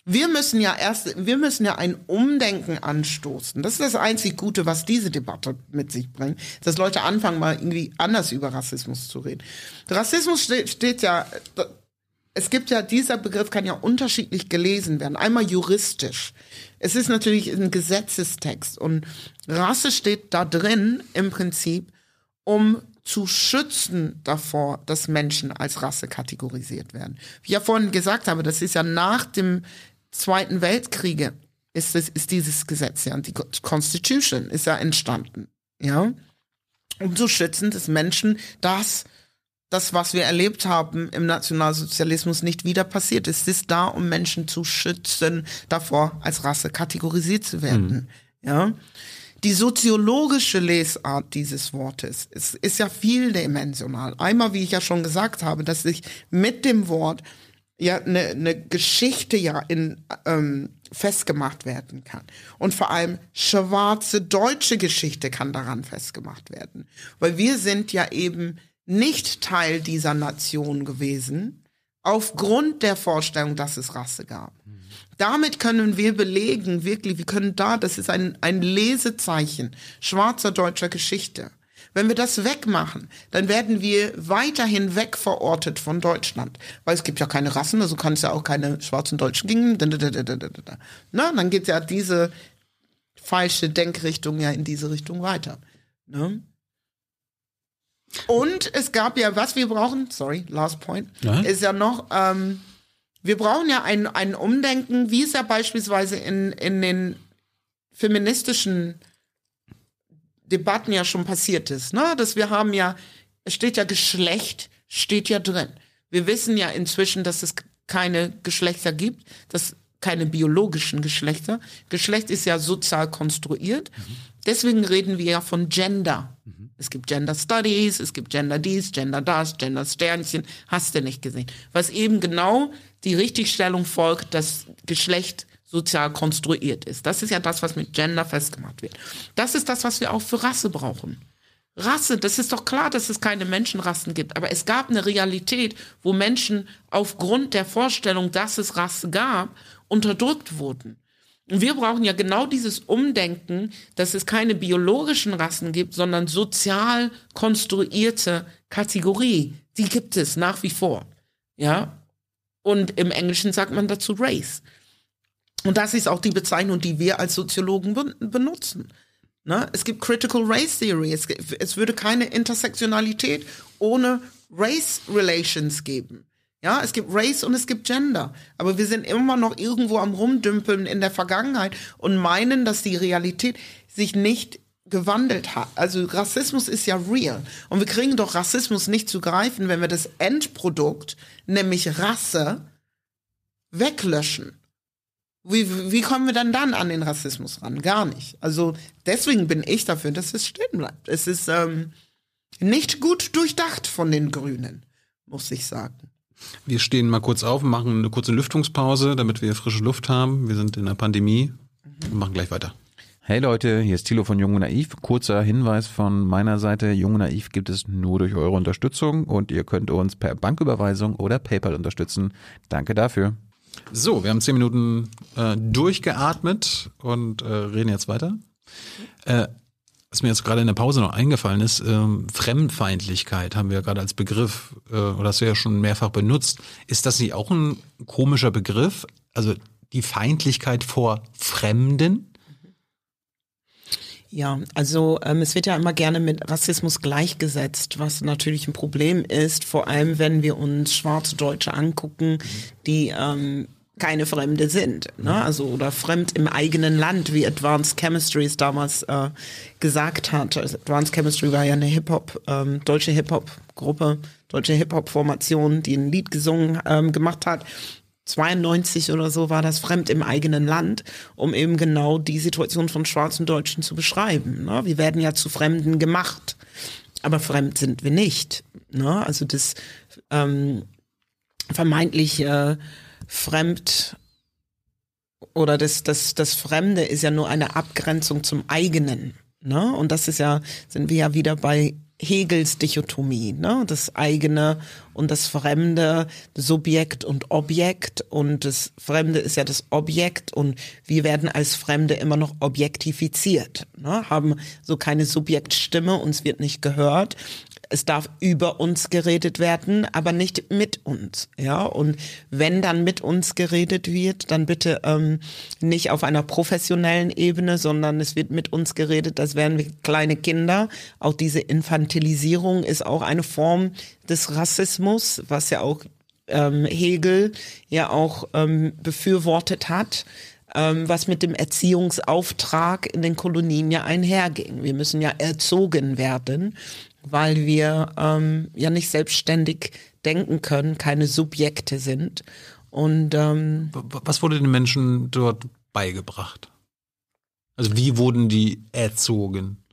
Wir müssen ja erst, wir müssen ja ein Umdenken anstoßen. Das ist das einzig Gute, was diese Debatte mit sich bringt, dass Leute anfangen, mal irgendwie anders über Rassismus zu reden. Rassismus steht, steht ja, es gibt ja, dieser Begriff kann ja unterschiedlich gelesen werden. Einmal juristisch. Es ist natürlich ein Gesetzestext und Rasse steht da drin im Prinzip, um zu schützen davor, dass Menschen als Rasse kategorisiert werden. Wie ich ja vorhin gesagt habe, das ist ja nach dem Zweiten Weltkriege ist, es, ist dieses Gesetz ja, die Constitution ist ja entstanden, ja, um zu schützen, dass Menschen das das, was wir erlebt haben im Nationalsozialismus, nicht wieder passiert. Es ist da, um Menschen zu schützen, davor als Rasse kategorisiert zu werden. Mhm. Ja. Die soziologische Lesart dieses Wortes ist, ist ja vieldimensional. Einmal, wie ich ja schon gesagt habe, dass sich mit dem Wort ja eine, eine Geschichte ja in ähm, festgemacht werden kann. Und vor allem schwarze deutsche Geschichte kann daran festgemacht werden. Weil wir sind ja eben nicht Teil dieser Nation gewesen, aufgrund der Vorstellung, dass es Rasse gab. Mhm. Damit können wir belegen, wirklich, wir können da, das ist ein, ein Lesezeichen schwarzer deutscher Geschichte. Wenn wir das wegmachen, dann werden wir weiterhin wegverortet von Deutschland. Weil es gibt ja keine Rassen, also kann es ja auch keine schwarzen Deutschen geben. Na, dann geht ja diese falsche Denkrichtung ja in diese Richtung weiter. Ne? Und es gab ja, was wir brauchen, sorry, last point, ja? ist ja noch, ähm, wir brauchen ja ein, ein Umdenken, wie es ja beispielsweise in, in den feministischen Debatten ja schon passiert ist, ne? Dass wir haben ja, es steht ja Geschlecht, steht ja drin. Wir wissen ja inzwischen, dass es keine Geschlechter gibt, dass keine biologischen Geschlechter. Geschlecht ist ja sozial konstruiert. Mhm. Deswegen reden wir ja von Gender. Mhm. Es gibt Gender Studies, es gibt Gender dies, Gender das, Gender Sternchen, hast du nicht gesehen. Was eben genau die Richtigstellung folgt, dass Geschlecht sozial konstruiert ist. Das ist ja das, was mit Gender festgemacht wird. Das ist das, was wir auch für Rasse brauchen. Rasse, das ist doch klar, dass es keine Menschenrassen gibt, aber es gab eine Realität, wo Menschen aufgrund der Vorstellung, dass es Rasse gab, unterdrückt wurden. Und wir brauchen ja genau dieses Umdenken, dass es keine biologischen Rassen gibt, sondern sozial konstruierte Kategorie. Die gibt es nach wie vor. Ja. Und im Englischen sagt man dazu Race. Und das ist auch die Bezeichnung, die wir als Soziologen benutzen. Ne? Es gibt Critical Race Theory. Es, es würde keine Intersektionalität ohne Race Relations geben. Ja, es gibt Race und es gibt Gender. Aber wir sind immer noch irgendwo am Rumdümpeln in der Vergangenheit und meinen, dass die Realität sich nicht gewandelt hat. Also Rassismus ist ja real. Und wir kriegen doch Rassismus nicht zu greifen, wenn wir das Endprodukt, nämlich Rasse, weglöschen. Wie, wie kommen wir dann dann an den Rassismus ran? Gar nicht. Also deswegen bin ich dafür, dass es stehen bleibt. Es ist ähm, nicht gut durchdacht von den Grünen, muss ich sagen. Wir stehen mal kurz auf und machen eine kurze Lüftungspause, damit wir frische Luft haben. Wir sind in der Pandemie und machen gleich weiter. Hey Leute, hier ist Thilo von Jung und Naiv. Kurzer Hinweis von meiner Seite. Jung und Naiv gibt es nur durch eure Unterstützung und ihr könnt uns per Banküberweisung oder PayPal unterstützen. Danke dafür. So, wir haben zehn Minuten äh, durchgeatmet und äh, reden jetzt weiter. Äh, was mir jetzt gerade in der Pause noch eingefallen ist, ähm, Fremdfeindlichkeit haben wir gerade als Begriff, äh, oder hast du ja schon mehrfach benutzt. Ist das nicht auch ein komischer Begriff? Also die Feindlichkeit vor Fremden? Ja, also ähm, es wird ja immer gerne mit Rassismus gleichgesetzt, was natürlich ein Problem ist, vor allem wenn wir uns schwarze Deutsche angucken, die ähm, keine Fremde sind, ne? also oder fremd im eigenen Land, wie Advanced Chemistry es damals äh, gesagt hat. Also Advanced Chemistry war ja eine Hip-Hop, ähm, deutsche Hip-Hop-Gruppe, deutsche Hip-Hop-Formation, die ein Lied gesungen, ähm, gemacht hat 92 oder so war das fremd im eigenen Land, um eben genau die Situation von schwarzen Deutschen zu beschreiben. Ne? Wir werden ja zu Fremden gemacht, aber fremd sind wir nicht. Ne? Also das ähm, vermeintlich äh, fremd oder das, das, das Fremde ist ja nur eine Abgrenzung zum eigenen. Ne? Und das ist ja, sind wir ja wieder bei Hegels Dichotomie, ne? das eigene und das Fremde, Subjekt und Objekt und das Fremde ist ja das Objekt und wir werden als Fremde immer noch objektifiziert, ne? haben so keine Subjektstimme, uns wird nicht gehört es darf über uns geredet werden, aber nicht mit uns. Ja, und wenn dann mit uns geredet wird, dann bitte ähm, nicht auf einer professionellen Ebene, sondern es wird mit uns geredet, als wären wir kleine Kinder. Auch diese Infantilisierung ist auch eine Form des Rassismus, was ja auch ähm, Hegel ja auch ähm, befürwortet hat ähm, was mit dem Erziehungsauftrag in den Kolonien ja einherging. Wir müssen ja erzogen werden weil wir ähm, ja nicht selbstständig denken können, keine Subjekte sind. Und ähm, was wurde den Menschen dort beigebracht? Also wie wurden die erzogen?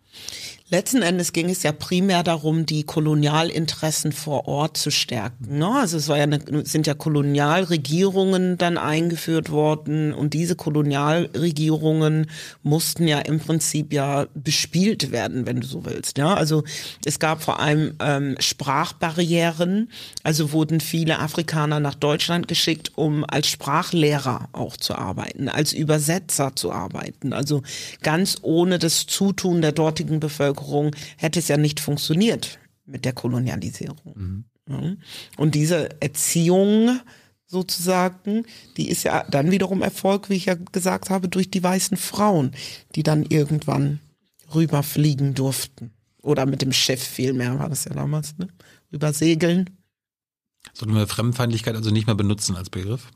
Letzten Endes ging es ja primär darum, die Kolonialinteressen vor Ort zu stärken. Ne? Also es war ja eine, sind ja Kolonialregierungen dann eingeführt worden und diese Kolonialregierungen mussten ja im Prinzip ja bespielt werden, wenn du so willst. Ja? Also es gab vor allem ähm, Sprachbarrieren, also wurden viele Afrikaner nach Deutschland geschickt, um als Sprachlehrer auch zu arbeiten, als Übersetzer zu arbeiten. Also ganz ohne das Zutun der dortigen Bevölkerung Bevölkerung hätte es ja nicht funktioniert mit der Kolonialisierung. Mhm. Und diese Erziehung sozusagen, die ist ja dann wiederum Erfolg, wie ich ja gesagt habe, durch die weißen Frauen, die dann irgendwann rüberfliegen durften. Oder mit dem Schiff vielmehr war das ja damals, ne? Übersegeln. Sollten wir Fremdfeindlichkeit also nicht mehr benutzen als Begriff?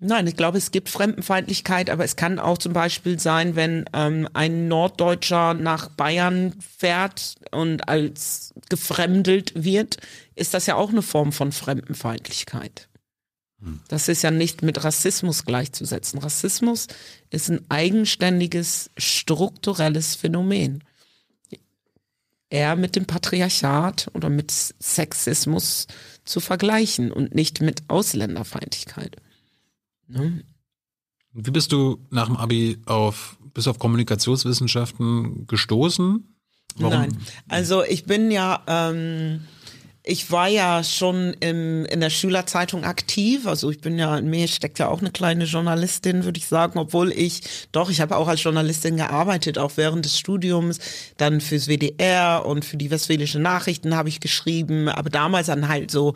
Nein, ich glaube, es gibt Fremdenfeindlichkeit, aber es kann auch zum Beispiel sein, wenn ähm, ein Norddeutscher nach Bayern fährt und als gefremdelt wird, ist das ja auch eine Form von Fremdenfeindlichkeit. Hm. Das ist ja nicht mit Rassismus gleichzusetzen. Rassismus ist ein eigenständiges, strukturelles Phänomen. eher mit dem Patriarchat oder mit Sexismus zu vergleichen und nicht mit Ausländerfeindlichkeit. Ne? Wie bist du nach dem Abi auf, bis auf Kommunikationswissenschaften gestoßen? Warum? Nein, also ich bin ja, ähm, ich war ja schon im, in der Schülerzeitung aktiv. Also ich bin ja, in mir steckt ja auch eine kleine Journalistin, würde ich sagen, obwohl ich, doch, ich habe auch als Journalistin gearbeitet, auch während des Studiums, dann fürs WDR und für die Westfälische Nachrichten habe ich geschrieben, aber damals dann halt so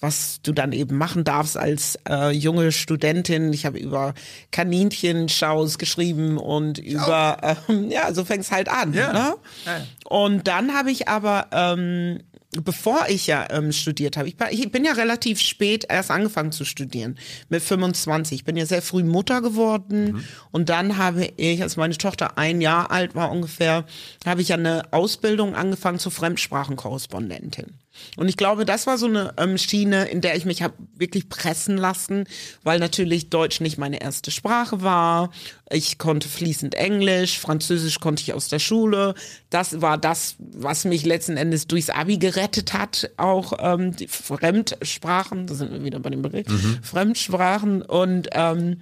was du dann eben machen darfst als äh, junge Studentin. Ich habe über Kaninchenschaus geschrieben und über, ähm, ja, so fängst halt an. Ja. Ne? Ja. Und dann habe ich aber ähm, bevor ich ja ähm, studiert habe, ich, ich, bin ja relativ spät erst angefangen zu studieren, mit 25. Ich bin ja sehr früh Mutter geworden mhm. und dann habe ich, als meine Tochter ein Jahr alt war ungefähr, habe ich ja eine Ausbildung angefangen zur Fremdsprachenkorrespondentin. Und ich glaube, das war so eine ähm, Schiene, in der ich mich habe wirklich pressen lassen, weil natürlich Deutsch nicht meine erste Sprache war. Ich konnte fließend Englisch, Französisch konnte ich aus der Schule. Das war das, was mich letzten Endes durchs Abi gerettet hat. Auch ähm, die Fremdsprachen, da sind wir wieder bei dem Begriff, mhm. Fremdsprachen und ähm,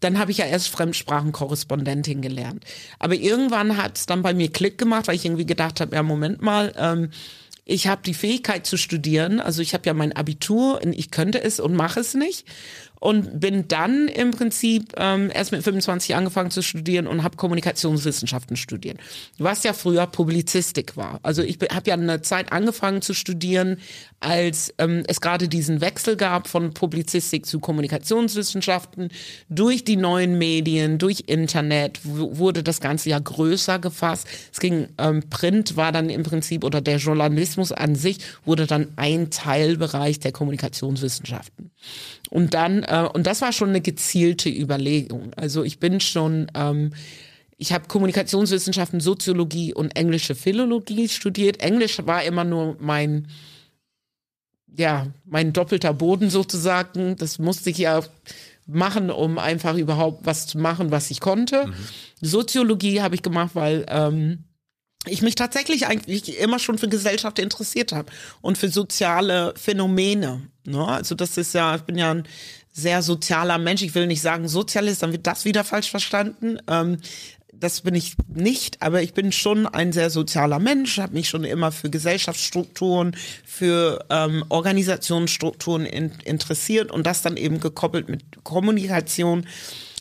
dann habe ich ja erst Fremdsprachenkorrespondentin gelernt. Aber irgendwann hat es dann bei mir Klick gemacht, weil ich irgendwie gedacht habe, ja, Moment mal, ähm, ich habe die Fähigkeit zu studieren, also ich habe ja mein Abitur und ich könnte es und mache es nicht und bin dann im Prinzip ähm, erst mit 25 angefangen zu studieren und habe Kommunikationswissenschaften studiert, was ja früher Publizistik war. Also ich habe ja eine Zeit angefangen zu studieren, als ähm, es gerade diesen Wechsel gab von Publizistik zu Kommunikationswissenschaften. Durch die neuen Medien, durch Internet wurde das Ganze ja größer gefasst. Es ging, ähm, Print war dann im Prinzip, oder der Journalismus an sich wurde dann ein Teilbereich der Kommunikationswissenschaften. Und dann, äh, und das war schon eine gezielte Überlegung. Also ich bin schon, ähm, ich habe Kommunikationswissenschaften, Soziologie und englische Philologie studiert. Englisch war immer nur mein, ja, mein doppelter Boden sozusagen. Das musste ich ja machen, um einfach überhaupt was zu machen, was ich konnte. Mhm. Soziologie habe ich gemacht, weil ähm, ich mich tatsächlich eigentlich immer schon für Gesellschaft interessiert habe und für soziale Phänomene. Ne? Also das ist ja, ich bin ja ein sehr sozialer Mensch. Ich will nicht sagen Sozialist, dann wird das wieder falsch verstanden. Ähm, das bin ich nicht, aber ich bin schon ein sehr sozialer Mensch, habe mich schon immer für Gesellschaftsstrukturen, für ähm, Organisationsstrukturen in, interessiert und das dann eben gekoppelt mit Kommunikation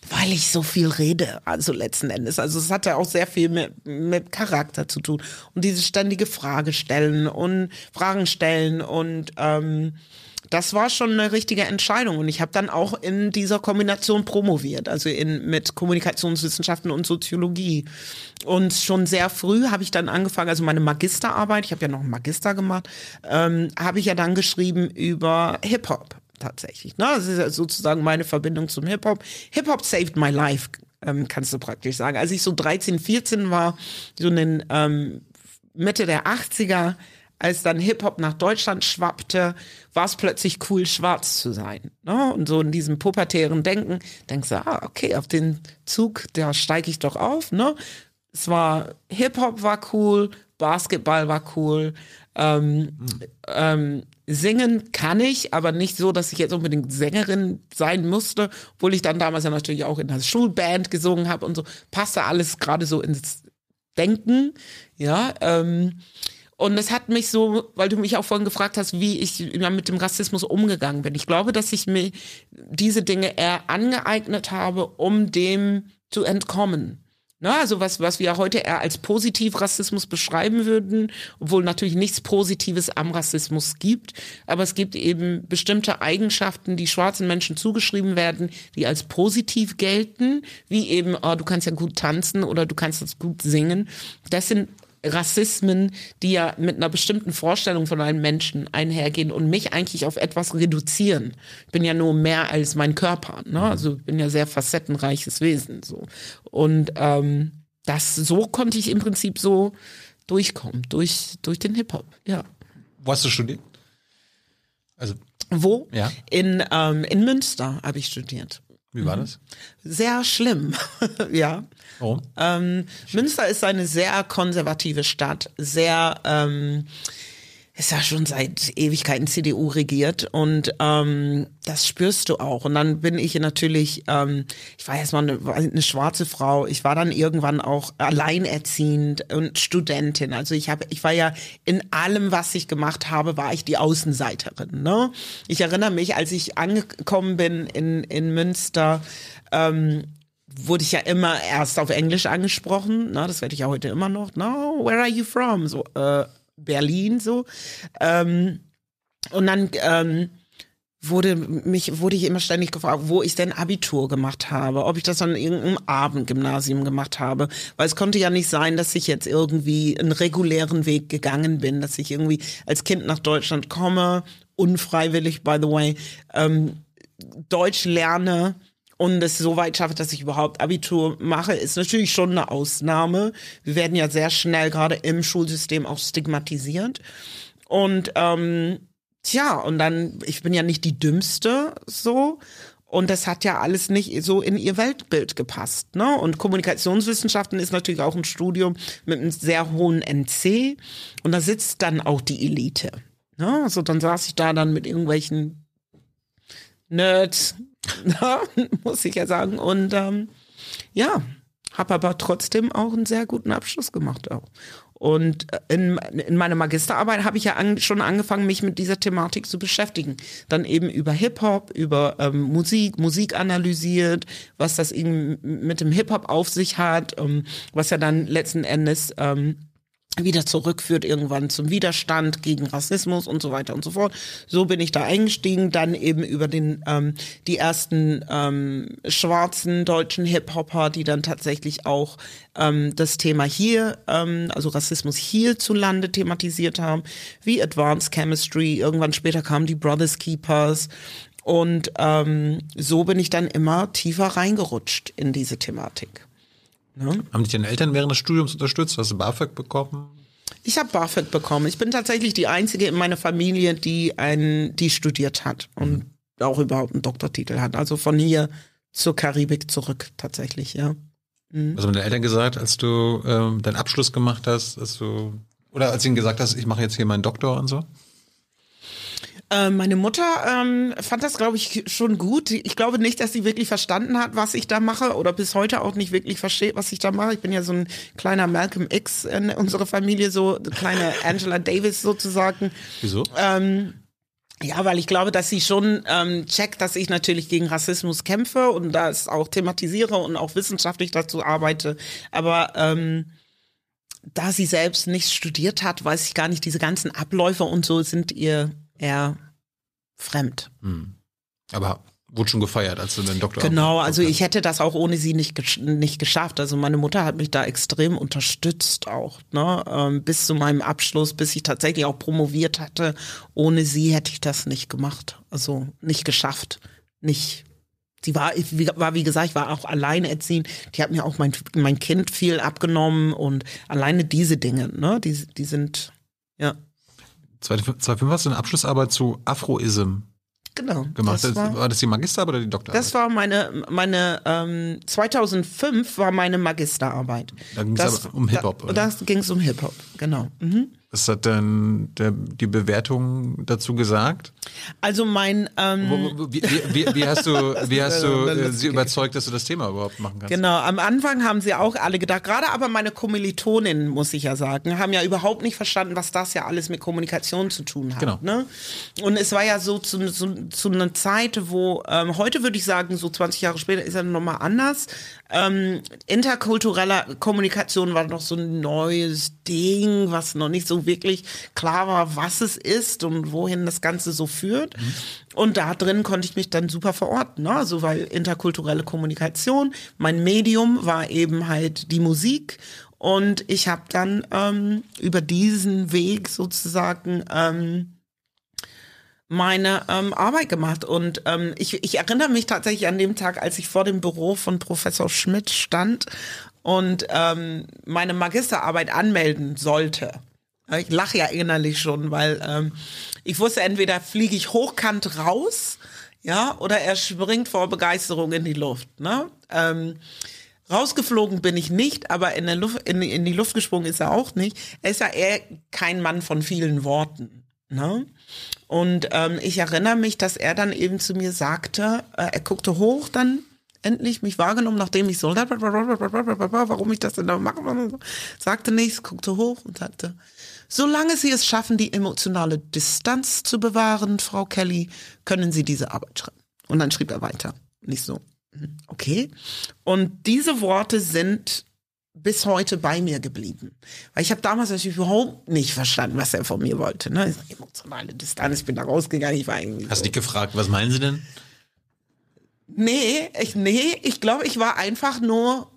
weil ich so viel rede, also letzten Endes. Also es hat ja auch sehr viel mit, mit Charakter zu tun. Und diese ständige Frage stellen und Fragen stellen und ähm, das war schon eine richtige Entscheidung und ich habe dann auch in dieser Kombination promoviert, also in mit Kommunikationswissenschaften und Soziologie. Und schon sehr früh habe ich dann angefangen, also meine Magisterarbeit, ich habe ja noch einen Magister gemacht, ähm, habe ich ja dann geschrieben über Hip Hop tatsächlich. Ne? Das ist ja sozusagen meine Verbindung zum Hip-Hop. Hip-Hop saved my life, ähm, kannst du praktisch sagen. Als ich so 13, 14 war, so in den ähm, Mitte der 80er, als dann Hip-Hop nach Deutschland schwappte, war es plötzlich cool, schwarz zu sein. Ne? Und so in diesem pubertären Denken denkst du, ah, okay, auf den Zug, da steige ich doch auf. Ne? Es war, Hip-Hop war cool, Basketball war cool, ähm, mhm. ähm, Singen kann ich, aber nicht so, dass ich jetzt unbedingt Sängerin sein musste, obwohl ich dann damals ja natürlich auch in der Schulband gesungen habe und so. Passte alles gerade so ins Denken, ja. Ähm, und es hat mich so, weil du mich auch vorhin gefragt hast, wie ich mit dem Rassismus umgegangen bin. Ich glaube, dass ich mir diese Dinge eher angeeignet habe, um dem zu entkommen. Ne, also was, was wir heute eher als Positiv-Rassismus beschreiben würden, obwohl natürlich nichts Positives am Rassismus gibt, aber es gibt eben bestimmte Eigenschaften, die schwarzen Menschen zugeschrieben werden, die als positiv gelten, wie eben, oh, du kannst ja gut tanzen oder du kannst das gut singen. Das sind Rassismen, die ja mit einer bestimmten Vorstellung von einem Menschen einhergehen und mich eigentlich auf etwas reduzieren. Ich bin ja nur mehr als mein Körper, ne? Also ich bin ja sehr facettenreiches Wesen so. Und ähm, das so konnte ich im Prinzip so durchkommen durch durch den Hip Hop. Ja. Wo hast du studiert? Also wo? Ja. In ähm, in Münster habe ich studiert Wie war das? Sehr schlimm, ja. Warum? Ähm, Münster ist eine sehr konservative Stadt, sehr ähm, ist ja schon seit Ewigkeiten CDU regiert und ähm, das spürst du auch. Und dann bin ich natürlich, ähm, ich war erstmal eine, eine schwarze Frau, ich war dann irgendwann auch alleinerziehend und Studentin. Also ich habe, ich war ja in allem, was ich gemacht habe, war ich die Außenseiterin. Ne? Ich erinnere mich, als ich angekommen bin in, in Münster, ähm, wurde ich ja immer erst auf Englisch angesprochen. Na, das werde ich ja heute immer noch. No, where are you from? So, äh, Berlin so. Ähm, und dann ähm, wurde mich wurde ich immer ständig gefragt, wo ich denn Abitur gemacht habe, ob ich das an irgendeinem Abendgymnasium gemacht habe, weil es konnte ja nicht sein, dass ich jetzt irgendwie einen regulären Weg gegangen bin, dass ich irgendwie als Kind nach Deutschland komme, unfreiwillig by the way, ähm, Deutsch lerne und es so weit schaffe, dass ich überhaupt Abitur mache, ist natürlich schon eine Ausnahme. Wir werden ja sehr schnell gerade im Schulsystem auch stigmatisiert. Und ähm, tja, und dann, ich bin ja nicht die Dümmste so. Und das hat ja alles nicht so in ihr Weltbild gepasst. Ne? Und Kommunikationswissenschaften ist natürlich auch ein Studium mit einem sehr hohen NC. Und da sitzt dann auch die Elite. Ne? Also dann saß ich da dann mit irgendwelchen Nerds, muss ich ja sagen. Und ähm, ja, habe aber trotzdem auch einen sehr guten Abschluss gemacht auch. Und in, in meiner Magisterarbeit habe ich ja an, schon angefangen, mich mit dieser Thematik zu beschäftigen. Dann eben über Hip-Hop, über ähm, Musik, Musik analysiert, was das eben mit dem Hip-Hop auf sich hat, ähm, was ja dann letzten Endes ähm, wieder zurückführt irgendwann zum Widerstand gegen Rassismus und so weiter und so fort. So bin ich da eingestiegen, dann eben über den ähm, die ersten ähm, schwarzen deutschen Hip-Hopper, die dann tatsächlich auch ähm, das Thema hier, ähm, also Rassismus hierzulande thematisiert haben, wie Advanced Chemistry. Irgendwann später kamen die Brothers Keepers. Und ähm, so bin ich dann immer tiefer reingerutscht in diese Thematik. Ne? Haben dich deine Eltern während des Studiums unterstützt? Hast du BAföG bekommen? Ich habe BAföG bekommen. Ich bin tatsächlich die einzige in meiner Familie, die ein, die studiert hat und mhm. auch überhaupt einen Doktortitel hat. Also von hier zur Karibik zurück tatsächlich, ja. Mhm. Was haben deine Eltern gesagt, als du ähm, deinen Abschluss gemacht hast, als du oder als ihnen gesagt hast, ich mache jetzt hier meinen Doktor und so? Äh, meine Mutter ähm, fand das, glaube ich, schon gut. Ich glaube nicht, dass sie wirklich verstanden hat, was ich da mache oder bis heute auch nicht wirklich versteht, was ich da mache. Ich bin ja so ein kleiner Malcolm X in unserer Familie, so kleine Angela Davis sozusagen. Wieso? Ähm, ja, weil ich glaube, dass sie schon ähm, checkt, dass ich natürlich gegen Rassismus kämpfe und das auch thematisiere und auch wissenschaftlich dazu arbeite. Aber ähm, da sie selbst nicht studiert hat, weiß ich gar nicht, diese ganzen Abläufe und so sind ihr eher fremd. Hm. Aber wurde schon gefeiert, als du den Doktor Genau, also ich hätte das auch ohne sie nicht, nicht geschafft. Also meine Mutter hat mich da extrem unterstützt auch, ne? Ähm, bis zu meinem Abschluss, bis ich tatsächlich auch promoviert hatte. Ohne sie hätte ich das nicht gemacht. Also nicht geschafft. Nicht. Sie war, ich war, wie gesagt, ich war auch alleinerziehend. Die hat mir auch mein, mein Kind viel abgenommen und alleine diese Dinge, ne? Die, die sind, ja. 2005 hast du eine Abschlussarbeit zu Afroism genau, gemacht. Das war, war, das die Magisterarbeit oder die Doktorarbeit? Das war meine, meine ähm, 2005 war meine Magisterarbeit. Da ging es um Hip-Hop, Da, da ging es um Hip-Hop, genau. Mhm. Was hat denn der, die Bewertung dazu gesagt? Also mein ähm wie, wie, wie, hast du wie hast du äh, sie überzeugt, dass du das Thema überhaupt machen kannst? Genau, am Anfang haben sie auch alle gedacht, gerade aber meine Kommilitonin, muss ich ja sagen, haben ja überhaupt nicht verstanden, was das ja alles mit Kommunikation zu tun hat. Genau. Ne? Und es war ja so zu, zu, zu einer Zeit, wo ähm, heute würde ich sagen, so 20 Jahre später ist ja nochmal anders. Ähm, interkulturelle Kommunikation war noch so ein neues Ding, was noch nicht so wirklich klar war, was es ist und wohin das Ganze so führt. Mhm. Und da drin konnte ich mich dann super verorten, ne? also weil interkulturelle Kommunikation, mein Medium war eben halt die Musik und ich habe dann ähm, über diesen Weg sozusagen ähm, meine ähm, Arbeit gemacht. Und ähm, ich, ich erinnere mich tatsächlich an dem Tag, als ich vor dem Büro von Professor Schmidt stand und ähm, meine Magisterarbeit anmelden sollte. Ich lache ja innerlich schon, weil ähm, ich wusste, entweder fliege ich hochkant raus ja, oder er springt vor Begeisterung in die Luft. Ne? Ähm, rausgeflogen bin ich nicht, aber in, der Luft, in, in die Luft gesprungen ist er auch nicht. Er ist ja eher kein Mann von vielen Worten. Ne? Und ähm, ich erinnere mich, dass er dann eben zu mir sagte, äh, er guckte hoch dann endlich mich wahrgenommen, nachdem ich so, warum ich das denn da mache, sagte nichts, guckte hoch und sagte, solange Sie es schaffen, die emotionale Distanz zu bewahren, Frau Kelly, können Sie diese Arbeit schreiben. Und dann schrieb er weiter. Nicht so, hm, okay. Und diese Worte sind bis heute bei mir geblieben. Weil ich habe damals natürlich überhaupt nicht verstanden, was er von mir wollte. Ne? Emotionale Distanz, ich bin da rausgegangen, ich war irgendwie. Hast du so. dich gefragt, was meinen Sie denn? Nee, ich, nee, ich glaube, ich war einfach nur.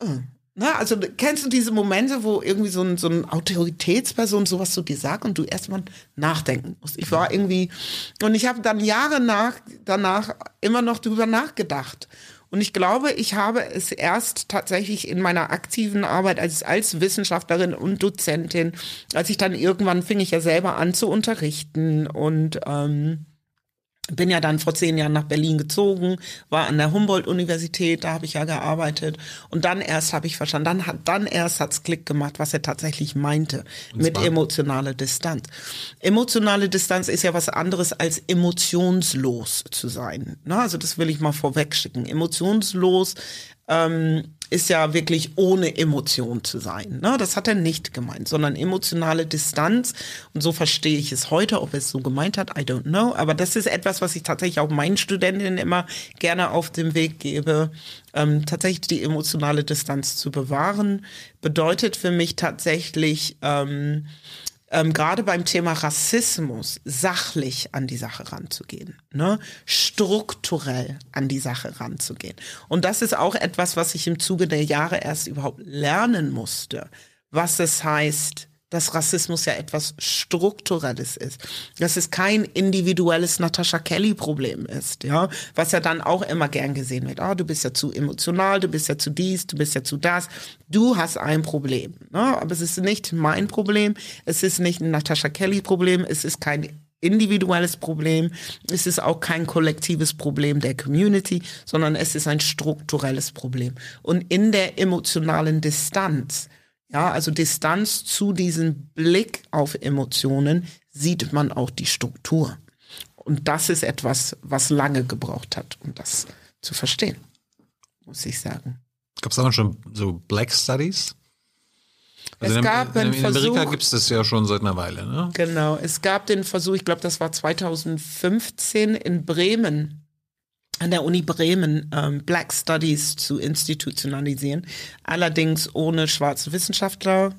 Äh, ne? Also kennst du diese Momente, wo irgendwie so ein, so ein Autoritätsperson sowas zu dir sagt und du erstmal nachdenken musst? Ich war irgendwie. Und ich habe dann Jahre nach, danach immer noch drüber nachgedacht. Und ich glaube, ich habe es erst tatsächlich in meiner aktiven Arbeit als, als Wissenschaftlerin und Dozentin, als ich dann irgendwann fing ich ja selber an zu unterrichten. Und ähm, bin ja dann vor zehn Jahren nach Berlin gezogen, war an der Humboldt-Universität, da habe ich ja gearbeitet und dann erst habe ich verstanden, dann hat dann erst hat's Klick gemacht, was er tatsächlich meinte mit emotionaler Distanz. Emotionale Distanz ist ja was anderes als emotionslos zu sein. Ne? Also das will ich mal vorwegschicken. Emotionslos ähm, ist ja wirklich ohne Emotion zu sein. Ne? Das hat er nicht gemeint, sondern emotionale Distanz. Und so verstehe ich es heute, ob er es so gemeint hat, I don't know. Aber das ist etwas, was ich tatsächlich auch meinen Studentinnen immer gerne auf den Weg gebe. Ähm, tatsächlich die emotionale Distanz zu bewahren, bedeutet für mich tatsächlich, ähm, ähm, gerade beim Thema Rassismus sachlich an die Sache ranzugehen, ne? strukturell an die Sache ranzugehen. Und das ist auch etwas, was ich im Zuge der Jahre erst überhaupt lernen musste, was es heißt, dass Rassismus ja etwas Strukturelles ist. Dass es kein individuelles Natascha Kelly-Problem ist, ja, was ja dann auch immer gern gesehen wird. Ah, oh, du bist ja zu emotional, du bist ja zu dies, du bist ja zu das. Du hast ein Problem. Ne? Aber es ist nicht mein Problem, es ist nicht ein Natascha Kelly-Problem, es ist kein individuelles Problem, es ist auch kein kollektives Problem der Community, sondern es ist ein strukturelles Problem. Und in der emotionalen Distanz ja, also Distanz zu diesem Blick auf Emotionen sieht man auch die Struktur. Und das ist etwas, was lange gebraucht hat, um das zu verstehen, muss ich sagen. Gab es auch schon so Black Studies? Also es gab in, in Amerika gibt es das ja schon seit einer Weile, ne? Genau, es gab den Versuch, ich glaube, das war 2015 in Bremen, an der Uni Bremen ähm, Black Studies zu institutionalisieren, allerdings ohne schwarze Wissenschaftler,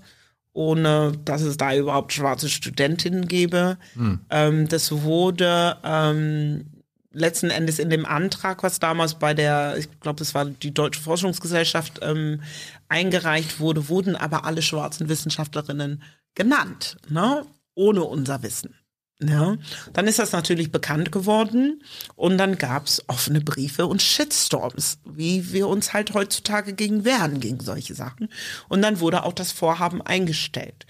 ohne dass es da überhaupt schwarze Studentinnen gäbe. Hm. Ähm, das wurde ähm, letzten Endes in dem Antrag, was damals bei der, ich glaube, das war die Deutsche Forschungsgesellschaft ähm, eingereicht wurde, wurden aber alle schwarzen Wissenschaftlerinnen genannt, ne? ohne unser Wissen. Ja, dann ist das natürlich bekannt geworden und dann gab's offene Briefe und Shitstorms, wie wir uns halt heutzutage gegen wehren, gegen solche Sachen. Und dann wurde auch das Vorhaben eingestellt.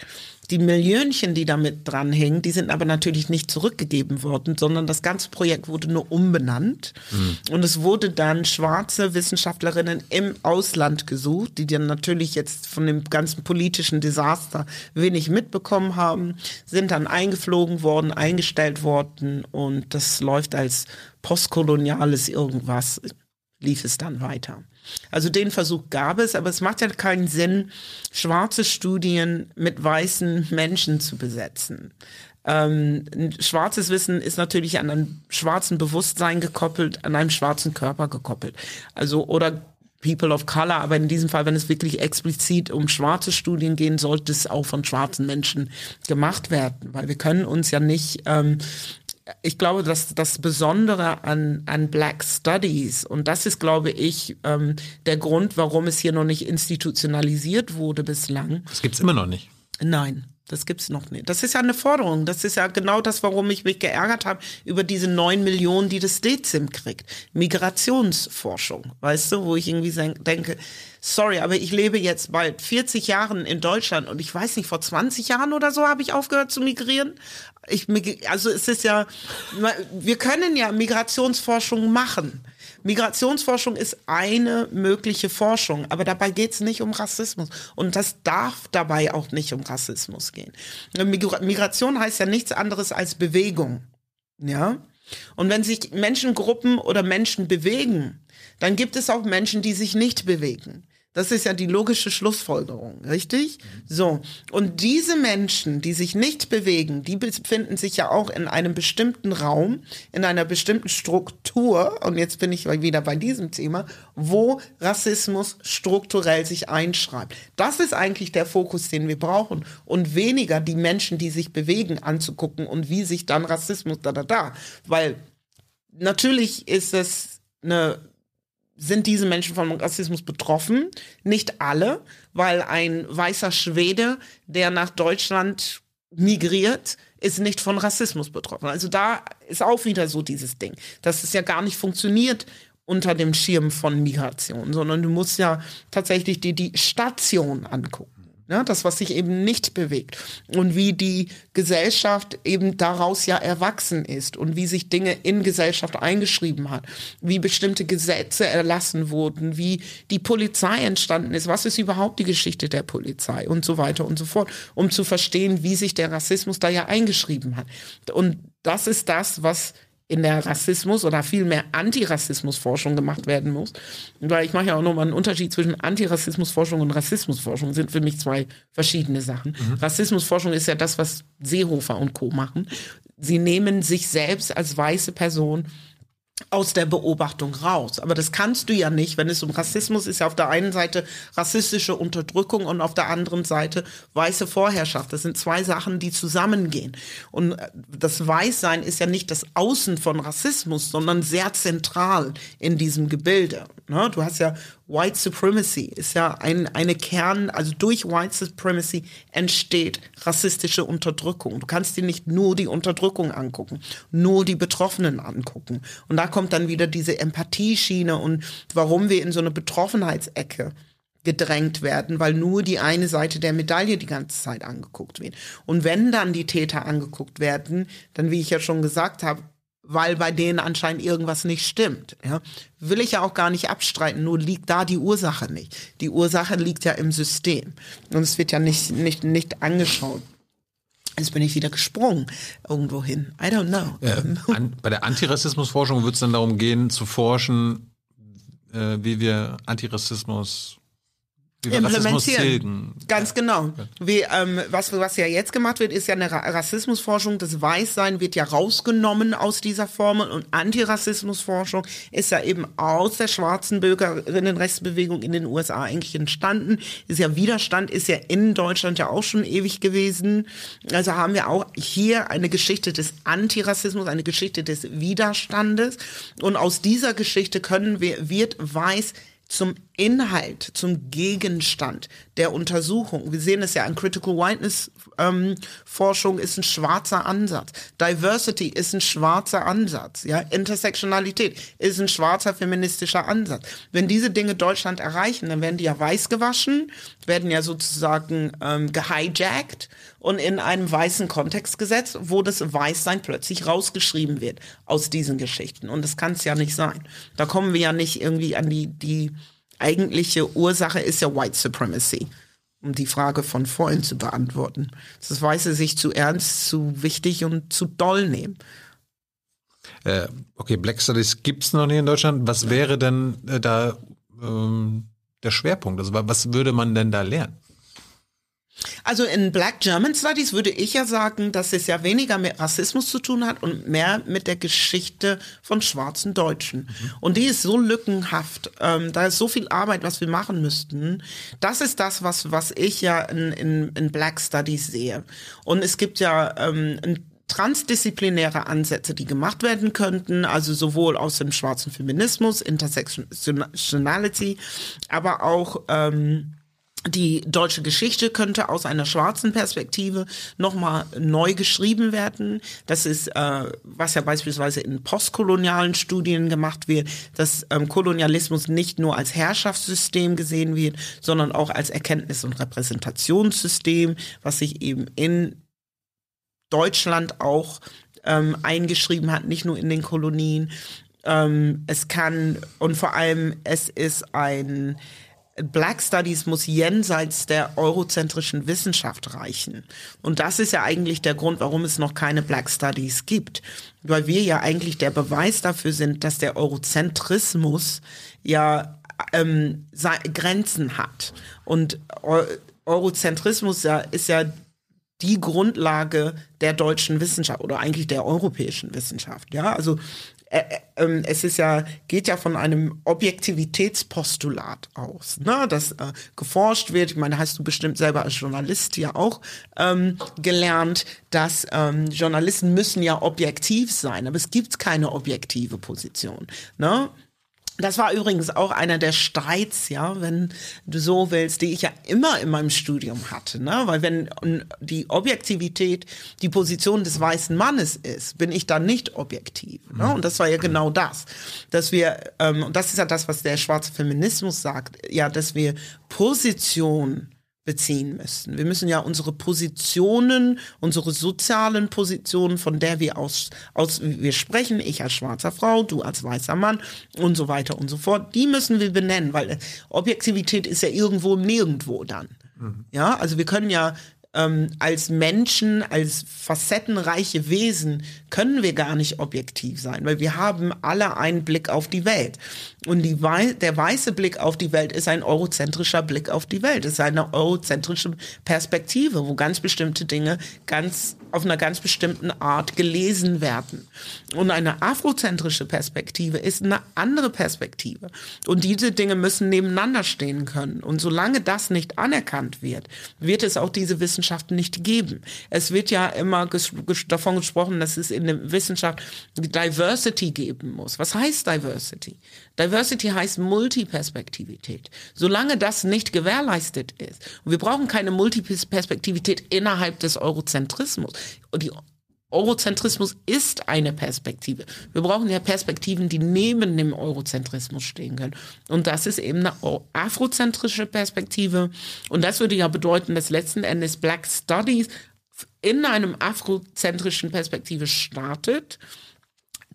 Die Millionchen, die damit dranhängen, die sind aber natürlich nicht zurückgegeben worden, sondern das ganze Projekt wurde nur umbenannt. Mhm. Und es wurde dann schwarze Wissenschaftlerinnen im Ausland gesucht, die dann natürlich jetzt von dem ganzen politischen Desaster wenig mitbekommen haben, sind dann eingeflogen worden, eingestellt worden und das läuft als postkoloniales irgendwas, lief es dann weiter. Also den Versuch gab es, aber es macht ja keinen Sinn, schwarze Studien mit weißen Menschen zu besetzen. Ähm, schwarzes Wissen ist natürlich an einem schwarzen Bewusstsein gekoppelt, an einem schwarzen Körper gekoppelt. Also oder People of Color, aber in diesem Fall, wenn es wirklich explizit um schwarze Studien gehen, sollte es auch von schwarzen Menschen gemacht werden, weil wir können uns ja nicht ähm, ich glaube, dass das Besondere an, an Black Studies, und das ist, glaube ich, ähm, der Grund, warum es hier noch nicht institutionalisiert wurde bislang. Das gibt's immer noch nicht. Nein. Das gibt's noch nicht. Das ist ja eine Forderung. Das ist ja genau das, warum ich mich geärgert habe über diese neun Millionen, die das DEZIM kriegt. Migrationsforschung, weißt du, wo ich irgendwie denke, sorry, aber ich lebe jetzt bald 40 Jahren in Deutschland und ich weiß nicht, vor 20 Jahren oder so habe ich aufgehört zu migrieren. Ich, also es ist ja, wir können ja Migrationsforschung machen. Migrationsforschung ist eine mögliche Forschung, aber dabei geht es nicht um Rassismus. Und das darf dabei auch nicht um Rassismus gehen. Migration heißt ja nichts anderes als Bewegung. Ja? Und wenn sich Menschengruppen oder Menschen bewegen, dann gibt es auch Menschen, die sich nicht bewegen. Das ist ja die logische Schlussfolgerung, richtig? So. Und diese Menschen, die sich nicht bewegen, die befinden sich ja auch in einem bestimmten Raum, in einer bestimmten Struktur. Und jetzt bin ich wieder bei diesem Thema, wo Rassismus strukturell sich einschreibt. Das ist eigentlich der Fokus, den wir brauchen. Und weniger die Menschen, die sich bewegen, anzugucken und wie sich dann Rassismus da, da, da. Weil natürlich ist es eine sind diese Menschen vom Rassismus betroffen. Nicht alle, weil ein weißer Schwede, der nach Deutschland migriert, ist nicht von Rassismus betroffen. Also da ist auch wieder so dieses Ding, dass es ja gar nicht funktioniert unter dem Schirm von Migration, sondern du musst ja tatsächlich dir die Station angucken. Ja, das, was sich eben nicht bewegt. Und wie die Gesellschaft eben daraus ja erwachsen ist und wie sich Dinge in Gesellschaft eingeschrieben hat, wie bestimmte Gesetze erlassen wurden, wie die Polizei entstanden ist, was ist überhaupt die Geschichte der Polizei und so weiter und so fort, um zu verstehen, wie sich der Rassismus da ja eingeschrieben hat. Und das ist das, was in der Rassismus- oder vielmehr Antirassismusforschung gemacht werden muss. Weil ich mache ja auch nochmal einen Unterschied zwischen Antirassismusforschung und Rassismusforschung, sind für mich zwei verschiedene Sachen. Mhm. Rassismusforschung ist ja das, was Seehofer und Co. machen. Sie nehmen sich selbst als weiße Person aus der Beobachtung raus. Aber das kannst du ja nicht, wenn es um Rassismus ist ja auf der einen Seite rassistische Unterdrückung und auf der anderen Seite weiße Vorherrschaft. Das sind zwei Sachen, die zusammengehen. Und äh, das Weißsein ist ja nicht das Außen von Rassismus, sondern sehr zentral in diesem Gebilde. Ne? Du hast ja White Supremacy ist ja ein, eine Kern, also durch White Supremacy entsteht rassistische Unterdrückung. Du kannst dir nicht nur die Unterdrückung angucken, nur die Betroffenen angucken. Und da kommt dann wieder diese Empathieschiene und warum wir in so eine Betroffenheitsecke gedrängt werden, weil nur die eine Seite der Medaille die ganze Zeit angeguckt wird. Und wenn dann die Täter angeguckt werden, dann, wie ich ja schon gesagt habe, weil bei denen anscheinend irgendwas nicht stimmt. Ja? Will ich ja auch gar nicht abstreiten, nur liegt da die Ursache nicht. Die Ursache liegt ja im System und es wird ja nicht, nicht, nicht angeschaut. Jetzt bin ich wieder gesprungen irgendwo hin. I don't know. Äh, an, bei der Antirassismusforschung wird es dann darum gehen, zu forschen, äh, wie wir Antirassismus implementieren. Ganz genau. Wie, ähm, was, was ja jetzt gemacht wird, ist ja eine Rassismusforschung. Das Weißsein wird ja rausgenommen aus dieser Formel und Antirassismusforschung ist ja eben aus der schwarzen Bürgerinnenrechtsbewegung in den USA eigentlich entstanden. Ist ja Widerstand, ist ja in Deutschland ja auch schon ewig gewesen. Also haben wir auch hier eine Geschichte des Antirassismus, eine Geschichte des Widerstandes. Und aus dieser Geschichte können wir, wird Weiß zum Inhalt, zum Gegenstand der Untersuchung. Wir sehen es ja an Critical Whiteness ähm, Forschung ist ein schwarzer Ansatz. Diversity ist ein schwarzer Ansatz. Ja, Intersectionalität ist ein schwarzer feministischer Ansatz. Wenn diese Dinge Deutschland erreichen, dann werden die ja weiß gewaschen, werden ja sozusagen ähm, gehijackt und in einem weißen Kontext gesetzt, wo das Weißsein plötzlich rausgeschrieben wird aus diesen Geschichten. Und das kann es ja nicht sein. Da kommen wir ja nicht irgendwie an die, die eigentliche Ursache ist ja White Supremacy um die Frage von vorhin zu beantworten. Das Weiße sich zu ernst, zu wichtig und zu doll nehmen. Äh, okay, Black Studies gibt es noch nicht in Deutschland. Was wäre denn äh, da ähm, der Schwerpunkt? Also was würde man denn da lernen? Also in Black German Studies würde ich ja sagen, dass es ja weniger mit Rassismus zu tun hat und mehr mit der Geschichte von schwarzen Deutschen. Mhm. Und die ist so lückenhaft. Ähm, da ist so viel Arbeit, was wir machen müssten. Das ist das, was, was ich ja in, in, in Black Studies sehe. Und es gibt ja ähm, transdisziplinäre Ansätze, die gemacht werden könnten, also sowohl aus dem schwarzen Feminismus, Intersectionality, aber auch ähm, die deutsche Geschichte könnte aus einer schwarzen Perspektive nochmal neu geschrieben werden. Das ist, äh, was ja beispielsweise in postkolonialen Studien gemacht wird, dass ähm, Kolonialismus nicht nur als Herrschaftssystem gesehen wird, sondern auch als Erkenntnis- und Repräsentationssystem, was sich eben in Deutschland auch ähm, eingeschrieben hat, nicht nur in den Kolonien. Ähm, es kann und vor allem es ist ein Black Studies muss jenseits der eurozentrischen Wissenschaft reichen. Und das ist ja eigentlich der Grund, warum es noch keine Black Studies gibt. Weil wir ja eigentlich der Beweis dafür sind, dass der Eurozentrismus ja ähm, Grenzen hat. Und Eurozentrismus ist ja die Grundlage der deutschen Wissenschaft oder eigentlich der europäischen Wissenschaft. Ja, also äh, äh, ähm, es ist ja, geht ja von einem Objektivitätspostulat aus, ne, das äh, geforscht wird. Ich meine, hast du bestimmt selber als Journalist ja auch ähm, gelernt, dass ähm, Journalisten müssen ja objektiv sein, aber es gibt keine objektive Position. Ne? Das war übrigens auch einer der Streits, ja, wenn du so willst, die ich ja immer in meinem Studium hatte, ne? Weil wenn die Objektivität die Position des weißen Mannes ist, bin ich dann nicht objektiv. Ne? Und das war ja genau das, dass wir, ähm, und das ist ja das, was der schwarze Feminismus sagt, ja, dass wir Position beziehen müssen. Wir müssen ja unsere Positionen, unsere sozialen Positionen, von der wir aus, aus wir sprechen, ich als schwarzer Frau, du als weißer Mann und so weiter und so fort, die müssen wir benennen, weil Objektivität ist ja irgendwo Nirgendwo dann. Mhm. Ja, also wir können ja ähm, als Menschen, als facettenreiche Wesen können wir gar nicht objektiv sein, weil wir haben alle einen Blick auf die Welt. Und die Wei der weiße Blick auf die Welt ist ein eurozentrischer Blick auf die Welt. Ist eine eurozentrische Perspektive, wo ganz bestimmte Dinge ganz auf einer ganz bestimmten Art gelesen werden. Und eine afrozentrische Perspektive ist eine andere Perspektive. Und diese Dinge müssen nebeneinander stehen können. Und solange das nicht anerkannt wird, wird es auch diese Wissenschaften nicht geben. Es wird ja immer ges ges davon gesprochen, dass es in der Wissenschaft Diversity geben muss. Was heißt Diversity? Diversity heißt Multiperspektivität. Solange das nicht gewährleistet ist, und wir brauchen keine Multiperspektivität innerhalb des Eurozentrismus. Die Eurozentrismus ist eine Perspektive. Wir brauchen ja Perspektiven, die neben dem Eurozentrismus stehen können. Und das ist eben eine afrozentrische Perspektive. Und das würde ja bedeuten, dass letzten Endes Black Studies in einem afrozentrischen Perspektive startet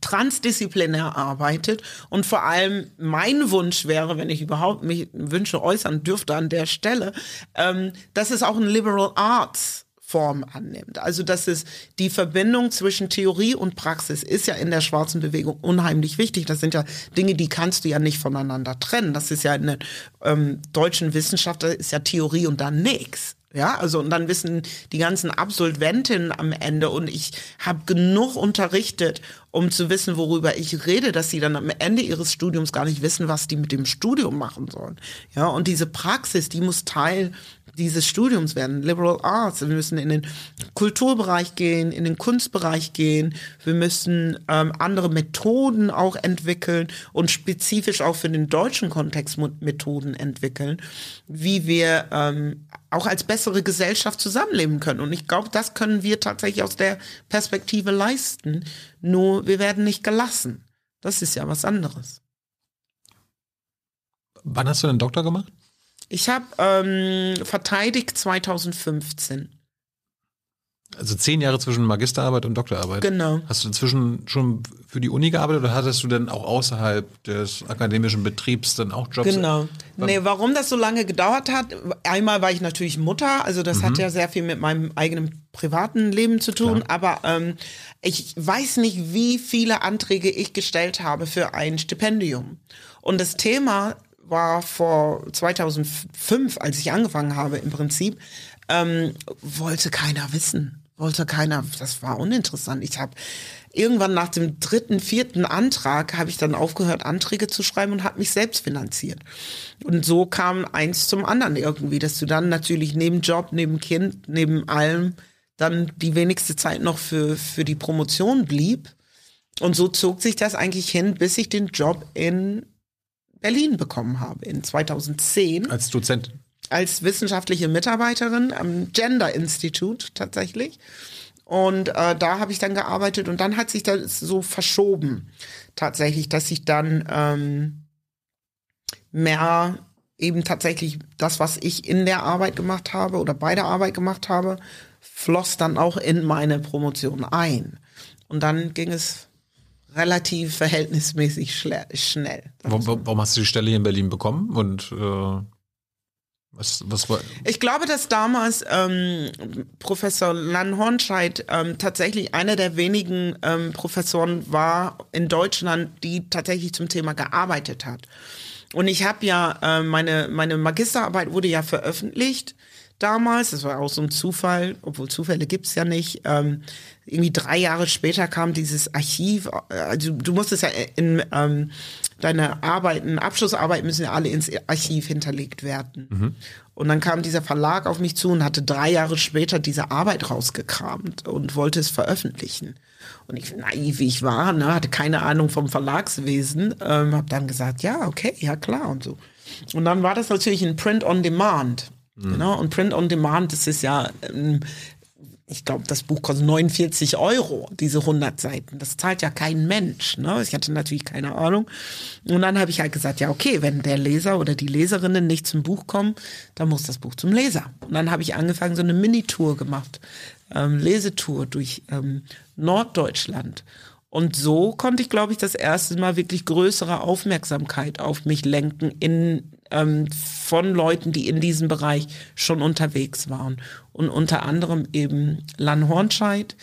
transdisziplinär arbeitet und vor allem mein Wunsch wäre, wenn ich überhaupt mich Wünsche äußern dürfte an der Stelle, ähm, dass es auch ein Liberal Arts Form annimmt. Also dass es die Verbindung zwischen Theorie und Praxis ist ja in der schwarzen Bewegung unheimlich wichtig. Das sind ja Dinge, die kannst du ja nicht voneinander trennen. Das ist ja in der ähm, deutschen Wissenschaft, das ist ja Theorie und dann nichts. Ja, also und dann wissen die ganzen Absolventinnen am Ende und ich habe genug unterrichtet, um zu wissen, worüber ich rede, dass sie dann am Ende ihres Studiums gar nicht wissen, was die mit dem Studium machen sollen. Ja, und diese Praxis, die muss Teil dieses Studiums werden, Liberal Arts. Wir müssen in den Kulturbereich gehen, in den Kunstbereich gehen. Wir müssen ähm, andere Methoden auch entwickeln und spezifisch auch für den deutschen Kontext Methoden entwickeln, wie wir ähm, auch als bessere Gesellschaft zusammenleben können. Und ich glaube, das können wir tatsächlich aus der Perspektive leisten. Nur wir werden nicht gelassen. Das ist ja was anderes. Wann hast du den Doktor gemacht? Ich habe ähm, verteidigt 2015. Also zehn Jahre zwischen Magisterarbeit und Doktorarbeit. Genau. Hast du inzwischen schon für die Uni gearbeitet oder hattest du dann auch außerhalb des akademischen Betriebs dann auch Jobs? Genau. Nee, warum das so lange gedauert hat, einmal war ich natürlich Mutter, also das mhm. hat ja sehr viel mit meinem eigenen privaten Leben zu tun, Klar. aber ähm, ich weiß nicht, wie viele Anträge ich gestellt habe für ein Stipendium. Und das Thema war vor 2005, als ich angefangen habe im Prinzip, ähm, wollte keiner wissen. Wollte keiner, das war uninteressant. Ich habe irgendwann nach dem dritten, vierten Antrag habe ich dann aufgehört, Anträge zu schreiben und habe mich selbst finanziert. Und so kam eins zum anderen irgendwie, dass du dann natürlich neben Job, neben Kind, neben allem dann die wenigste Zeit noch für, für die Promotion blieb. Und so zog sich das eigentlich hin, bis ich den Job in Berlin bekommen habe, in 2010. Als Dozent? Als wissenschaftliche Mitarbeiterin am Gender Institute tatsächlich. Und äh, da habe ich dann gearbeitet und dann hat sich das so verschoben tatsächlich, dass ich dann ähm, mehr eben tatsächlich das, was ich in der Arbeit gemacht habe oder bei der Arbeit gemacht habe, floss dann auch in meine Promotion ein. Und dann ging es relativ verhältnismäßig schnell. Warum hast du die Stelle hier in Berlin bekommen und äh, was, was war? Ich glaube, dass damals ähm, Professor Lan Hornscheid ähm, tatsächlich einer der wenigen ähm, Professoren war in Deutschland, die tatsächlich zum Thema gearbeitet hat. Und ich habe ja, äh, meine, meine Magisterarbeit wurde ja veröffentlicht damals, das war auch so ein Zufall, obwohl Zufälle gibt's ja nicht. Ähm, irgendwie drei Jahre später kam dieses Archiv, also du musstest ja in ähm, deine Arbeiten, Abschlussarbeiten müssen ja alle ins Archiv hinterlegt werden. Mhm. Und dann kam dieser Verlag auf mich zu und hatte drei Jahre später diese Arbeit rausgekramt und wollte es veröffentlichen. Und ich, naiv wie ich war, ne, hatte keine Ahnung vom Verlagswesen, ähm, habe dann gesagt, ja, okay, ja klar und so. Und dann war das natürlich ein Print on Demand. Mhm. Genau, und Print on Demand, das ist ja, ähm, ich glaube, das Buch kostet 49 Euro, diese 100 Seiten. Das zahlt ja kein Mensch. Ne? Ich hatte natürlich keine Ahnung. Und dann habe ich halt gesagt, ja, okay, wenn der Leser oder die Leserinnen nicht zum Buch kommen, dann muss das Buch zum Leser. Und dann habe ich angefangen, so eine Mini-Tour gemacht, ähm, Lesetour durch ähm, Norddeutschland. Und so konnte ich, glaube ich, das erste Mal wirklich größere Aufmerksamkeit auf mich lenken in ähm, von Leuten, die in diesem Bereich schon unterwegs waren. Und unter anderem eben Lan Hornscheid,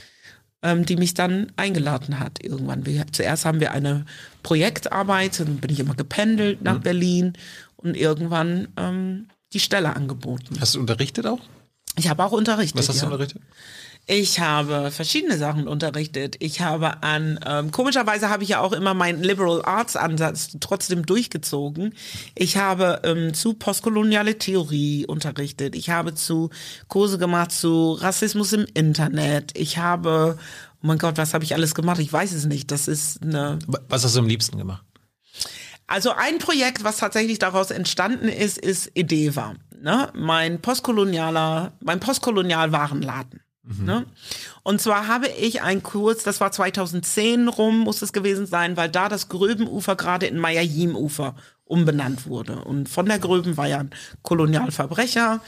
ähm, die mich dann eingeladen hat irgendwann. Wir, zuerst haben wir eine Projektarbeit, dann bin ich immer gependelt nach mhm. Berlin und irgendwann ähm, die Stelle angeboten. Hast du unterrichtet auch? Ich habe auch unterrichtet. Was hast ja. du unterrichtet? Ich habe verschiedene Sachen unterrichtet. Ich habe an, ähm, komischerweise habe ich ja auch immer meinen Liberal Arts Ansatz trotzdem durchgezogen. Ich habe ähm, zu postkoloniale Theorie unterrichtet. Ich habe zu Kurse gemacht zu Rassismus im Internet. Ich habe, oh mein Gott, was habe ich alles gemacht? Ich weiß es nicht. Das ist eine. Was hast du am liebsten gemacht? Also ein Projekt, was tatsächlich daraus entstanden ist, ist Edeva. Ne? Mein postkolonialer, mein postkolonial Warenladen. Mhm. Ne? Und zwar habe ich einen Kurs, das war 2010 rum, muss es gewesen sein, weil da das Gröbenufer gerade in Mayayim-Ufer umbenannt wurde. Und von der Gröben war ja ein Kolonialverbrecher,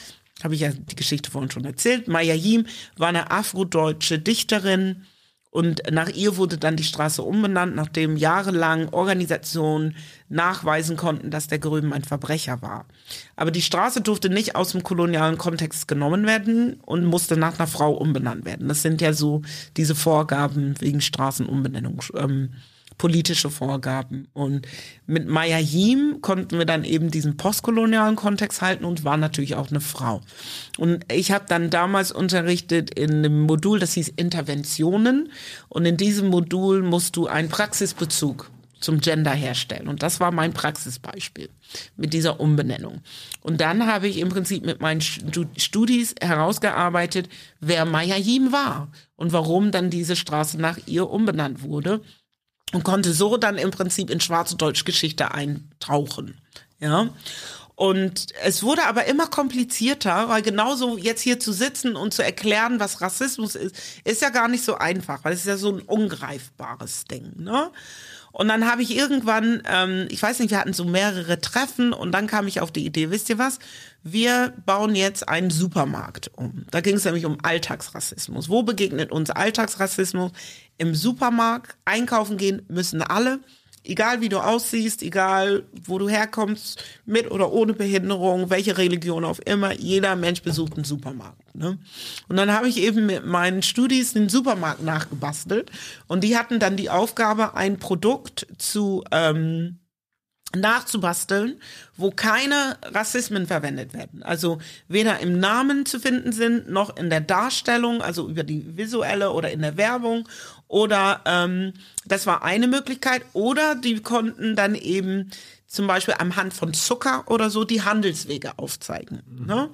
habe ich ja die Geschichte vorhin schon erzählt. Mayayim war eine afrodeutsche Dichterin, und nach ihr wurde dann die Straße umbenannt, nachdem jahrelang Organisationen nachweisen konnten, dass der Gröben ein Verbrecher war. Aber die Straße durfte nicht aus dem kolonialen Kontext genommen werden und musste nach einer Frau umbenannt werden. Das sind ja so diese Vorgaben wegen Straßenumbenennung. Ähm, politische Vorgaben. Und mit Maya Yim konnten wir dann eben diesen postkolonialen Kontext halten und war natürlich auch eine Frau. Und ich habe dann damals unterrichtet in einem Modul, das hieß Interventionen. Und in diesem Modul musst du einen Praxisbezug zum Gender herstellen. Und das war mein Praxisbeispiel mit dieser Umbenennung. Und dann habe ich im Prinzip mit meinen Studis herausgearbeitet, wer Maya Yim war und warum dann diese Straße nach ihr umbenannt wurde und konnte so dann im Prinzip in schwarze Deutschgeschichte eintauchen. Ja. Und es wurde aber immer komplizierter, weil genauso jetzt hier zu sitzen und zu erklären, was Rassismus ist, ist ja gar nicht so einfach, weil es ist ja so ein ungreifbares Ding. Ne? Und dann habe ich irgendwann, ähm, ich weiß nicht, wir hatten so mehrere Treffen und dann kam ich auf die Idee, wisst ihr was? Wir bauen jetzt einen Supermarkt um. Da ging es nämlich um Alltagsrassismus. Wo begegnet uns Alltagsrassismus? Im Supermarkt einkaufen gehen müssen alle egal wie du aussiehst, egal wo du herkommst, mit oder ohne Behinderung, welche Religion auch immer, jeder Mensch besucht einen Supermarkt. Ne? Und dann habe ich eben mit meinen Studis den Supermarkt nachgebastelt und die hatten dann die Aufgabe, ein Produkt zu ähm, nachzubasteln, wo keine Rassismen verwendet werden. Also weder im Namen zu finden sind, noch in der Darstellung, also über die visuelle oder in der Werbung oder ähm, das war eine Möglichkeit. Oder die konnten dann eben zum Beispiel am Hand von Zucker oder so die Handelswege aufzeigen. Ne?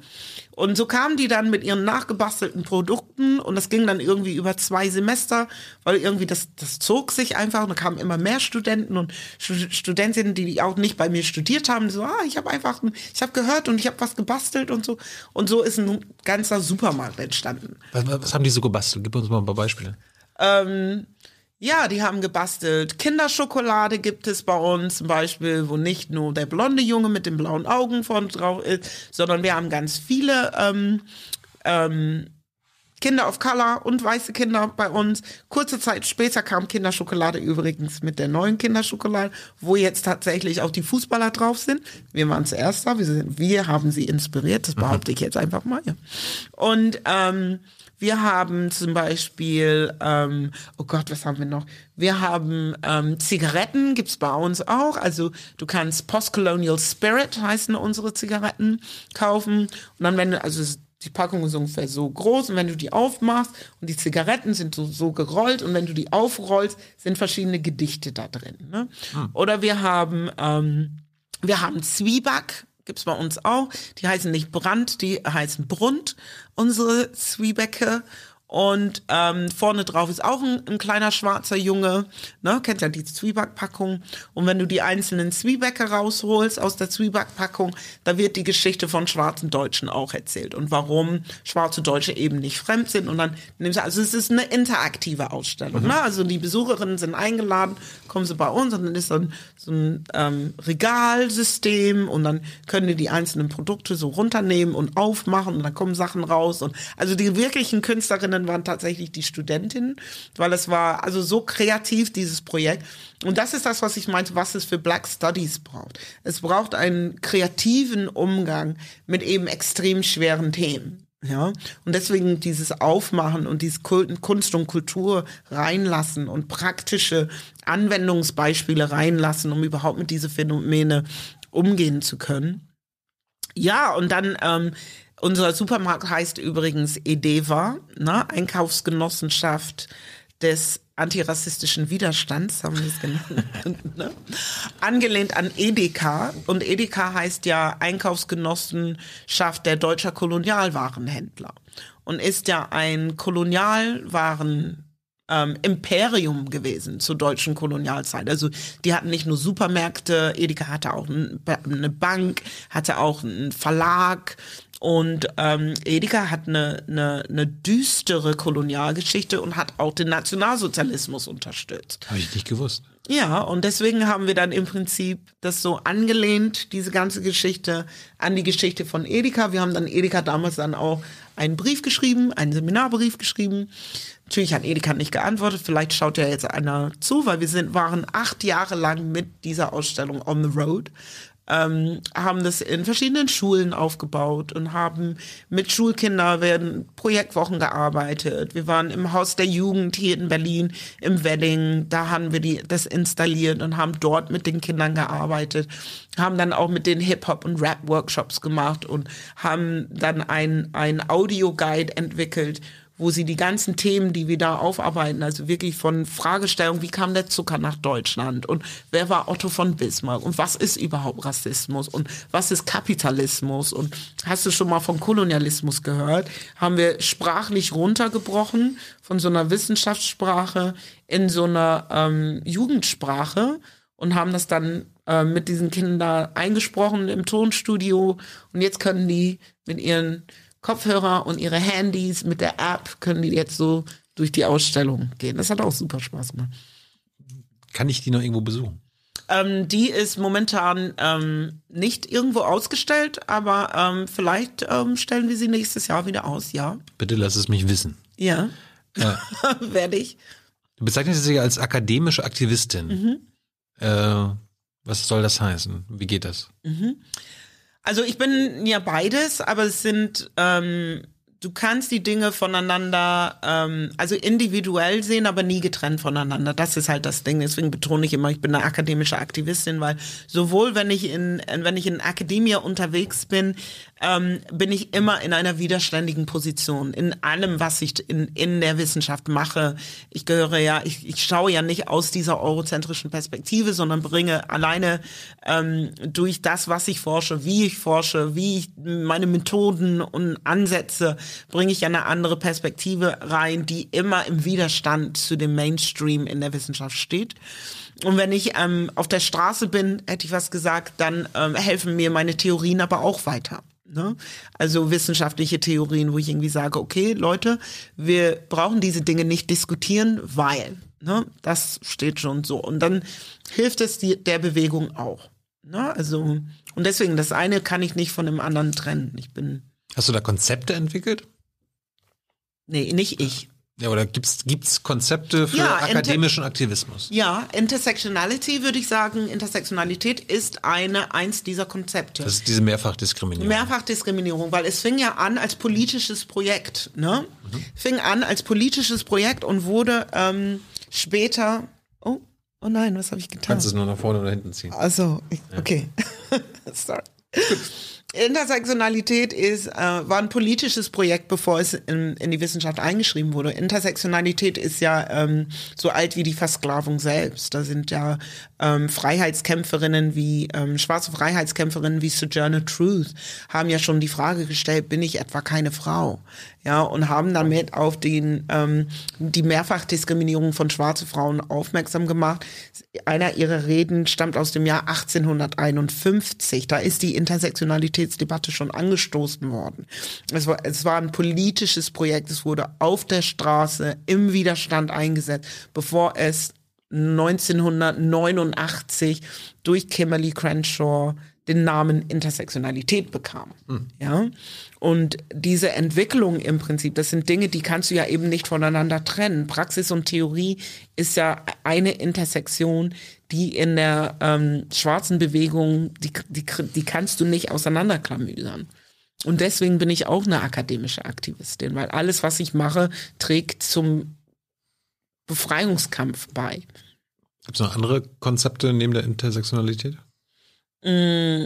Und so kamen die dann mit ihren nachgebastelten Produkten und das ging dann irgendwie über zwei Semester, weil irgendwie das, das zog sich einfach und da kamen immer mehr Studenten und Stud- Studentinnen, die auch nicht bei mir studiert haben, so, ah, ich habe einfach, ein- ich habe gehört und ich habe was gebastelt und so. Und so ist ein ganzer Supermarkt entstanden. Was, was haben die so gebastelt? Gib uns mal ein paar Beispiele. Ähm, ja, die haben gebastelt. Kinderschokolade gibt es bei uns zum Beispiel, wo nicht nur der blonde Junge mit den blauen Augen vorne drauf ist, sondern wir haben ganz viele ähm, ähm, Kinder of Color und weiße Kinder bei uns. Kurze Zeit später kam Kinderschokolade übrigens mit der neuen Kinderschokolade, wo jetzt tatsächlich auch die Fußballer drauf sind. Wir waren zuerst da, wir, sind, wir haben sie inspiriert, das behaupte ich jetzt einfach mal. Ja. Und ähm, wir haben zum Beispiel, ähm, oh Gott, was haben wir noch? Wir haben ähm, Zigaretten, gibt's bei uns auch. Also du kannst Postcolonial Spirit heißen unsere Zigaretten kaufen. Und dann, wenn du, also es- die Packung ist ungefähr so groß und wenn du die aufmachst und die Zigaretten sind so, so gerollt und wenn du die aufrollst, sind verschiedene Gedichte da drin. Ne? Oder wir haben, ähm, wir haben Zwieback, gibt's bei uns auch. Die heißen nicht Brand, die heißen Brunt, unsere Zwiebäcke. Und ähm, vorne drauf ist auch ein, ein kleiner schwarzer Junge, ne, kennt ja die Zwiebackpackung. Und wenn du die einzelnen Zwiebäcke rausholst aus der Zwiebackpackung, da wird die Geschichte von schwarzen Deutschen auch erzählt und warum schwarze Deutsche eben nicht fremd sind. Und dann nimmst du, also es ist eine interaktive Ausstellung. Ne? Also die Besucherinnen sind eingeladen, kommen sie bei uns und dann ist so ein, so ein ähm, Regalsystem und dann können die die einzelnen Produkte so runternehmen und aufmachen und dann kommen Sachen raus. Und also die wirklichen Künstlerinnen waren tatsächlich die Studentinnen, weil es war also so kreativ, dieses Projekt. Und das ist das, was ich meinte, was es für Black Studies braucht. Es braucht einen kreativen Umgang mit eben extrem schweren Themen. Ja, und deswegen dieses Aufmachen und dieses Kunst und Kultur reinlassen und praktische Anwendungsbeispiele reinlassen, um überhaupt mit diese Phänomene umgehen zu können. Ja, und dann ähm, unser Supermarkt heißt übrigens EDEVA, ne? Einkaufsgenossenschaft des antirassistischen Widerstands, haben wir es genannt. ne? Angelehnt an Edeka. Und Edeka heißt ja Einkaufsgenossenschaft der deutscher Kolonialwarenhändler. Und ist ja ein Kolonialwaren ähm, Imperium gewesen zur deutschen Kolonialzeit. Also die hatten nicht nur Supermärkte, Edeka hatte auch ein, eine Bank, hatte auch einen Verlag und ähm, Edeka hat eine, eine, eine düstere Kolonialgeschichte und hat auch den Nationalsozialismus unterstützt. Habe ich nicht gewusst. Ja, und deswegen haben wir dann im Prinzip das so angelehnt, diese ganze Geschichte, an die Geschichte von Edeka. Wir haben dann Edeka damals dann auch einen Brief geschrieben, einen Seminarbrief geschrieben. Natürlich hat Edeka nicht geantwortet, vielleicht schaut ja jetzt einer zu, weil wir sind, waren acht Jahre lang mit dieser Ausstellung on the road ähm, haben das in verschiedenen Schulen aufgebaut und haben mit Schulkindern werden Projektwochen gearbeitet. Wir waren im Haus der Jugend hier in Berlin, im Wedding, da haben wir die, das installiert und haben dort mit den Kindern gearbeitet, haben dann auch mit den Hip-Hop- und Rap-Workshops gemacht und haben dann ein, ein Audio-Guide entwickelt, wo sie die ganzen Themen, die wir da aufarbeiten, also wirklich von Fragestellung, wie kam der Zucker nach Deutschland und wer war Otto von Bismarck und was ist überhaupt Rassismus und was ist Kapitalismus und hast du schon mal von Kolonialismus gehört? Haben wir sprachlich runtergebrochen von so einer Wissenschaftssprache in so einer ähm, Jugendsprache und haben das dann äh, mit diesen Kindern eingesprochen im Tonstudio und jetzt können die mit ihren Kopfhörer und ihre Handys mit der App können die jetzt so durch die Ausstellung gehen. Das hat auch super Spaß gemacht. Kann ich die noch irgendwo besuchen? Ähm, die ist momentan ähm, nicht irgendwo ausgestellt, aber ähm, vielleicht ähm, stellen wir sie nächstes Jahr wieder aus, ja. Bitte lass es mich wissen. Ja, Ja. werde ich. Du bezeichnest dich als akademische Aktivistin. Mhm. Äh, was soll das heißen? Wie geht das? Also ich bin ja beides, aber es sind ähm, du kannst die Dinge voneinander, ähm, also individuell sehen, aber nie getrennt voneinander. Das ist halt das Ding. Deswegen betone ich immer, ich bin eine akademische Aktivistin, weil sowohl wenn ich in, wenn ich in Akademie unterwegs bin, ähm, bin ich immer in einer widerständigen Position in allem, was ich in, in der Wissenschaft mache. Ich gehöre ja, ich, ich schaue ja nicht aus dieser eurozentrischen Perspektive, sondern bringe alleine ähm, durch das, was ich forsche, wie ich forsche, wie ich meine Methoden und Ansätze, bringe ich eine andere Perspektive rein, die immer im Widerstand zu dem Mainstream in der Wissenschaft steht. Und wenn ich ähm, auf der Straße bin, hätte ich was gesagt, dann ähm, helfen mir meine Theorien aber auch weiter. Ne? Also wissenschaftliche Theorien, wo ich irgendwie sage, okay, Leute, wir brauchen diese Dinge nicht diskutieren, weil, ne, das steht schon so. Und dann hilft es die, der Bewegung auch. Ne? Also, und deswegen, das eine kann ich nicht von dem anderen trennen. Ich bin. Hast du da Konzepte entwickelt? Nee, nicht ich. Ja, oder gibt's gibt's Konzepte für Ja, akademischen Aktivismus? Ja, Intersectionality würde ich sagen, Intersektionalität ist eine eins dieser Konzepte. Das ist diese Mehrfachdiskriminierung. Mehrfachdiskriminierung, weil es fing ja an als politisches Projekt, ne? Fing an als politisches Projekt und wurde ähm, später. Oh, oh nein, was habe ich Du getan? kannst es nur nach vorne oder hinten ziehen. Also, ich, okay. Sorry. Intersektionalität ist, äh, war ein politisches Projekt, bevor es in, in die Wissenschaft eingeschrieben wurde. Intersektionalität ist ja ähm, so alt wie die Versklavung selbst. Da sind ja ähm, Freiheitskämpferinnen wie, ähm, schwarze Freiheitskämpferinnen wie Sojourner Truth haben ja schon die Frage gestellt, bin ich etwa keine Frau? Ja, und haben damit auf den, ähm, die Mehrfachdiskriminierung von schwarzen Frauen aufmerksam gemacht. Einer ihrer Reden stammt aus dem Jahr 1851. Da ist die Intersektionalitätsdebatte schon angestoßen worden. Es war, es war ein politisches Projekt. Es wurde auf der Straße im Widerstand eingesetzt, bevor es 1989 durch Kimberly Crenshaw den Namen Intersektionalität bekam. Ja. Und diese Entwicklung im Prinzip, das sind Dinge, die kannst du ja eben nicht voneinander trennen. Praxis und Theorie ist ja eine Intersektion, die in der ähm, schwarzen Bewegung, die, die, die kannst du nicht auseinanderklamüsern. Und deswegen bin ich auch eine akademische Aktivistin, weil alles, was ich mache, trägt zum Befreiungskampf bei. Gibt es noch andere Konzepte neben der Intersektionalität? Mm,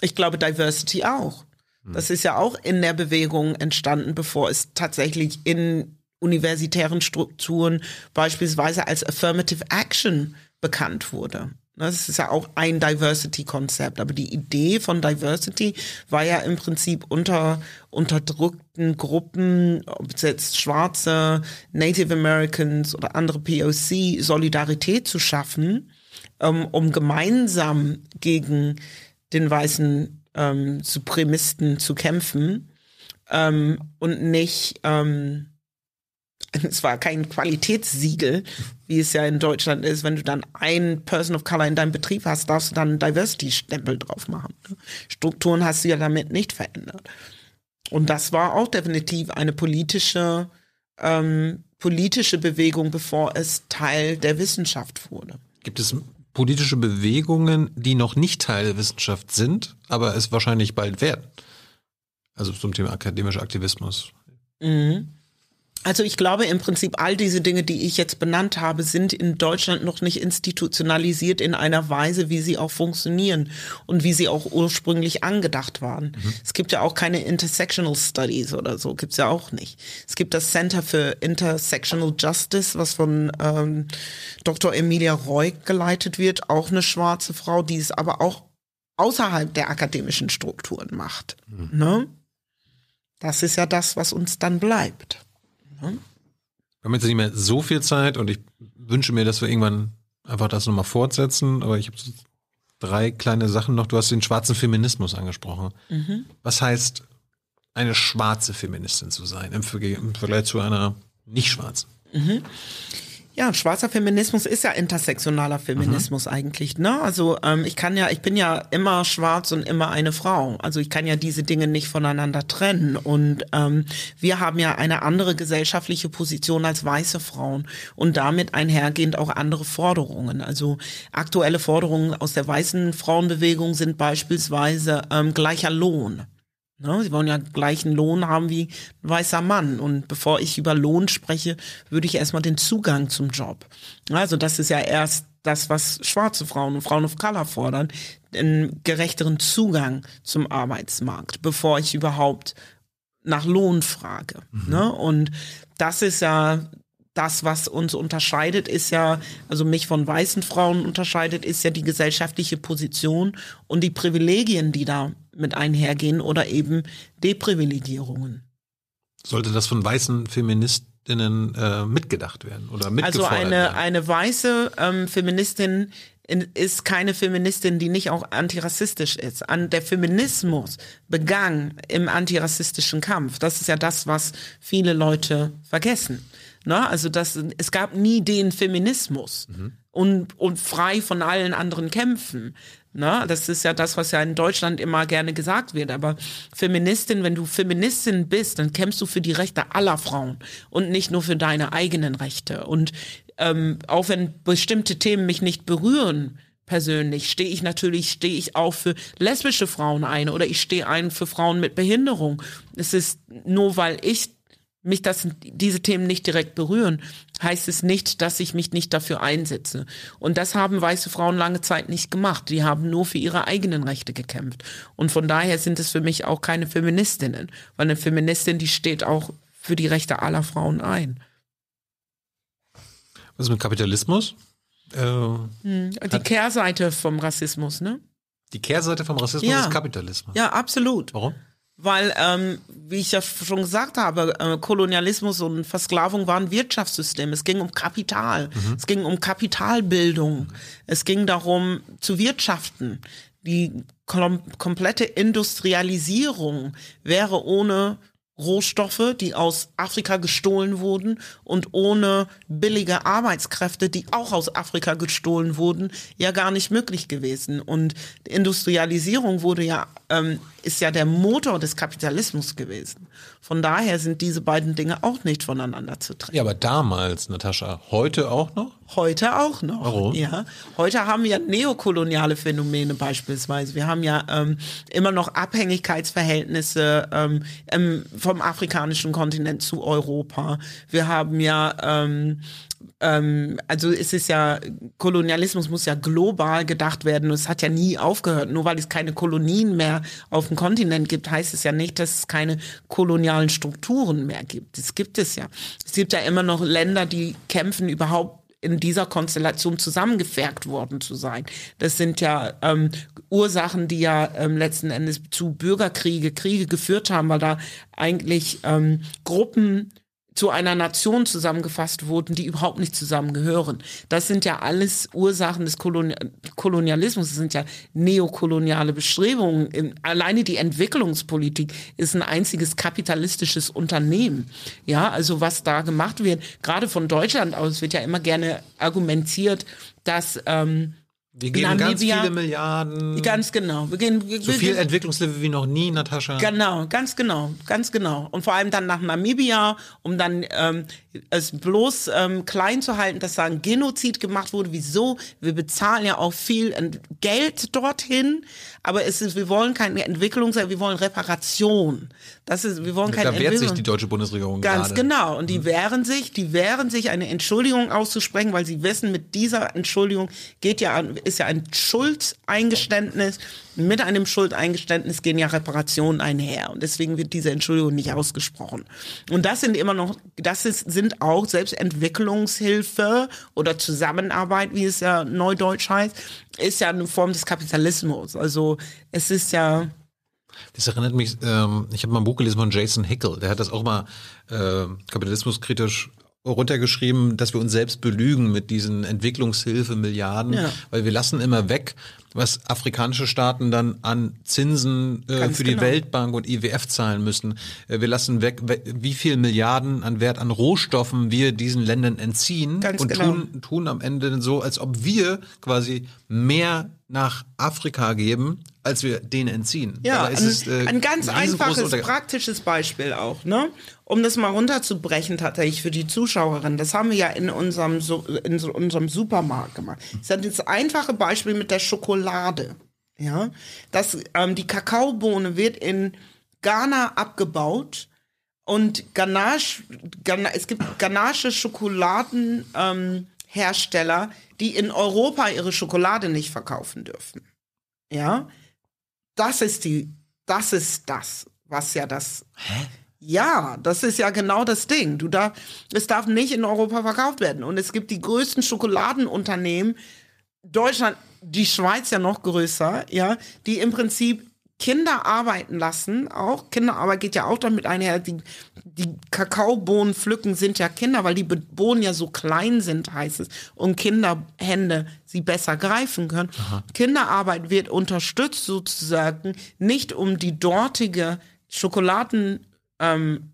Ich glaube, Diversity auch. Das ist ja auch in der Bewegung entstanden, bevor es tatsächlich in universitären Strukturen beispielsweise als Affirmative Action bekannt wurde. Das ist ja auch ein Diversity-Konzept. Aber die Idee von Diversity war ja im Prinzip unter unterdrückten Gruppen, ob es jetzt Schwarze, Native Americans oder andere POC, Solidarität zu schaffen, ähm, um gemeinsam gegen den weißen ähm, Supremisten zu kämpfen ähm, und nicht ähm, es war kein Qualitätssiegel, wie es ja in Deutschland ist. Wenn du dann ein Person of Color in deinem Betrieb hast, darfst du dann einen Diversity-Stempel drauf machen. Strukturen hast du ja damit nicht verändert. Und das war auch definitiv eine politische, ähm, politische Bewegung, bevor es Teil der Wissenschaft wurde. Gibt es politische Bewegungen, die noch nicht Teil der Wissenschaft sind, aber es wahrscheinlich bald werden? Also zum Thema akademischer Aktivismus. Also ich glaube im Prinzip all diese Dinge, die ich jetzt benannt habe, sind in Deutschland noch nicht institutionalisiert in einer Weise, wie sie auch funktionieren und wie sie auch ursprünglich angedacht waren. Es gibt ja auch keine Intersectional Studies oder so, gibt's ja auch nicht. Es gibt das Center für Intersectional Justice, was von ähm, Dr. Emilia Roy geleitet wird, auch eine schwarze Frau, die es aber auch außerhalb der akademischen Strukturen macht. Ne? Das ist ja das, was uns dann bleibt. Wir haben jetzt nicht mehr so viel Zeit und ich wünsche mir, dass wir irgendwann einfach das nochmal fortsetzen, aber ich habe drei kleine Sachen noch. Du hast den schwarzen Feminismus angesprochen. Was heißt, eine schwarze Feministin zu sein im, Vergleich zu einer nicht schwarzen? Ja, schwarzer Feminismus ist ja intersektionaler Feminismus eigentlich, ne? Also ähm, ich kann ja, ich bin ja immer schwarz und immer eine Frau. Also ich kann ja diese Dinge nicht voneinander trennen. Und ähm, wir haben ja eine andere gesellschaftliche Position als weiße Frauen und damit einhergehend auch andere Forderungen. Also aktuelle Forderungen aus der weißen Frauenbewegung sind beispielsweise ähm, gleicher Lohn. Ne? Sie wollen ja gleichen Lohn haben wie ein weißer Mann. Und bevor ich über Lohn spreche, würde ich erstmal den Zugang zum Job. Also das ist ja erst das, was schwarze Frauen und Frauen of Color fordern, einen gerechteren Zugang zum Arbeitsmarkt, bevor ich überhaupt nach Lohn frage. Mhm. Ne? Und das ist ja das, was uns unterscheidet, ist ja, also mich von weißen Frauen unterscheidet, ist ja die gesellschaftliche Position und die Privilegien, die da mit einhergehen oder eben Deprivilegierungen. Sollte das von weißen Feministinnen äh, mitgedacht werden oder mitgefordert Also eine, werden? eine weiße ähm, Feministin ist keine Feministin, die nicht auch antirassistisch ist. An der Feminismus begann im antirassistischen Kampf. Das ist ja das, was viele Leute vergessen. Ne? Also das, es gab nie den Feminismus mhm. und, und frei von allen anderen Kämpfen. Ne? Das ist ja das, was ja in Deutschland immer gerne gesagt wird. Aber Feministin, wenn du Feministin bist, dann kämpfst du für die Rechte aller Frauen und nicht nur für deine eigenen Rechte. Und ähm, auch wenn bestimmte Themen mich nicht berühren, persönlich stehe ich natürlich stehe ich auch für lesbische Frauen ein oder ich stehe ein für Frauen mit Behinderung. Es ist nur weil ich mich das, diese Themen nicht direkt berühren, heißt es nicht, dass ich mich nicht dafür einsetze. Und das haben weiße Frauen lange Zeit nicht gemacht. Die haben nur für ihre eigenen Rechte gekämpft. Und von daher sind es für mich auch keine Feministinnen. Weil eine Feministin, die steht auch für die Rechte aller Frauen ein. Was ist mit Kapitalismus? Äh, hm, die Kehrseite vom Rassismus, ne? Die Kehrseite vom Rassismus ja. ist Kapitalismus. Ja, absolut. Warum? Weil, ähm, wie ich ja schon gesagt habe, äh, Kolonialismus und Versklavung waren Wirtschaftssysteme. Es ging um Kapital. Mhm. Es ging um Kapitalbildung. Es ging darum, zu wirtschaften. Die kom komplette Industrialisierung wäre ohne Rohstoffe, die aus Afrika gestohlen wurden und ohne billige Arbeitskräfte, die auch aus Afrika gestohlen wurden, ja gar nicht möglich gewesen. Und Industrialisierung wurde ja ähm, ist ja der Motor des Kapitalismus gewesen. Von daher sind diese beiden Dinge auch nicht voneinander zu trennen. Ja, aber damals, Natascha, heute auch noch? Heute auch noch. Warum? Ja, heute haben wir neokoloniale Phänomene beispielsweise. Wir haben ja ähm, immer noch Abhängigkeitsverhältnisse ähm, vom afrikanischen Kontinent zu Europa. Wir haben ja ähm, ähm, also es ist ja, Kolonialismus muss ja global gedacht werden es hat ja nie aufgehört. Nur weil es keine Kolonien mehr auf dem Kontinent gibt, heißt es ja nicht, dass es keine kolonialen Strukturen mehr gibt. Das gibt es ja. Es gibt ja immer noch Länder, die kämpfen überhaupt in dieser Konstellation zusammengefergt worden zu sein. Das sind ja ähm, Ursachen, die ja ähm, letzten Endes zu Bürgerkriege, Kriege geführt haben, weil da eigentlich ähm, Gruppen zu einer Nation zusammengefasst wurden, die überhaupt nicht zusammengehören. Das sind ja alles Ursachen des Kolonialismus, das sind ja neokoloniale Bestrebungen. Alleine die Entwicklungspolitik ist ein einziges kapitalistisches Unternehmen. Ja, also was da gemacht wird, gerade von Deutschland aus wird ja immer gerne argumentiert, dass ähm, wir geben Namibia, ganz viele Milliarden. Ganz genau. Wir gehen, wir, so viel Entwicklungshilfe wie noch nie, Natascha. Genau, ganz genau, ganz genau. Und vor allem dann nach Namibia, um dann ähm, es bloß ähm, klein zu halten, dass da ein Genozid gemacht wurde. Wieso? Wir bezahlen ja auch viel Geld dorthin, aber es ist, wir wollen keine Entwicklung, wir wollen Reparation. Das ist, wir wollen keine Da wehrt sich die deutsche Bundesregierung Ganz gerade. genau. Und die hm. wehren sich, die wehren sich, eine Entschuldigung auszusprechen, weil sie wissen, mit dieser Entschuldigung geht ja, ist ja ein Schuldeingeständnis mit einem Schuldeingeständnis gehen ja Reparationen einher und deswegen wird diese Entschuldigung nicht ausgesprochen. Und das sind immer noch, das ist, sind auch selbst Entwicklungshilfe oder Zusammenarbeit, wie es ja neudeutsch heißt, ist ja eine Form des Kapitalismus. Also es ist ja das erinnert mich, ähm, ich habe mal ein Buch gelesen von Jason Hickel, der hat das auch mal äh, kapitalismuskritisch runtergeschrieben, dass wir uns selbst belügen mit diesen Entwicklungshilfe Milliarden, ja. weil wir lassen immer weg, was afrikanische Staaten dann an Zinsen äh, für genau. die Weltbank und IWF zahlen müssen. Äh, wir lassen weg, wie viel Milliarden an Wert an Rohstoffen wir diesen Ländern entziehen Ganz und genau. tun, tun am Ende so, als ob wir quasi mehr nach Afrika geben, als wir denen entziehen. Ja, ein, es, äh, ein, ganz einfaches, praktisches Beispiel auch, ne? Um das mal runterzubrechen, tatsächlich für die Zuschauerin. Das haben wir ja in unserem, in unserem Supermarkt gemacht. Das ist das einfache Beispiel mit der Schokolade. Ja, das, ähm, die Kakaobohne wird in Ghana abgebaut und Ganache, Gana, es gibt Ganache Schokoladenhersteller, ähm, die in Europa ihre Schokolade nicht verkaufen dürfen. Ja, das ist die, das ist das, was ja das. Hä? Ja, das ist ja genau das Ding. Du darf, es darf nicht in Europa verkauft werden. Und es gibt die größten Schokoladenunternehmen, Deutschland, die Schweiz ja noch größer, ja, die im Prinzip Kinder arbeiten lassen, auch Kinderarbeit geht ja auch damit einher. Die, die Kakaobohnen pflücken sind ja Kinder, weil die Bohnen ja so klein sind, heißt es, und Kinderhände sie besser greifen können. Aha. Kinderarbeit wird unterstützt sozusagen nicht um die dortige Schokoladenindustrie ähm,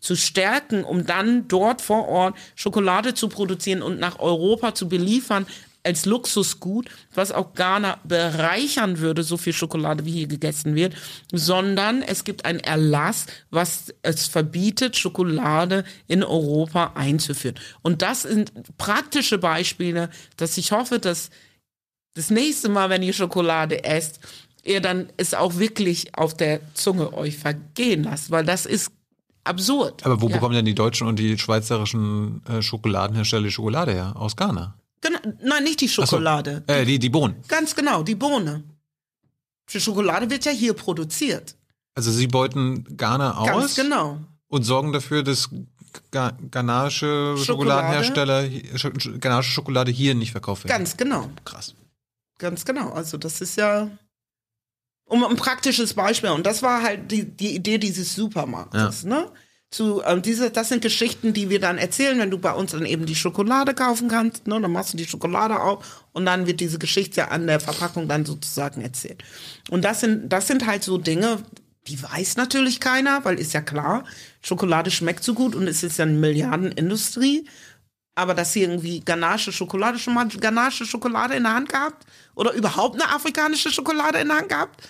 zu stärken, um dann dort vor Ort Schokolade zu produzieren und nach Europa zu beliefern, als Luxusgut, was auch Ghana bereichern würde, so viel Schokolade wie hier gegessen wird, sondern es gibt einen Erlass, was es verbietet, Schokolade in Europa einzuführen. Und das sind praktische Beispiele, dass ich hoffe, dass das nächste Mal, wenn ihr Schokolade esst, ihr dann es auch wirklich auf der Zunge euch vergehen lasst, weil das ist absurd. Aber wo ja. bekommen denn die deutschen und die schweizerischen äh, Schokoladenhersteller die Schokolade her? Aus Ghana? Genau, nein, nicht die Schokolade. So, äh, die, die Bohnen. Ganz genau, die Bohne. Die Schokolade wird ja hier produziert. Also sie beuten Ghana aus. Ganz genau. Und sorgen dafür, dass ghanaische Schokoladenhersteller, ghanaische Schokolade hier nicht verkauft wird. Ganz genau. Krass. Ganz genau. Also das ist ja um ein praktisches Beispiel. Und das war halt die, die Idee dieses Supermarktes, ja. ne? zu ähm, diese das sind Geschichten, die wir dann erzählen, wenn du bei uns dann eben die Schokolade kaufen kannst, ne, dann machst du die Schokolade auf und dann wird diese Geschichte an der Verpackung dann sozusagen erzählt. Und das sind das sind halt so Dinge, die weiß natürlich keiner, weil ist ja klar, Schokolade schmeckt so gut und es ist ja eine Milliardenindustrie. Aber dass sie irgendwie Ganache Schokolade schon mal Ganache Schokolade in der Hand gehabt oder überhaupt eine afrikanische Schokolade in der Hand gehabt?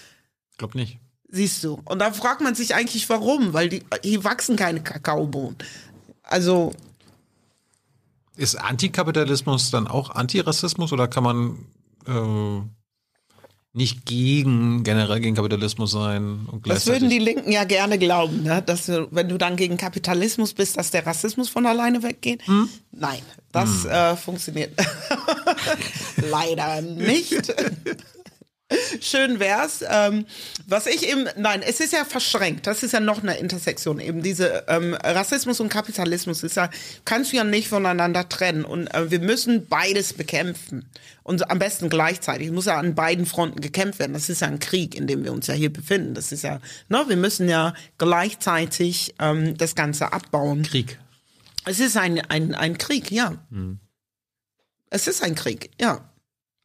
Ich glaube nicht. Siehst du. Und da fragt man sich eigentlich, warum, weil die, hier wachsen keine Kakaobohnen. Also. Ist Antikapitalismus dann auch Antirassismus oder kann man äh, nicht gegen, generell gegen Kapitalismus sein? Und das würden die Linken ja gerne glauben, ne? dass wenn du dann gegen Kapitalismus bist, dass der Rassismus von alleine weggeht. Hm? Nein, das hm. äh, funktioniert leider nicht. Schön wär's. Ähm, was ich eben, nein, es ist ja verschränkt. Das ist ja noch eine Intersektion. Eben diese ähm, Rassismus und Kapitalismus ist ja, kannst du ja nicht voneinander trennen. Und äh, wir müssen beides bekämpfen. Und am besten gleichzeitig. Es muss ja an beiden Fronten gekämpft werden. Das ist ja ein Krieg, in dem wir uns ja hier befinden. Das ist ja, ne, wir müssen ja gleichzeitig ähm, das Ganze abbauen. Krieg. Es ist ein, ein, ein Krieg, ja. Hm. Es ist ein Krieg, ja.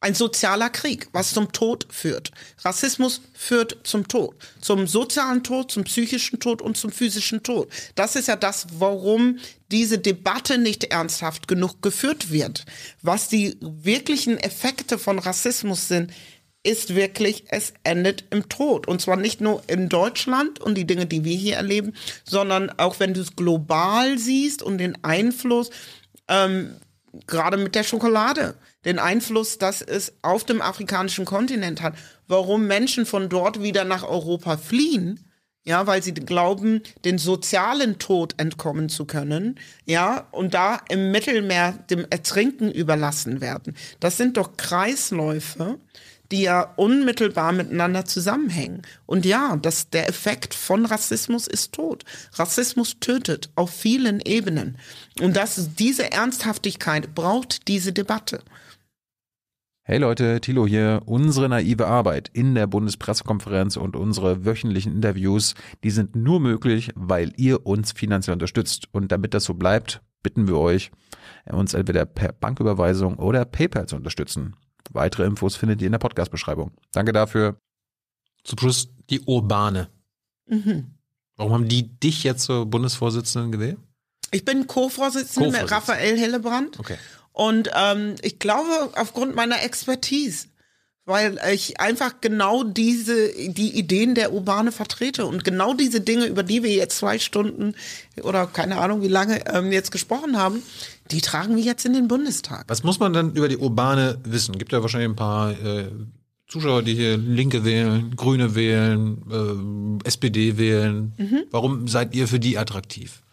Ein sozialer Krieg, was zum Tod führt. Rassismus führt zum Tod. Zum sozialen Tod, zum psychischen Tod und zum physischen Tod. Das ist ja das, warum diese Debatte nicht ernsthaft genug geführt wird. Was die wirklichen Effekte von Rassismus sind, ist wirklich, es endet im Tod. Und zwar nicht nur in Deutschland und die Dinge, die wir hier erleben, sondern auch wenn du es global siehst und den Einfluss, ähm, gerade mit der Schokolade den Einfluss, das es auf dem afrikanischen Kontinent hat, warum Menschen von dort wieder nach Europa fliehen, ja, weil sie glauben, den sozialen Tod entkommen zu können, ja, und da im Mittelmeer dem Ertrinken überlassen werden. Das sind doch Kreisläufe, die ja unmittelbar miteinander zusammenhängen. Und ja, das, der Effekt von Rassismus ist tot. Rassismus tötet auf vielen Ebenen. Und das, diese Ernsthaftigkeit braucht diese Debatte. Hey Leute, Thilo hier. Unsere naive Arbeit in der Bundespressekonferenz und unsere wöchentlichen Interviews, die sind nur möglich, weil ihr uns finanziell unterstützt. Und damit das so bleibt, bitten wir euch, uns entweder per Banküberweisung oder PayPal zu unterstützen. Weitere Infos findet ihr in der Podcast-Beschreibung. Danke dafür. Zum Schluss die Urbane. Mhm. Warum haben die dich jetzt zur Bundesvorsitzenden gewählt? Ich bin Co-Vorsitzende Co mit Raphael Hillebrand. Okay. Und ähm, ich glaube, aufgrund meiner Expertise, weil ich einfach genau diese, die Ideen der Urbane vertrete und genau diese Dinge, über die wir jetzt zwei Stunden oder keine Ahnung wie lange ähm, jetzt gesprochen haben, die tragen wir jetzt in den Bundestag. Was muss man dann über die Urbane wissen? Gibt ja wahrscheinlich ein paar äh, Zuschauer, die hier Linke wählen, Grüne wählen, äh, SPD wählen, Mhm. warum seid ihr für die attraktiv?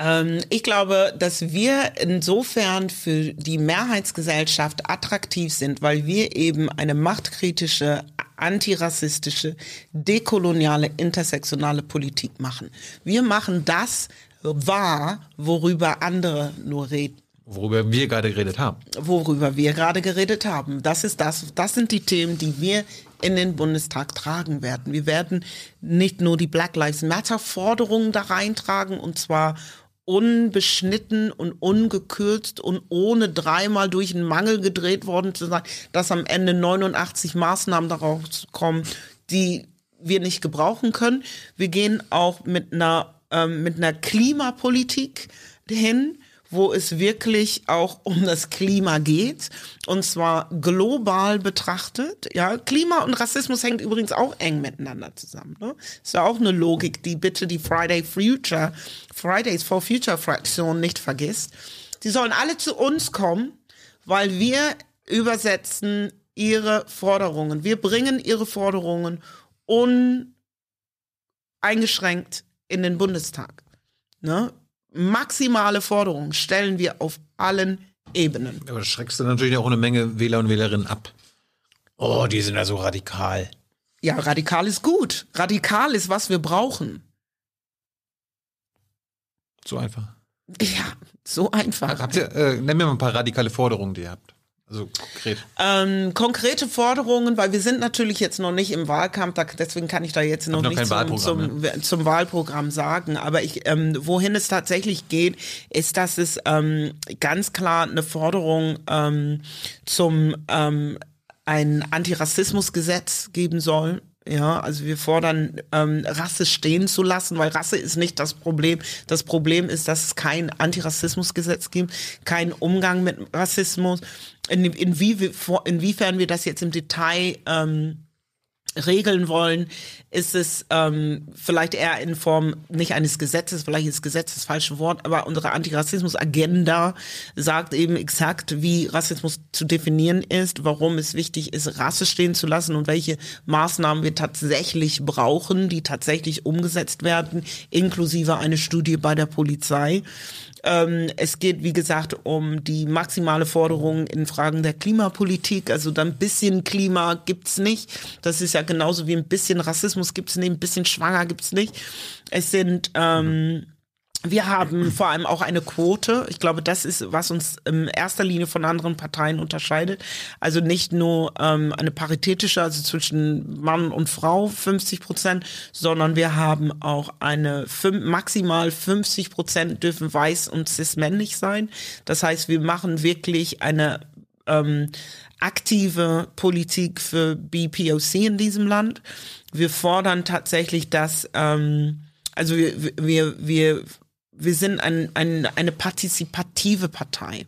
Ähm, ich glaube, dass wir insofern für die Mehrheitsgesellschaft attraktiv sind, weil wir eben eine machtkritische, antirassistische, dekoloniale, intersektionale Politik machen. Wir machen das wahr, worüber andere nur reden Worüber wir gerade geredet haben. worüber wir gerade geredet haben. Das ist das, das sind die Themen, die wir in den Bundestag tragen werden. Wir werden nicht nur die Black Lives Matter Forderungen da reintragen und zwar unbeschnitten und ungekürzt und ohne dreimal durch einen Mangel gedreht worden zu sein, dass am Ende 89 Maßnahmen daraus kommen, die wir nicht gebrauchen können. Wir gehen auch mit einer, ähm, mit einer Klimapolitik hin, wo es wirklich auch um das Klima geht und zwar global betrachtet. Ja, Klima und Rassismus hängt übrigens auch eng miteinander zusammen. Ne? Ist ja auch eine Logik, die bitte die Friday Future, Fridays for Future Fraktion nicht vergisst. Die sollen alle zu uns kommen, weil wir übersetzen ihre Forderungen. Wir bringen ihre Forderungen uneingeschränkt in den Bundestag. Ne? Maximale Forderungen stellen wir auf allen Ebenen. Aber das schreckst du natürlich auch eine Menge Wähler und Wählerinnen ab. Oh, die sind ja so radikal. Ja, radikal ist gut. Radikal ist, was wir brauchen. So einfach. Ja, so einfach. Habt ihr, äh, nenn mir mal ein paar radikale Forderungen, die ihr habt. Also konkret. Ähm, konkrete Forderungen, weil wir sind natürlich jetzt noch nicht im Wahlkampf, da, deswegen kann ich da jetzt noch noch nicht zum, Wahlprogramm, zum, zum Wahlprogramm sagen. Aber ich, ähm, wohin es tatsächlich geht, ist, dass es ähm, ganz klar eine Forderung ähm, zum ähm, ein Antirassismusgesetz geben soll. Ja, also wir fordern, ähm, Rasse stehen zu lassen, weil Rasse ist nicht das Problem. Das Problem ist, dass es kein Antirassismusgesetz gibt, kein Umgang mit Rassismus. In, inwie, inwiefern wir das jetzt im Detail ähm, regeln wollen, ist es ähm, vielleicht eher in Form nicht eines Gesetzes, vielleicht ist Gesetz das falsche Wort, aber unsere Antirassismus-Agenda sagt eben exakt, wie Rassismus zu definieren ist, warum es wichtig ist, Rasse stehen zu lassen und welche Maßnahmen wir tatsächlich brauchen, die tatsächlich umgesetzt werden, inklusive eine Studie bei der Polizei. Ähm, es geht, wie gesagt, um die maximale Forderung in Fragen der Klimapolitik. Also dann ein bisschen Klima gibt's nicht. Das ist ja genauso wie ein bisschen Rassismus gibt's nicht, ein bisschen Schwanger gibt's nicht. Es sind ähm, wir haben vor allem auch eine Quote. Ich glaube, das ist, was uns in erster Linie von anderen Parteien unterscheidet. Also nicht nur ähm, eine paritätische, also zwischen Mann und Frau 50 Prozent, sondern wir haben auch eine maximal 50 Prozent dürfen weiß und cis-männlich sein. Das heißt, wir machen wirklich eine ähm, aktive Politik für BPOC in diesem Land. Wir fordern tatsächlich, dass ähm, also wir, wir, wir wir sind ein, ein, eine partizipative Partei.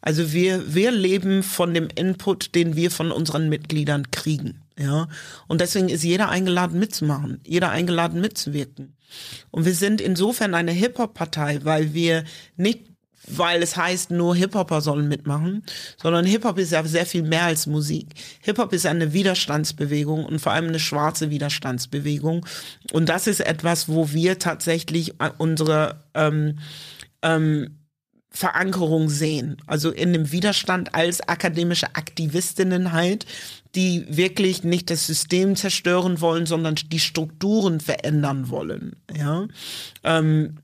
Also wir, wir leben von dem Input, den wir von unseren Mitgliedern kriegen. Ja. Und deswegen ist jeder eingeladen mitzumachen, jeder eingeladen mitzuwirken. Und wir sind insofern eine Hip-Hop-Partei, weil wir nicht weil es heißt, nur Hip-Hopper sollen mitmachen, sondern Hip-Hop ist ja sehr viel mehr als Musik. Hip-Hop ist eine Widerstandsbewegung und vor allem eine schwarze Widerstandsbewegung. Und das ist etwas, wo wir tatsächlich unsere ähm, ähm, Verankerung sehen. Also in dem Widerstand als akademische Aktivistinnen halt, die wirklich nicht das System zerstören wollen, sondern die Strukturen verändern wollen. Ja. Ähm,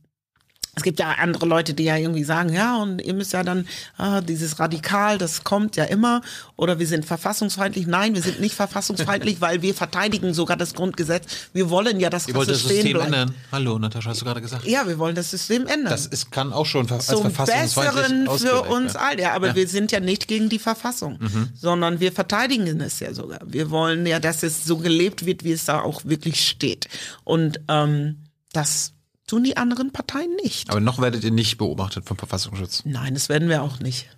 es gibt ja andere Leute, die ja irgendwie sagen, ja, und ihr müsst ja dann, ah, dieses Radikal, das kommt ja immer, oder wir sind verfassungsfeindlich. Nein, wir sind nicht verfassungsfeindlich, weil wir verteidigen sogar das Grundgesetz. Wir wollen ja, dass Ihr das System bleibt. ändern. Hallo, Natascha, hast du gerade gesagt. Ja, wir wollen das System ändern. Das ist, kann auch schon als zum verfassungsfeindlich Besseren für uns alle. Ja, aber Ja. Mhm. wir sind ja nicht gegen die Verfassung, sondern wir verteidigen es ja sogar. Wir wollen ja, dass es so gelebt wird, wie es da auch wirklich steht. Und ähm, das tun die anderen Parteien nicht. Aber noch werdet ihr nicht beobachtet vom Verfassungsschutz. Nein, das werden wir auch nicht.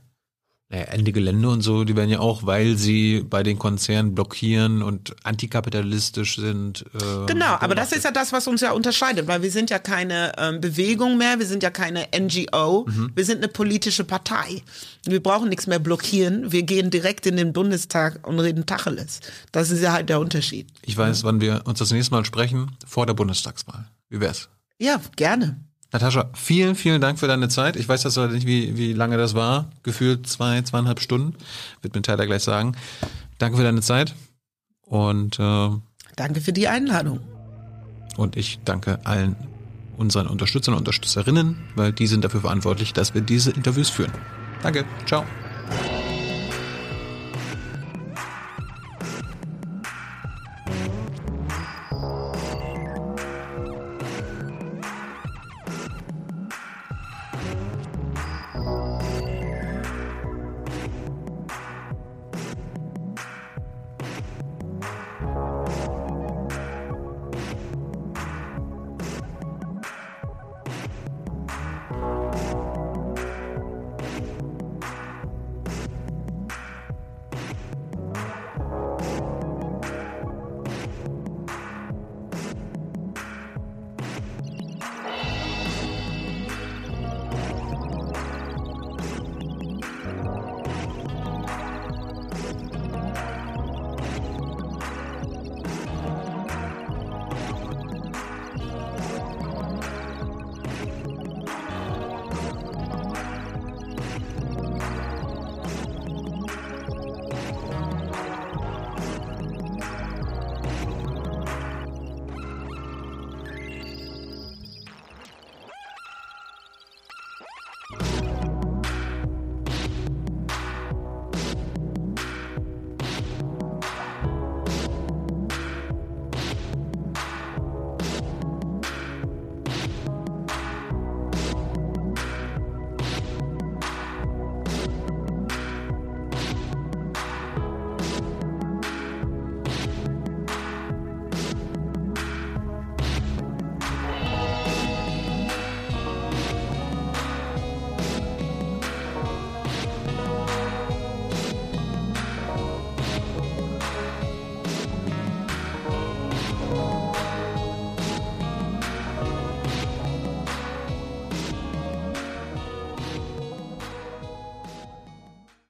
Naja, Ende Gelände und so, die werden ja auch, weil sie bei den Konzernen blockieren und antikapitalistisch sind. Äh, Genau, aber das ist ja das, was uns ja unterscheidet, weil wir sind ja keine ähm, Bewegung mehr, wir sind ja keine NGO, Mhm. wir sind eine politische Partei. Wir brauchen nichts mehr blockieren, wir gehen direkt in den Bundestag und reden Tacheles. Das ist ja halt der Unterschied. Ich weiß, wann wir uns das nächste Mal sprechen, vor der Bundestagswahl. Wie wär's? Ja, gerne. Natascha, vielen, vielen Dank für deine Zeit. Ich weiß das leider nicht, wie, wie lange das war. Gefühlt zwei, zweieinhalb Stunden. Wird mir Tyler gleich sagen. Danke für deine Zeit. Und, äh, Danke für die Einladung. und ich danke allen unseren Unterstützern und Unterstützerinnen, weil die sind dafür verantwortlich, dass wir diese Interviews führen. Danke. Ciao.